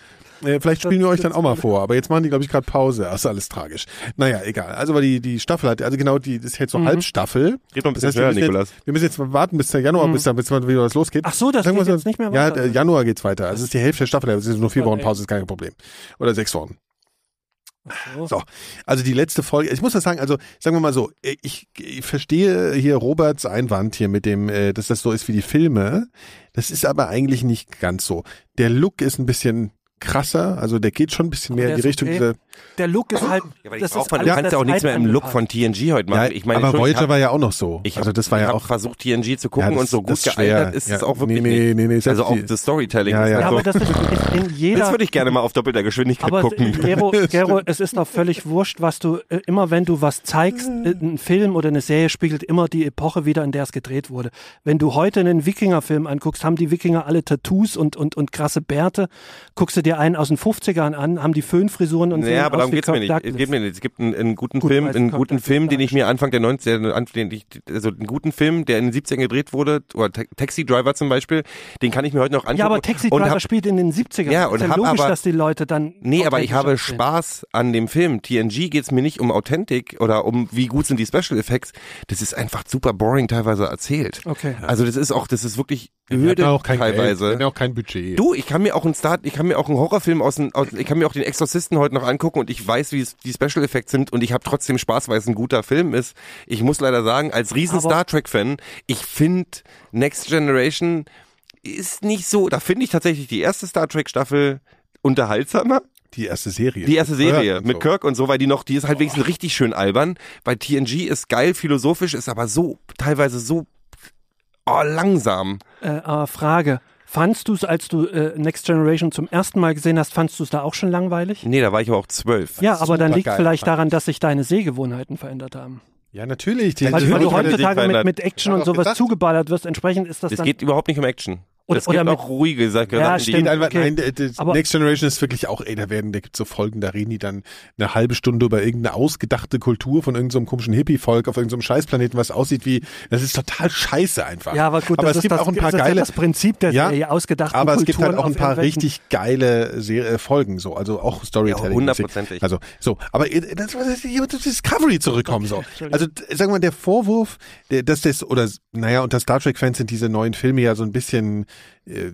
Äh, vielleicht spielen wir euch dann auch mal vor, aber jetzt machen die, glaube ich, gerade Pause. Das ist alles tragisch. Naja, egal. Also, weil die, die Staffel hat, also genau, die das ist jetzt so Halbstaffel. Red mal ein Das bisschen heißt, wir schneller, müssen, Nikolas. jetzt, wir müssen jetzt mal warten bis der Januar, bis, dann, bis dann wieder was losgeht. Ach so, das Sagen wir geht jetzt nicht mehr Ja, weiter. der Januar geht's weiter. Also es ist die Hälfte der Staffel, es sind nur vier Wochen. Pause, ist kein Problem. Oder sechs Wochen. So. So, also die letzte Folge, ich muss das sagen, also sagen wir mal so, ich, ich verstehe hier Roberts Einwand hier mit dem, äh, dass das so ist wie die Filme. Das ist aber eigentlich nicht ganz so. Der Look ist ein bisschen krasser, also der geht schon ein bisschen mehr in die Richtung okay. dieser. Der Look ist halt. Ja, aber ich das brauch ist von, du kannst ja auch nichts mehr im Look von TNG heute machen. ich meine, aber ich Voyager war ja auch noch so. Ich also hab- das war ja hab auch. versucht TNG zu gucken Ja, das- und so das gut gealtert ist Ja, es auch wirklich nee, nee, nee, nee, nicht. Also auch das Storytelling Ja, ist ja. halt Ja, so. aber das ist in Das jeder. würde ich gerne mal auf doppelter Geschwindigkeit Aber gucken. Gero, Gero, es ist doch völlig wurscht, was du, äh, immer wenn du was zeigst, äh, ein Film oder eine Serie spiegelt immer die Epoche wieder, in der es gedreht wurde. Wenn du heute einen Wikinger-Film anguckst, haben die Wikinger alle Tattoos und, und, und krasse Bärte. Guckst du dir einen aus den 50ern an, haben die Föhnfrisuren und sehen Ja, aber darum geht's mir nicht. Es geht mir nicht. Es gibt einen, einen guten Gut, Film, einen guten Film, den ich mir Anfang der 90er, an- den ich, also einen guten Film, der in den 70ern gedreht wurde, oder Ta- Taxi Driver zum Beispiel, den kann ich mir heute noch angucken. Ja, aber Taxi Driver hab, spielt in den 70ern. Ja, ist und ja hab logisch, aber- dass die Leute dann. Nee, aber ich habe. Spaß an dem Film. TNG geht's mir nicht um Authentik oder um wie gut sind die Special Effects. Das ist einfach super boring teilweise erzählt. Okay. Also das ist auch, das ist wirklich Hatten auch kein teilweise. Geld, auch kein Budget. Du, ich kann mir auch einen Start, ich kann mir auch einen Horrorfilm aus, dem- aus ich kann mir auch den Exorzisten heute noch angucken und ich weiß, wie es die Special Effects sind und ich habe trotzdem Spaß, weil es ein guter Film ist. Ich muss leider sagen, als riesen Aber- Star Trek Fan, ich finde Next Generation ist nicht so, da finde ich tatsächlich die erste Star Trek Staffel unterhaltsamer. Die erste Serie. Die erste Serie und mit so. Kirk und so, weil die noch, die ist halt wenigstens richtig schön albern. Bei TNG ist geil philosophisch, ist aber so, teilweise so oh, langsam. Äh, aber Frage. Fandst du es, als du äh, Next Generation zum ersten Mal gesehen hast, fandst du es da auch schon langweilig? Nee, da war ich aber auch zwölf. Ja, aber dann liegt geil. vielleicht daran, dass sich deine Sehgewohnheiten verändert haben. Ja, natürlich. Die, Also Weil, das weil du heutzutage mit, mit Action und sowas gesagt. zugeballert wirst, entsprechend ist das Es dann. geht überhaupt nicht um Action. Oder- es oder gibt mit- auch ruhige Sachen, Ja, die stimmt. Einfach, okay. nein, der Aber- Next Generation ist wirklich auch, ey, da werden, da gibt's so Folgen, da reden die dann eine halbe Stunde über irgendeine ausgedachte Kultur von irgendeinem komischen Hippie-Volk auf irgendeinem Scheißplaneten, was aussieht wie, das ist total scheiße einfach. ja, aber gut, aber das es ist gibt das, auch ein paar das ist ja geile, das Prinzip der Ja, Serie, ausgedachten aber es gibt halt Kulturen auch ein paar richtig geile Serie, Folgen, so, also auch Storytelling. Ja, hundertprozentig. Also, so, aber äh, das hier, das Discovery zurückkommen, so. Also, sagen wir mal, der Vorwurf, dass das, oder, naja, unter Star Trek-Fans sind diese neuen Filme ja so ein bisschen, it,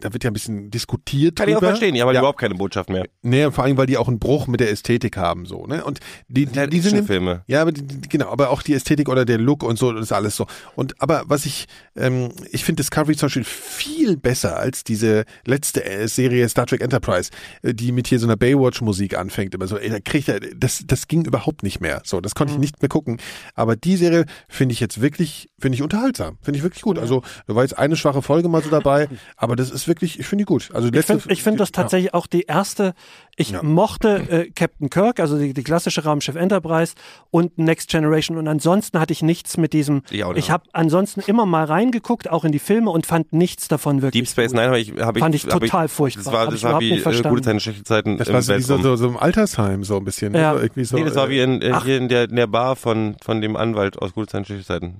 da wird ja ein bisschen diskutiert Kann ich auch drüber. verstehen, die haben ja. überhaupt keine Botschaft mehr. Nee, vor allem, weil die auch einen Bruch mit der Ästhetik haben, so, ne? Und die, die, halt die sind, Actionfilme. ja, aber die, genau, aber auch die Ästhetik oder der Look und so, das ist alles so. Und aber was ich, ähm, ich finde Discovery zum Beispiel viel besser als diese letzte äh, Serie Star Trek Enterprise, äh, die mit hier so einer Baywatch-Musik anfängt. Immer so, ey, da krieg ich, ja- das, das ging überhaupt nicht mehr. So, das konnte ich nicht mehr gucken. Aber die Serie finde ich jetzt wirklich, finde ich unterhaltsam, finde ich wirklich gut. Also da war jetzt eine schwache Folge mal so dabei, aber das ist wirklich, ich finde die gut. Also Ich letzte- finde ich find das ja. tatsächlich auch die erste, ich Ja. mochte äh, Captain Kirk, also die, die klassische Raumschiff Enterprise und Next Generation und ansonsten hatte ich nichts mit diesem, Ich nicht. ich habe ansonsten immer mal reingeguckt, auch in die Filme und fand nichts davon wirklich Deep Space gut. Nine habe ich, hab ich, Fand ich hab total furchtbar. Das war, das ich war wie nicht äh, gute Zeiten, schlechte Zeiten Das im war so, wie so, so, so im Altersheim so ein bisschen. Ja. Ne? Irgendwie so, nee, das war äh, wie in, äh, Ach. hier in der, in der Bar von, von dem Anwalt aus gute Zeiten, schlechte Zeiten.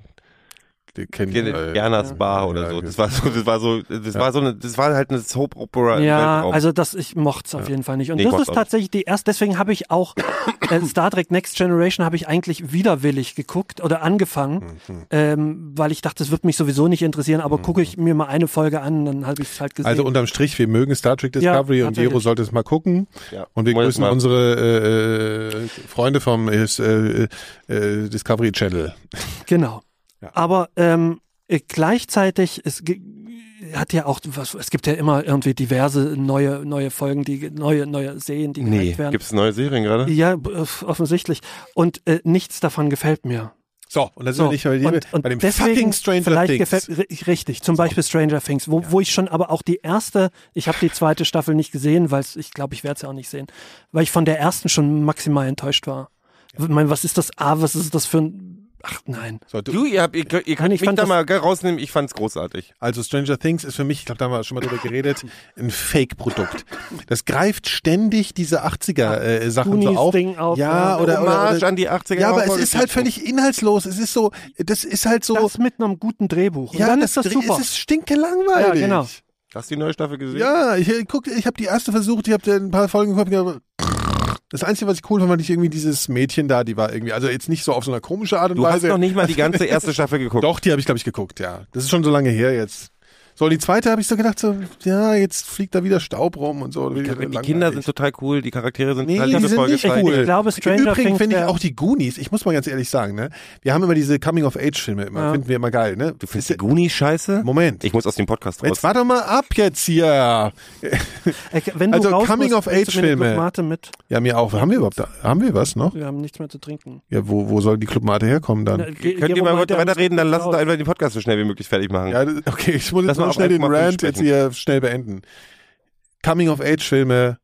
Die kennen, äh, Gernas Bar oder ja, so. Das war so, das war so, das war so eine, das war halt eine Soap Opera im Ja, also das, ich mochte es auf jeden Fall nicht. Und Nee, das ist tatsächlich die erste, deswegen habe ich auch äh, Star Trek Next Generation habe ich eigentlich widerwillig geguckt oder angefangen, Mhm. ähm, weil ich dachte, das wird mich sowieso nicht interessieren, aber gucke ich mir mal eine Folge an, dann habe ich es halt gesehen. Also unterm Strich, wir mögen Star Trek Discovery Ja, und Jero sollte es mal gucken. Ja. Und wir Wollen grüßen unsere äh, äh, Freunde vom äh, äh, äh, Discovery Channel. Genau. Ja. Aber ähm, äh, gleichzeitig es hat ja auch was, es gibt ja immer irgendwie diverse neue neue Folgen, die neue neue Serien, die Nee, werden. gibt's neue Serien gerade? ja, offensichtlich. Und äh, nichts davon gefällt mir. So, und sind So, wir nicht bei, dem- und, und bei dem fucking Stranger vielleicht Things. gefällt ri- richtig, zum Beispiel Stranger Things, wo, wo ich schon aber auch die erste, ich habe die zweite Staffel nicht gesehen, weil ich glaube, ich werde es ja auch nicht sehen, weil ich von der ersten schon maximal enttäuscht war. Ich meine, was ist das? Ah, was ist das für ein? Ach nein. So, du, Du, ihr, habt, ihr, könnt- ihr könnt ich mich fand da mal rausnehmen, ich fand's großartig. Also Stranger Things ist für mich, ich glaube, da haben wir schon mal drüber geredet, ein Fake-Produkt. Das greift ständig diese 80er-Sachen so auf. Goonies-Ding auf, ja, ja. oder, oder, oder an die 80er Ja, aber es ist halt völlig inhaltslos. Es ist so, das ist halt so. Das mit einem guten Drehbuch. Und ja, dann das, ist das super. Es ist stinkelangweilig. Ja, genau. Hast du die neue Staffel gesehen? Ja, ich äh, guck, ich habe die erste versucht, ich habe ein paar Folgen geguckt. Das Einzige, was ich cool fand, war nicht irgendwie dieses Mädchen da, die war irgendwie, also jetzt nicht so auf so eine komische Art und Du hast Weise. noch nicht mal die ganze erste Staffel geguckt. Doch, die habe ich, glaube ich, geguckt, ja. Das ist schon so lange her jetzt. So, die zweite habe ich so gedacht, so, ja, jetzt fliegt da wieder Staub rum und so. Die, die Kinder sind total cool, die Charaktere sind Nee, total die sind nicht cool. Ich glaube, Stranger Im Übrigen finde ich auch die Goonies, ich muss mal ganz ehrlich sagen, ne? Wir haben immer diese Coming-of-Age-Filme immer, Ja. finden wir immer geil, ne? Du findest die Goonies scheiße? Moment. Ich muss aus dem Podcast raus. Jetzt warte mal ab jetzt hier. Wenn du Also raus musst, Coming-of-Age bringst du mir eine Filme. Clubmate mit. Ja, mir auch. Haben wir überhaupt, haben wir was noch? Wir haben nichts mehr zu trinken. Ja, wo, wo soll die Clubmate herkommen dann? Na, ge- Könnt ihr mal weiter, weiterreden, dann lass uns einfach den Podcast so schnell wie möglich fertig machen. Ja, das- okay, ich muss jetzt mal mal auf schnell den Rant jetzt hier schnell beenden. Coming-of-Age-Filme,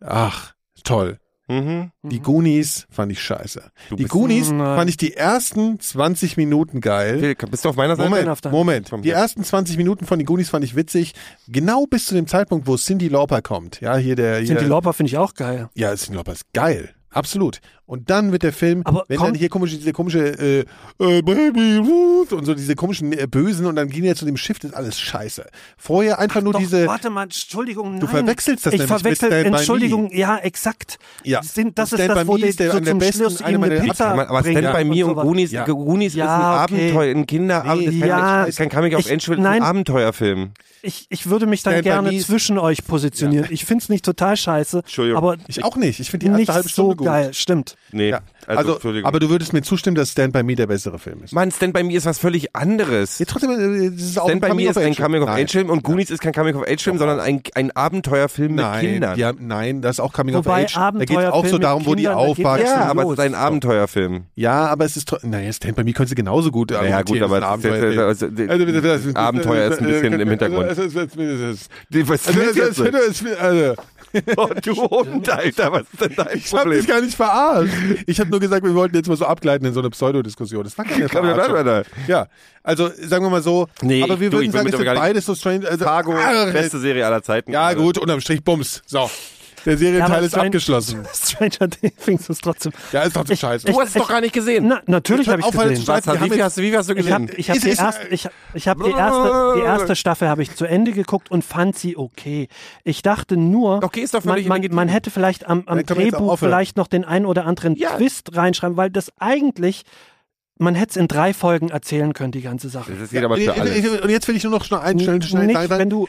ach, toll. Mhm. Die Goonies fand ich scheiße. Du Die Goonies Nein. fand ich die ersten 20 Minuten geil. Bist du auf meiner Seite? Moment, Moment. Die ersten 20 Minuten von den Goonies fand ich witzig. Genau bis zu dem Zeitpunkt, wo Cindy Lauper kommt. Ja, hier der. Hier, Cindy Lauper finde ich auch geil. Ja, Cindy Lauper ist geil. Absolut. Und dann wird der Film, Aber wenn komm- dann hier komische, diese komische, äh, äh, Baby Ruth und so diese komischen äh, Bösen und dann gehen die ja zu dem Schiff, das ist alles scheiße. Vorher einfach nur Doch, diese, warte mal, Entschuldigung. Du nein. verwechselst das ich nämlich mit verwechsel, Stand By Me. Entschuldigung, ja, exakt. Ja. Sind, das Und ist Stand das, wo ist der so an der zum besten- Schluss eine meiner Pizza Aber, aber Stand by Me und sowas. Goonies, Ja. Goonies ist Ja, ein okay. Abenteuer, ein Kinder, Nee, ist, ja. ist Ich- Age Film, ist nein. ein Abenteuerfilm. Ich, ich würde mich dann Stand gerne ist- zwischen euch positionieren. Ich finde es nicht total scheiße, Entschuldigung. aber ich auch nicht. Ich finde die erste nicht halbe Stunde so gut. geil. Stimmt. Nee, Ja. also, Also, aber du würdest mir zustimmen, dass Stand By Me der bessere Film ist. Mann, Stand by Me ist was völlig anderes. Ja, trotzdem, äh, das ist auch Stand ein by Me ist ein Coming-of-Age-Film. Coming of. Age Film und Goonies ist kein Coming of Age Film, sondern ein, ein Abenteuerfilm mit Nein, Kindern. ja, nein, das ist auch Coming Wobei of Age. Da geht es auch so mit darum, wo die Kindern, da geht aufwachsen. ja, aber es ist ein Abenteuerfilm. Ja, aber es ist, naja, Stand By Me könnte genauso gut Ja gut, aber ist das Abenteuer ist ein bisschen im Hintergrund. Also, also, also, also, Was also, also, jetzt? Also, also, Oh, du Hund, Alter, was ist denn dein Ich habe Problem? dich gar nicht verarscht. Ich habe nur gesagt, wir wollten jetzt mal so abgleiten in so eine Pseudodiskussion. Das war keine da. Ja, also sagen wir mal so. Nee, aber wir du, würden ich sagen, es sind beides so strange. Also, Fargo, Ah, beste Serie aller Zeiten. Ja gut, unterm Strich Bums. So, der Serienteil aber ist Strange- abgeschlossen. Stranger Things ist trotzdem. Ja, ist trotzdem scheiße. Du hast es doch gar nicht gesehen. Na, natürlich habe ich Aufhören gesehen. Was, wie, viel hast, du- wie viel hast du Ich gesehen? habe ich hab Ist die, es- erste, ich, ich hab die, erste, die erste Staffel habe ich zu Ende geguckt und fand sie okay. Ich dachte nur, Okay, ist doch man, man, man hätte vielleicht am, am Drehbuch vielleicht noch den einen oder anderen Ja. Twist reinschreiben, weil das eigentlich, man hätte es in drei Folgen erzählen können, die ganze Sache. Das geht aber für alles. Und jetzt will ich nur noch schnell einen schnell, schnell Nicht, sagen, wenn du,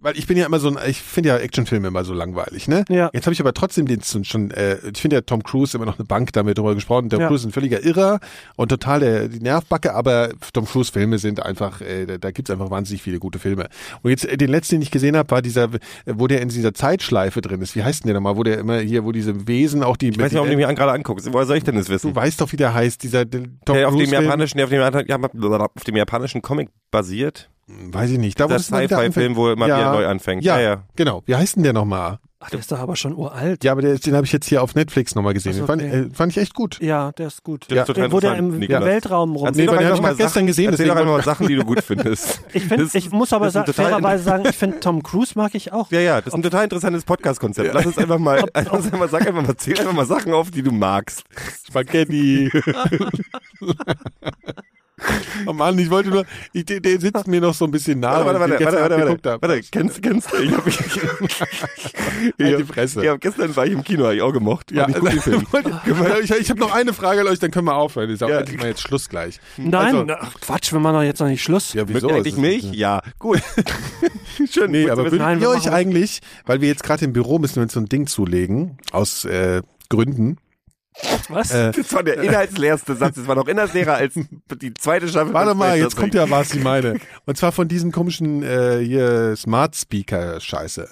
weil ich bin ja immer so ein, ich finde ja Actionfilme immer so langweilig, ne? Ja. Jetzt habe ich aber trotzdem den schon, äh, ich finde ja Tom Cruise immer noch eine Bank damit drüber gesprochen. Tom Ja. Cruise ist ein völliger Irrer und total der die Nervbacke, aber Tom Cruise Filme sind einfach, äh, da, da gibt's einfach wahnsinnig viele gute Filme. Und jetzt äh, den letzten, den ich gesehen habe, war dieser, äh, wo der in dieser Zeitschleife drin ist. Wie heißt denn der nochmal? Wo der immer hier, wo diese Wesen auch die, Ich weiß nicht, ob du mir gerade anguckst. Woher soll ich denn das du wissen? weißt doch, wie der heißt, dieser Tom Der auf dem Cruise japanischen, der auf dem, ja, auf dem japanischen Comic basiert. Weiß ich nicht. Da Der das mal wieder Sci-Fi-Film, wo immer wieder neu anfängt. Ja, Ja, ja. genau. Wie heißt denn der nochmal? Ach, der ist doch aber schon uralt. Ja, aber der, den habe ich jetzt hier auf Netflix nochmal gesehen. So, Den fand, okay. äh, fand ich echt gut. Ja, der ist gut. Das ist total Der, wo der interessant, im Nikolas. Weltraum rum. Nee, den einfach hab ich mal mal gestern gesehen, Erzähl doch einfach mal Sachen, die du gut findest. Ich, find, ich muss aber sa fairerweise sagen, ich finde Tom Cruise mag ich auch. Ja, ja, das ist ein total interessantes Podcast-Konzept. Lass uns einfach mal, einfach, sag einfach mal, zähl einfach mal Sachen auf, die du magst. Spaghetti. oh Mann, ich wollte nur, ich, der, der sitzt mir noch so ein bisschen nah, Warte, warte, weil ich warte, warte, gestern warte, warte, habe. warte, kennst, kennst, ich hab, ich, Halt die Fresse. Ja, gestern war ich im Kino, hab ich auch gemocht. Ja, ich Film. ich, ich habe noch eine Frage an euch, dann können wir aufhören. Ich sag, Ja. endlich mal jetzt Schluss gleich. Nein, Also- Quatsch, wir machen doch jetzt noch nicht Schluss. Ja, ihr eigentlich Milch? Ja, gut. Schön. Nee, aber würdet Nein, ihr wir euch eigentlich, weil wir jetzt gerade im Büro müssen wir uns so ein Ding zulegen, aus äh, Gründen. Was? Äh, das war der inhaltsleerste Satz. Das war noch inhaltsleerer als die zweite Staffel. Warte mal, jetzt kommt ja was, ich meine. Und zwar von diesen komischen äh, hier Smart Speaker Scheiße.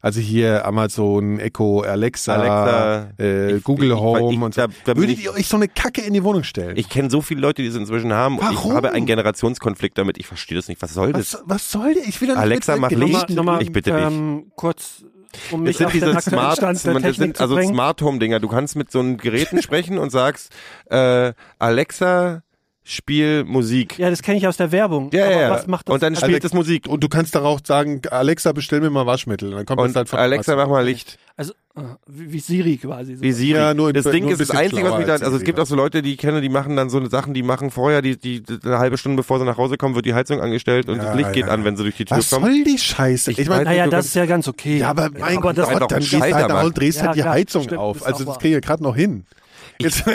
Also hier Amazon, Echo, Alexa, Alexa, äh, ich- Google ich- Home ich- und so. da- da Würdet ich- ihr euch so eine Kacke in die Wohnung stellen? Ich kenne so viele Leute, die es inzwischen haben. Und Warum? Ich habe einen Generationskonflikt damit. Ich verstehe das nicht. Was soll das? was, was soll der? Ich will doch nicht Alexa, mit mach Licht. Nochmal, nochmal, Ich bitte dich. ähm, kurz, um Es mich sind auf den diese aktuellen Smart, Stand der Technik sind also. Smart Home Dinger. Du kannst mit so einem Geräten sprechen und sagst, äh, Alexa, spiel Musik. Ja, das kenne ich aus der Werbung. Ja, Aber ja, was macht das? Und dann spielt es Musik. Und du kannst darauf sagen, Alexa, bestell mir mal Waschmittel. Und dann kommt das Und halt von Alexa, mach mal Licht. also, äh, wie, Siri quasi. So. Wie Siri. Ja, nur- das Ding nur ist das Einzige, was mich da, als also es gibt auch so Leute, die ich kenne, die machen dann so eine Sachen, die machen vorher, die, die, eine halbe Stunde bevor sie nach Hause kommen, wird die Heizung angestellt und Ja, das Licht geht ja. an, wenn sie durch die Tür Was kommen. soll die Scheiße? Ich Ich, meine, Naja, das ist ja ganz okay. ja, aber mein aber das, doch Gott, dann gehst du halt da und drehst Ja, halt die klar, Heizung stimmt, auf. Also das kriege ich gerade noch hin. Jetzt,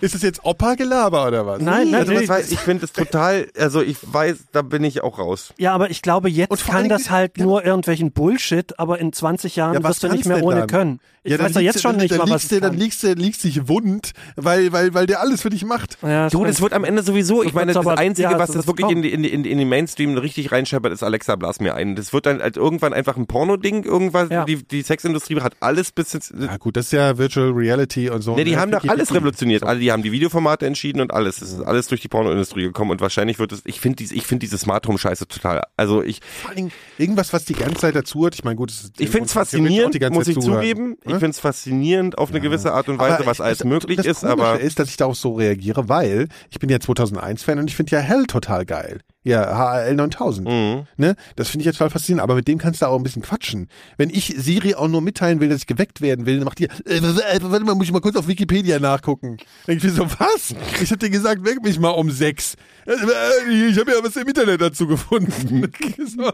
ist das jetzt Opa-Gelaber oder was? Nein, nein, Also was weiß, ich finde es total, also ich weiß, da bin ich auch raus. Ja, aber ich glaube, jetzt kann das halt nur irgendwelchen Bullshit, aber in 20 Jahren Ja, wirst du nicht mehr ohne dann? können. Ich Ja, weiß doch liegst jetzt schon nicht mal, was du, dann liegst du, liegst dich wund, weil, weil, weil der alles für dich macht. Ja, Du, das wird am Ende sowieso, ich meine, das aber- Einzige, ja, was das wirklich in, in, in, in den Mainstream richtig reinscheppert, ist Alexa, blas mir ein. Das wird dann halt irgendwann einfach ein Porno-Ding, irgendwas, Ja. die, die Sexindustrie hat alles bis jetzt, Ja gut, das ist ja Virtual Reality und so. Ne, die haben doch Ficky, alles revolutioniert. Alle, die haben die Videoformate entschieden und alles. Es ist alles durch die Pornoindustrie gekommen und wahrscheinlich wird es. Ich finde diese, ich finde diese Smart Home Scheiße total. Also ich, Vor Dingen irgendwas, was die ganze Zeit dazu hat. Ich meine, gut, ist ich finde es faszinierend, muss ich zuhören. zugeben. Ich Ne? finde es faszinierend auf eine gewisse Art und Weise, Aber was ich- alles das, möglich das ist. Aber ist, dass ich darauf so reagiere, weil ich bin ja 2001-Fan und ich finde ja Hell total geil. Ja, HAL 9000. Mhm. Ne? Das finde ich ja total faszinierend, aber mit dem kannst du auch ein bisschen quatschen. Wenn ich Siri auch nur mitteilen will, dass ich geweckt werden will, dann macht die, äh, warte mal, muss ich mal kurz auf Wikipedia nachgucken. Dann denk ich mir so, was? Ich hab dir gesagt, weck mich mal um sechs. Äh, äh, Ich habe ja was im Internet dazu gefunden. so,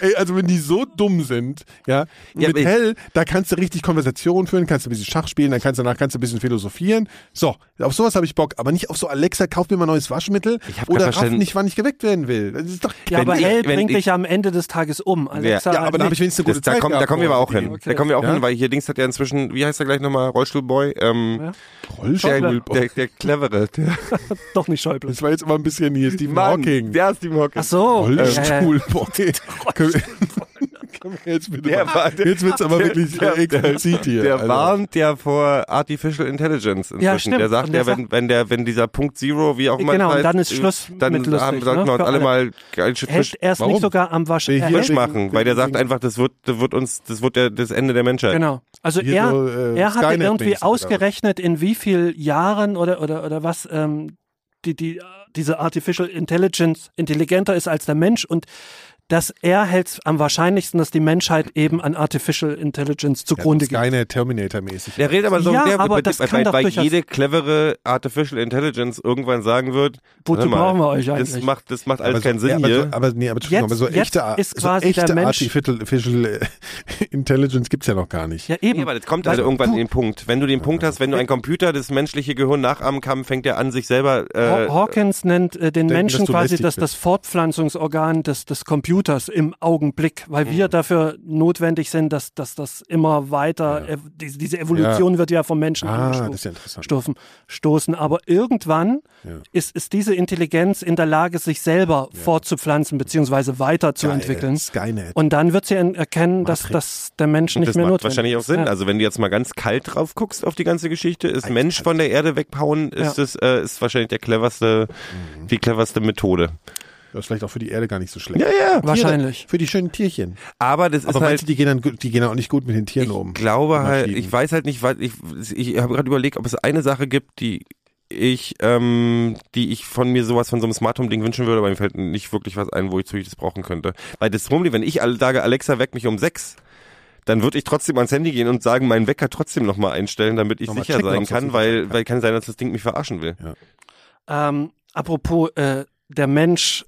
ey, also wenn die so dumm sind, ja, Ja, mit Hell, da kannst du richtig Konversationen führen, kannst du ein bisschen Schach spielen, dann kannst du danach kannst du ein bisschen philosophieren. So, auf sowas habe ich Bock, aber nicht auf so Alexa, kauf mir mal neues Waschmittel Ich oder raff nicht, wann ich geweckt werden will. Das ist doch Ja, aber ich- Hell bringt ich- dich am Ende des Tages um. Alexa Ja, aber da habe ich wenigstens eine gute das, da, Zeit kommen, da gehabt kommen wir aber auch hin. mit Da kommen wir auch Ja? hin, weil hier Dings hat ja inzwischen, wie heißt er gleich nochmal, Rollstuhlboy? Ähm, Ja. der, Rollstuhl. der, der clevere. Der, doch nicht Schäuble. Das war jetzt immer ein bisschen hier Stephen Mann, Hawking. der ist Stephen Hawking. Ach so. Ja, ja. Rollstuhlboy. jetzt bitte Der mal- war- der- Jetzt wird's aber wirklich der- äh, explizit hier. Der Also, warnt ja vor Artificial Intelligence inzwischen. Ja, stimmt. Der sagt der ja, wenn, wenn der, wenn dieser Punkt Zero, wie auch immer Genau, es und dann heißt, ist Schluss dann mit lustig, haben, sollten ne? wir uns alle alle. mal geil Hält erst Warum? nicht sogar am Wasch. Äh, hier- frisch machen, weil der sagt einfach, das wird, das wird uns, das wird der, das Ende der Menschheit. Genau. Also Hier er, so, äh, er Skynet-mäßig irgendwie ausgerechnet, in wie viel Jahren oder, oder, oder was ähm, die, die, diese Artificial Intelligence intelligenter ist als der Mensch und dass er hält am wahrscheinlichsten, dass die Menschheit eben an Artificial Intelligence zugrunde geht. Skynet Terminator-mäßig. Der redet aber so, Ja, der, aber weil, das kann weil, doch weil jede clevere Artificial Intelligence irgendwann sagen wird, Wozu mal, brauchen wir euch das eigentlich? macht, das macht alles aber keinen so, Sinn ja, aber, hier. so, aber nee, aber, Jetzt- aber so jetzt echte, ist so quasi echte der Mensch- Artificial Intelligence gibt's ja noch gar nicht. Ja, eben. Nee, aber das kommt Weil also irgendwann du- in den Punkt. Wenn du den Punkt hast, wenn du ein Computer das menschliche Gehirn nachahmen kann, fängt er an, sich selber äh, Haw- Hawkins nennt äh, den Denken, Menschen quasi das, das Fortpflanzungsorgan des, des Computers Computers im Augenblick, weil Mhm. wir dafür notwendig sind, dass, dass das immer weiter, ev- diese, diese Evolution wird ja vom Menschen Ah, ist ja stoßen, stoßen. Aber irgendwann Ja. ist, ist diese Intelligenz in der Lage, sich selber fortzupflanzen beziehungsweise weiterzuentwickeln. Geil, Skynet. Und dann wird sie en- erkennen, dass, Matrix. dass der Mensch nicht das mehr macht notwendig wahrscheinlich auch ist. Sinn. Ja. Also wenn du jetzt mal ganz kalt drauf guckst auf die ganze Geschichte, ist Mensch von der Erde weghauen, ist Ja. das äh, ist wahrscheinlich der cleverste, Mhm. die cleverste Methode. Das ist vielleicht auch für die Erde gar nicht so schlecht. ja. Wahrscheinlich. Für die schönen Tierchen. Aber das ist Aber halt du, die gehen dann, die gehen auch nicht gut mit den Tieren ich um? glaube halt, ich weiß halt nicht, weil ich, ich habe gerade überlegt, ob es eine Sache gibt, die ich, ähm, die ich von mir sowas von so einem Smart Home Ding wünschen würde, aber mir fällt nicht wirklich was ein, wo ich, ich das brauchen könnte. Weil das Problem, wenn ich alle sage, Alexa weck mich um sechs, dann würde ich trotzdem ans Handy gehen und sagen, meinen Wecker trotzdem nochmal einstellen, damit ich Nochmal sicher checken, sein kann, weil, kann. weil kann sein, dass das Ding mich verarschen will. Ähm, apropos, äh, der Mensch.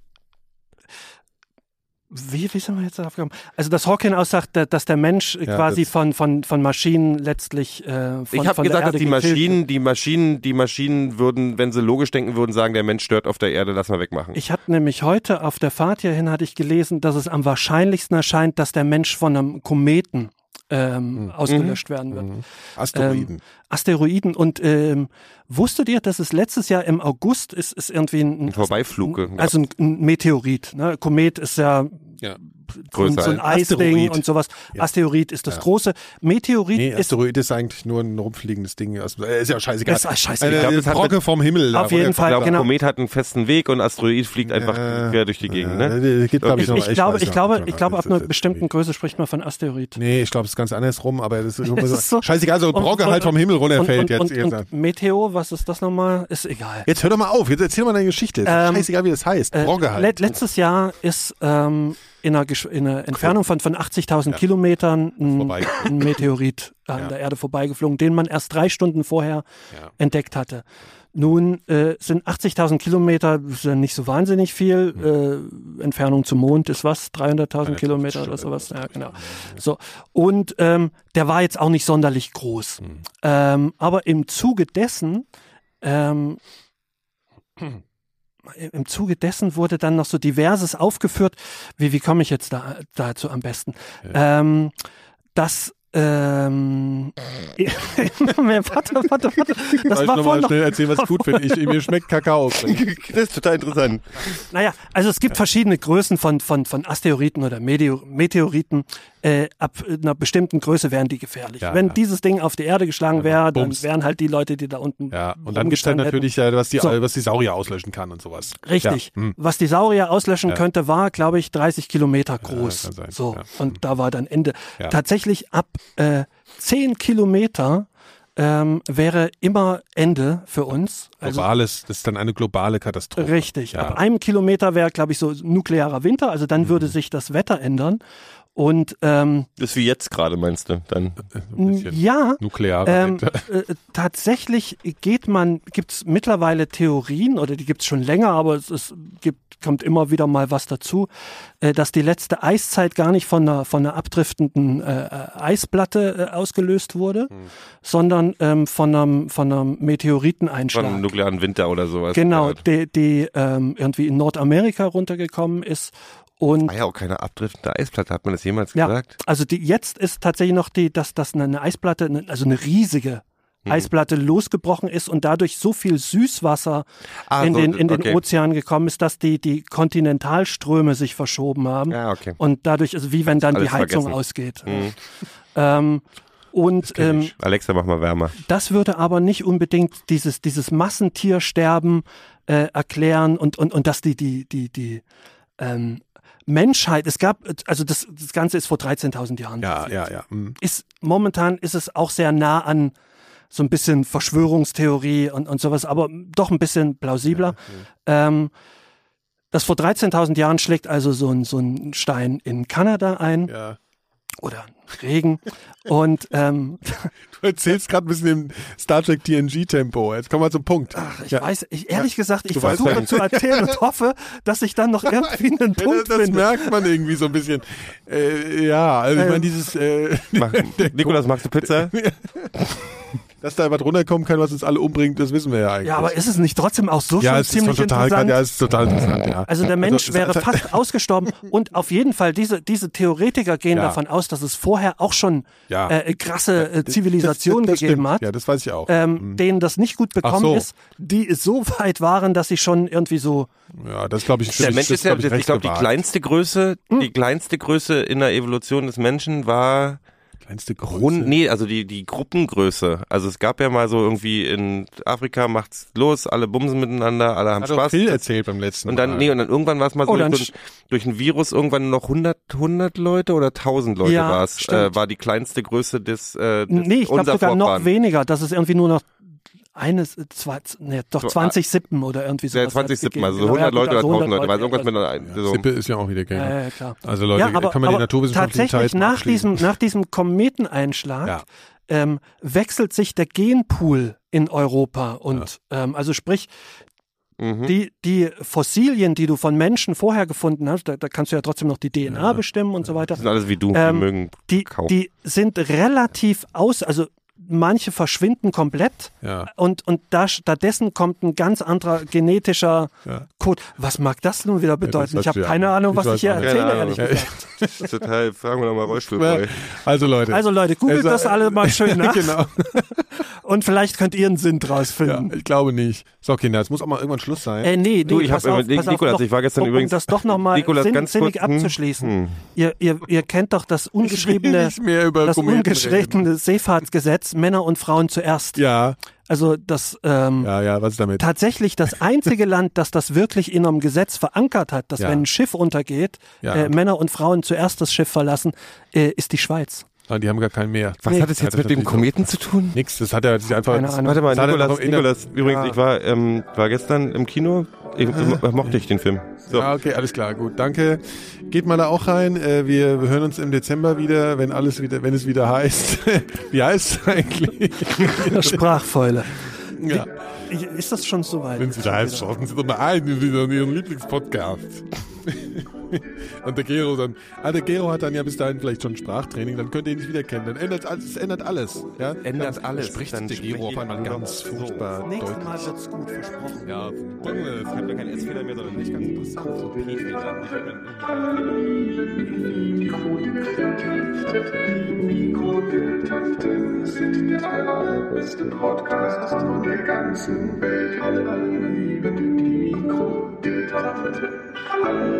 Wie, wie sind wir jetzt darauf gekommen? Also, dass Hawking aussagt, da- dass der Mensch Ja, quasi von, von, von Maschinen letztlich äh, von, ich habe gesagt, dass die Maschinen, die Maschinen, die Maschinen würden, wenn sie logisch denken würden, sagen, der Mensch stört auf der Erde, lass mal wegmachen. Ich hatte nämlich heute auf der Fahrt hierhin hatte ich gelesen, dass es am wahrscheinlichsten erscheint, dass der Mensch von einem Kometen ähm, Mhm. ausgelöscht werden wird. Asteroiden. Ähm, Asteroiden. Und ähm, wusstet ihr, dass es letztes Jahr im August ist, ist irgendwie ein, Ein Vorbeiflug, ja. Also ein, ein Meteorit. Ne? Komet ist ja ja. So, Größer so ein Eisding Asteroid. und sowas. Asteroid ist das große. Meteorit Nee, ist Asteroid ist eigentlich nur ein rumfliegendes Ding. Aus, äh, ist ja scheißegal. Ist- scheißegal. Eine Ich glaub, das hat Brocke vom Himmel. Auf jeden der Fall, ich glaube, genau. Komet hat einen festen Weg und Asteroid fliegt einfach Äh, quer durch die Gegend. Ne? gibt, glaub Ich- ich glaube, ich noch glaube, nicht, ich glaube, ab einer bestimmten Größe spricht man von Asteroid. Nee, ich glaube, es ist ganz andersrum, aber das ist, so- scheißegal, so eine Brocke halt vom Himmel runterfällt jetzt. und, jetzt, und, und Meteo, was ist das nochmal? Ist egal. jetzt hör doch mal auf, jetzt erzähl mal deine Geschichte. Ähm, scheißegal, wie das heißt. Äh, Brocke halt. letztes Jahr ist ähm, in, einer, in einer Entfernung von, von 80.000 Kilometern ein, ein Meteorit an Ja. der Erde vorbeigeflogen, den man erst drei Stunden vorher Ja. entdeckt hatte. Nun äh, sind 80.000 Kilometer ja nicht so wahnsinnig viel. Hm. Äh, Entfernung zum Mond ist was? 300.000 Kilometer oder sowas? Ja, genau. So. Und ähm, der war jetzt auch nicht sonderlich groß. Hm. Ähm, aber im Zuge dessen ähm, im Zuge dessen wurde dann noch so diverses aufgeführt. Wie, wie komme ich jetzt da, dazu am besten? Ähm, dass ähm, warte, warte, warte. Das Soll ich nochmal noch, schnell erzählen, was ich gut finde? Ich, mir schmeckt Kakao. Das ist total interessant. naja, also es gibt verschiedene Größen von, von, von Asteroiden oder Meteo Meteoriten. Äh, ab einer bestimmten Größe wären die gefährlich. Ja, Wenn ja. dieses Ding auf die Erde geschlagen wäre, dann bums. wären halt die Leute, die da unten Ja, und dann gibt's dann rumgestanden hätten. natürlich, ja, was die, So. was die Saurier auslöschen kann und sowas. Richtig. Ja, hm. Was die Saurier auslöschen könnte, war, glaube ich, 30 Kilometer groß. So. Und da war dann Ende. Tatsächlich ab äh, 10 Kilometer ähm, wäre immer Ende für uns. Also Globales, das ist dann eine globale Katastrophe. richtig. Ja. Ab einem Kilometer wäre, glaube ich, so nuklearer Winter. Also dann Mhm. würde sich das Wetter ändern. Und ähm, Das ist wie jetzt gerade, meinst du? Dann. Ein bisschen ja, nukleare ähm, äh, tatsächlich geht man, gibt es mittlerweile Theorien, oder die gibt es schon länger, aber es, es gibt, kommt immer wieder mal was dazu, äh, dass die letzte Eiszeit gar nicht von einer, von einer abdriftenden äh, Eisplatte äh, ausgelöst wurde, Hm. sondern ähm, von einem, von einem Von Meteoriteneinschlag. einem nuklearen Winter oder sowas. Genau, die, die ähm, irgendwie in Nordamerika runtergekommen ist. Und War ja auch keine abdriftende Eisplatte, hat man das jemals ja, gesagt? also die, jetzt ist tatsächlich noch die, dass, dass eine Eisplatte, also eine riesige Mhm. Eisplatte losgebrochen ist und dadurch so viel Süßwasser Ah, in, so, den, in den okay. Ozean gekommen ist, dass die, die Kontinentalströme sich verschoben haben. Ja, okay. Und dadurch, also wie wenn dann die Heizung vergessen. ausgeht. Mhm. Ähm, und ähm. Alexa, mach mal wärmer. das würde aber nicht unbedingt dieses, dieses Massentiersterben äh, erklären und, und, und dass die, die, die, die ähm, Menschheit, es gab, also das, das Ganze ist vor 13.000 Jahren. Ja, passiert. ja, ja. hm. Ist, momentan ist es auch sehr nah an so ein bisschen Verschwörungstheorie und, und sowas, aber doch ein bisschen plausibler. Ähm, das vor 13.000 Jahren schlägt also so ein, so ein Stein in Kanada ein ja. Oder Regen und ähm, Du erzählst gerade ein bisschen im Star Trek TNG-Tempo. Jetzt kommen wir zum Punkt. Ich ja. weiß, ich, ehrlich gesagt, ich versuche ja- zu erzählen und hoffe, dass ich dann noch irgendwie einen Ja, Punkt das, das finde. merkt man irgendwie so ein bisschen. Äh, ja, also ich Ähm. meine, dieses. Äh, Mach, Nikolas, magst du Pizza? Dass da was runterkommen kann, was uns alle umbringt, das wissen wir ja eigentlich. Ja, aber ist es nicht trotzdem auch so ja, schon ziemlich total, interessant? ja, es ist total interessant, ja. Also der Mensch es- wäre fast ausgestorben und auf jeden Fall diese, diese Theoretiker gehen Ja. davon aus, dass es vorher auch schon Ja. äh, krasse äh, Zivilisationen das, das gegeben stimmt. hat, Ja, das weiß ich auch. ähm, denen das nicht gut bekommen so. ist, die so weit waren, dass sie schon irgendwie so ja, das glaube ich. Der das Mensch ist ja, glaub ich recht glaube, die kleinste Größe, die kleinste Größe in der Evolution des Menschen war kleinste Größe. Grund, nee, also die, die Gruppengröße. Also es gab ja mal so irgendwie in Afrika macht's los, alle bumsen miteinander, alle haben Hat Spaß. Phil erzählt beim letzten Und dann, Mal. nee, und dann irgendwann war es mal so Oh, durch, durch ein Virus irgendwann noch 100, 100 Leute oder 1000 Leute Ja, war es, äh, war die kleinste Größe des, äh, des Nee, ich glaube sogar noch weniger. Das ist irgendwie nur noch eines, äh, zwei, nee, doch So, 20 Sippen oder irgendwie so. Ja, 20 Sippen, also 100 Leute oder 1000 Leute, weil irgendwas mit einer, so. Sippe ist ja auch wieder Geld. Ja, ja, klar. Also Leute, ja, aber, kann man die naturwissenschaftlichen tatsächlich nach diesem, nach diesem Kometeneinschlag Ja. ähm, wechselt sich der Genpool in Europa und ähm, also sprich Mhm. die, die Fossilien, die du von Menschen vorher gefunden hast, da, da kannst du ja trotzdem noch die DNA bestimmen und so weiter. Das sind alles wie du, Ähm, die mögen Die, kaufen. die sind relativ aus, also manche verschwinden komplett Ja. und, und da stattdessen kommt ein ganz anderer genetischer Ja. Code. Was mag das nun wieder bedeuten? weiß ich habe ich ja keine. Ahnung, Ich was weiß ich hier erzähle, ehrlich gesagt. Das ist total, fragen wir nochmal Rollstuhlboy. Also Leute. Also Leute, googelt Also, das alle mal schön nach genau. und vielleicht könnt ihr einen Sinn draus Ja, finden. ich glaube nicht. So, Kinder, es muss auch mal irgendwann Schluss sein. Äh, nee, nee, Du, ich pass hab- auf, Nik- pass auf, Nikolas, doch, ich war gestern um, übrigens- Um das doch nochmal Nikolas, sinn, ganz sinnig kurz, hm, abzuschließen. hm. Ihr, ihr, ihr kennt doch das Ich will ungeschriebene, nicht mehr über das ungeschriebene Seefahrtsgesetz, Männer und Frauen zuerst. Ja, Also das ähm, ja, ja, was ist damit? tatsächlich das einzige Land, das das wirklich in einem Gesetz verankert hat, dass Ja. wenn ein Schiff untergeht, Ja. äh, Männer und Frauen zuerst das Schiff verlassen, äh, ist die Schweiz. Ah, die haben gar keinen mehr. Was Nee. hat es jetzt mit dem Kometen zu tun? Nix, das hat er sich einfach. Keine Ahnung. Warte mal, Nikolas, Nikolas, übrigens, Ja. ich war, ähm, war gestern im Kino, ich, ich mochte ich den Film. So. Ja, okay, alles klar, gut, danke. Geht mal da auch rein. Äh, wir, wir hören uns im Dezember wieder, wenn alles wieder, wenn es wieder heißt. Wie heißt es eigentlich? Sprachfäule. ja. Ist das schon soweit? Wenn es wieder heißt, schauen Sie doch mal ein in Ihren Lieblingspodcast. Und der Gero dann, ah, der Gero hat dann ja bis dahin vielleicht schon Sprachtraining, dann könnt ihr ihn nicht wieder kennen. Dann ändert alles, es ändert alles. Ja? Ändert dann alles. Spricht Dann der spricht Gero auf einmal ganz so. furchtbar Nächstes deutlich. Mal wird's gut versprochen. Ja, Es hat ja kein S-Fehler mehr, sondern nicht ganz interessant. So P-Fehler. Mikrodilettanten sind der allerbeste Podcast von der ganzen Welt. Alle lieben die Mikrodilettanten. Alle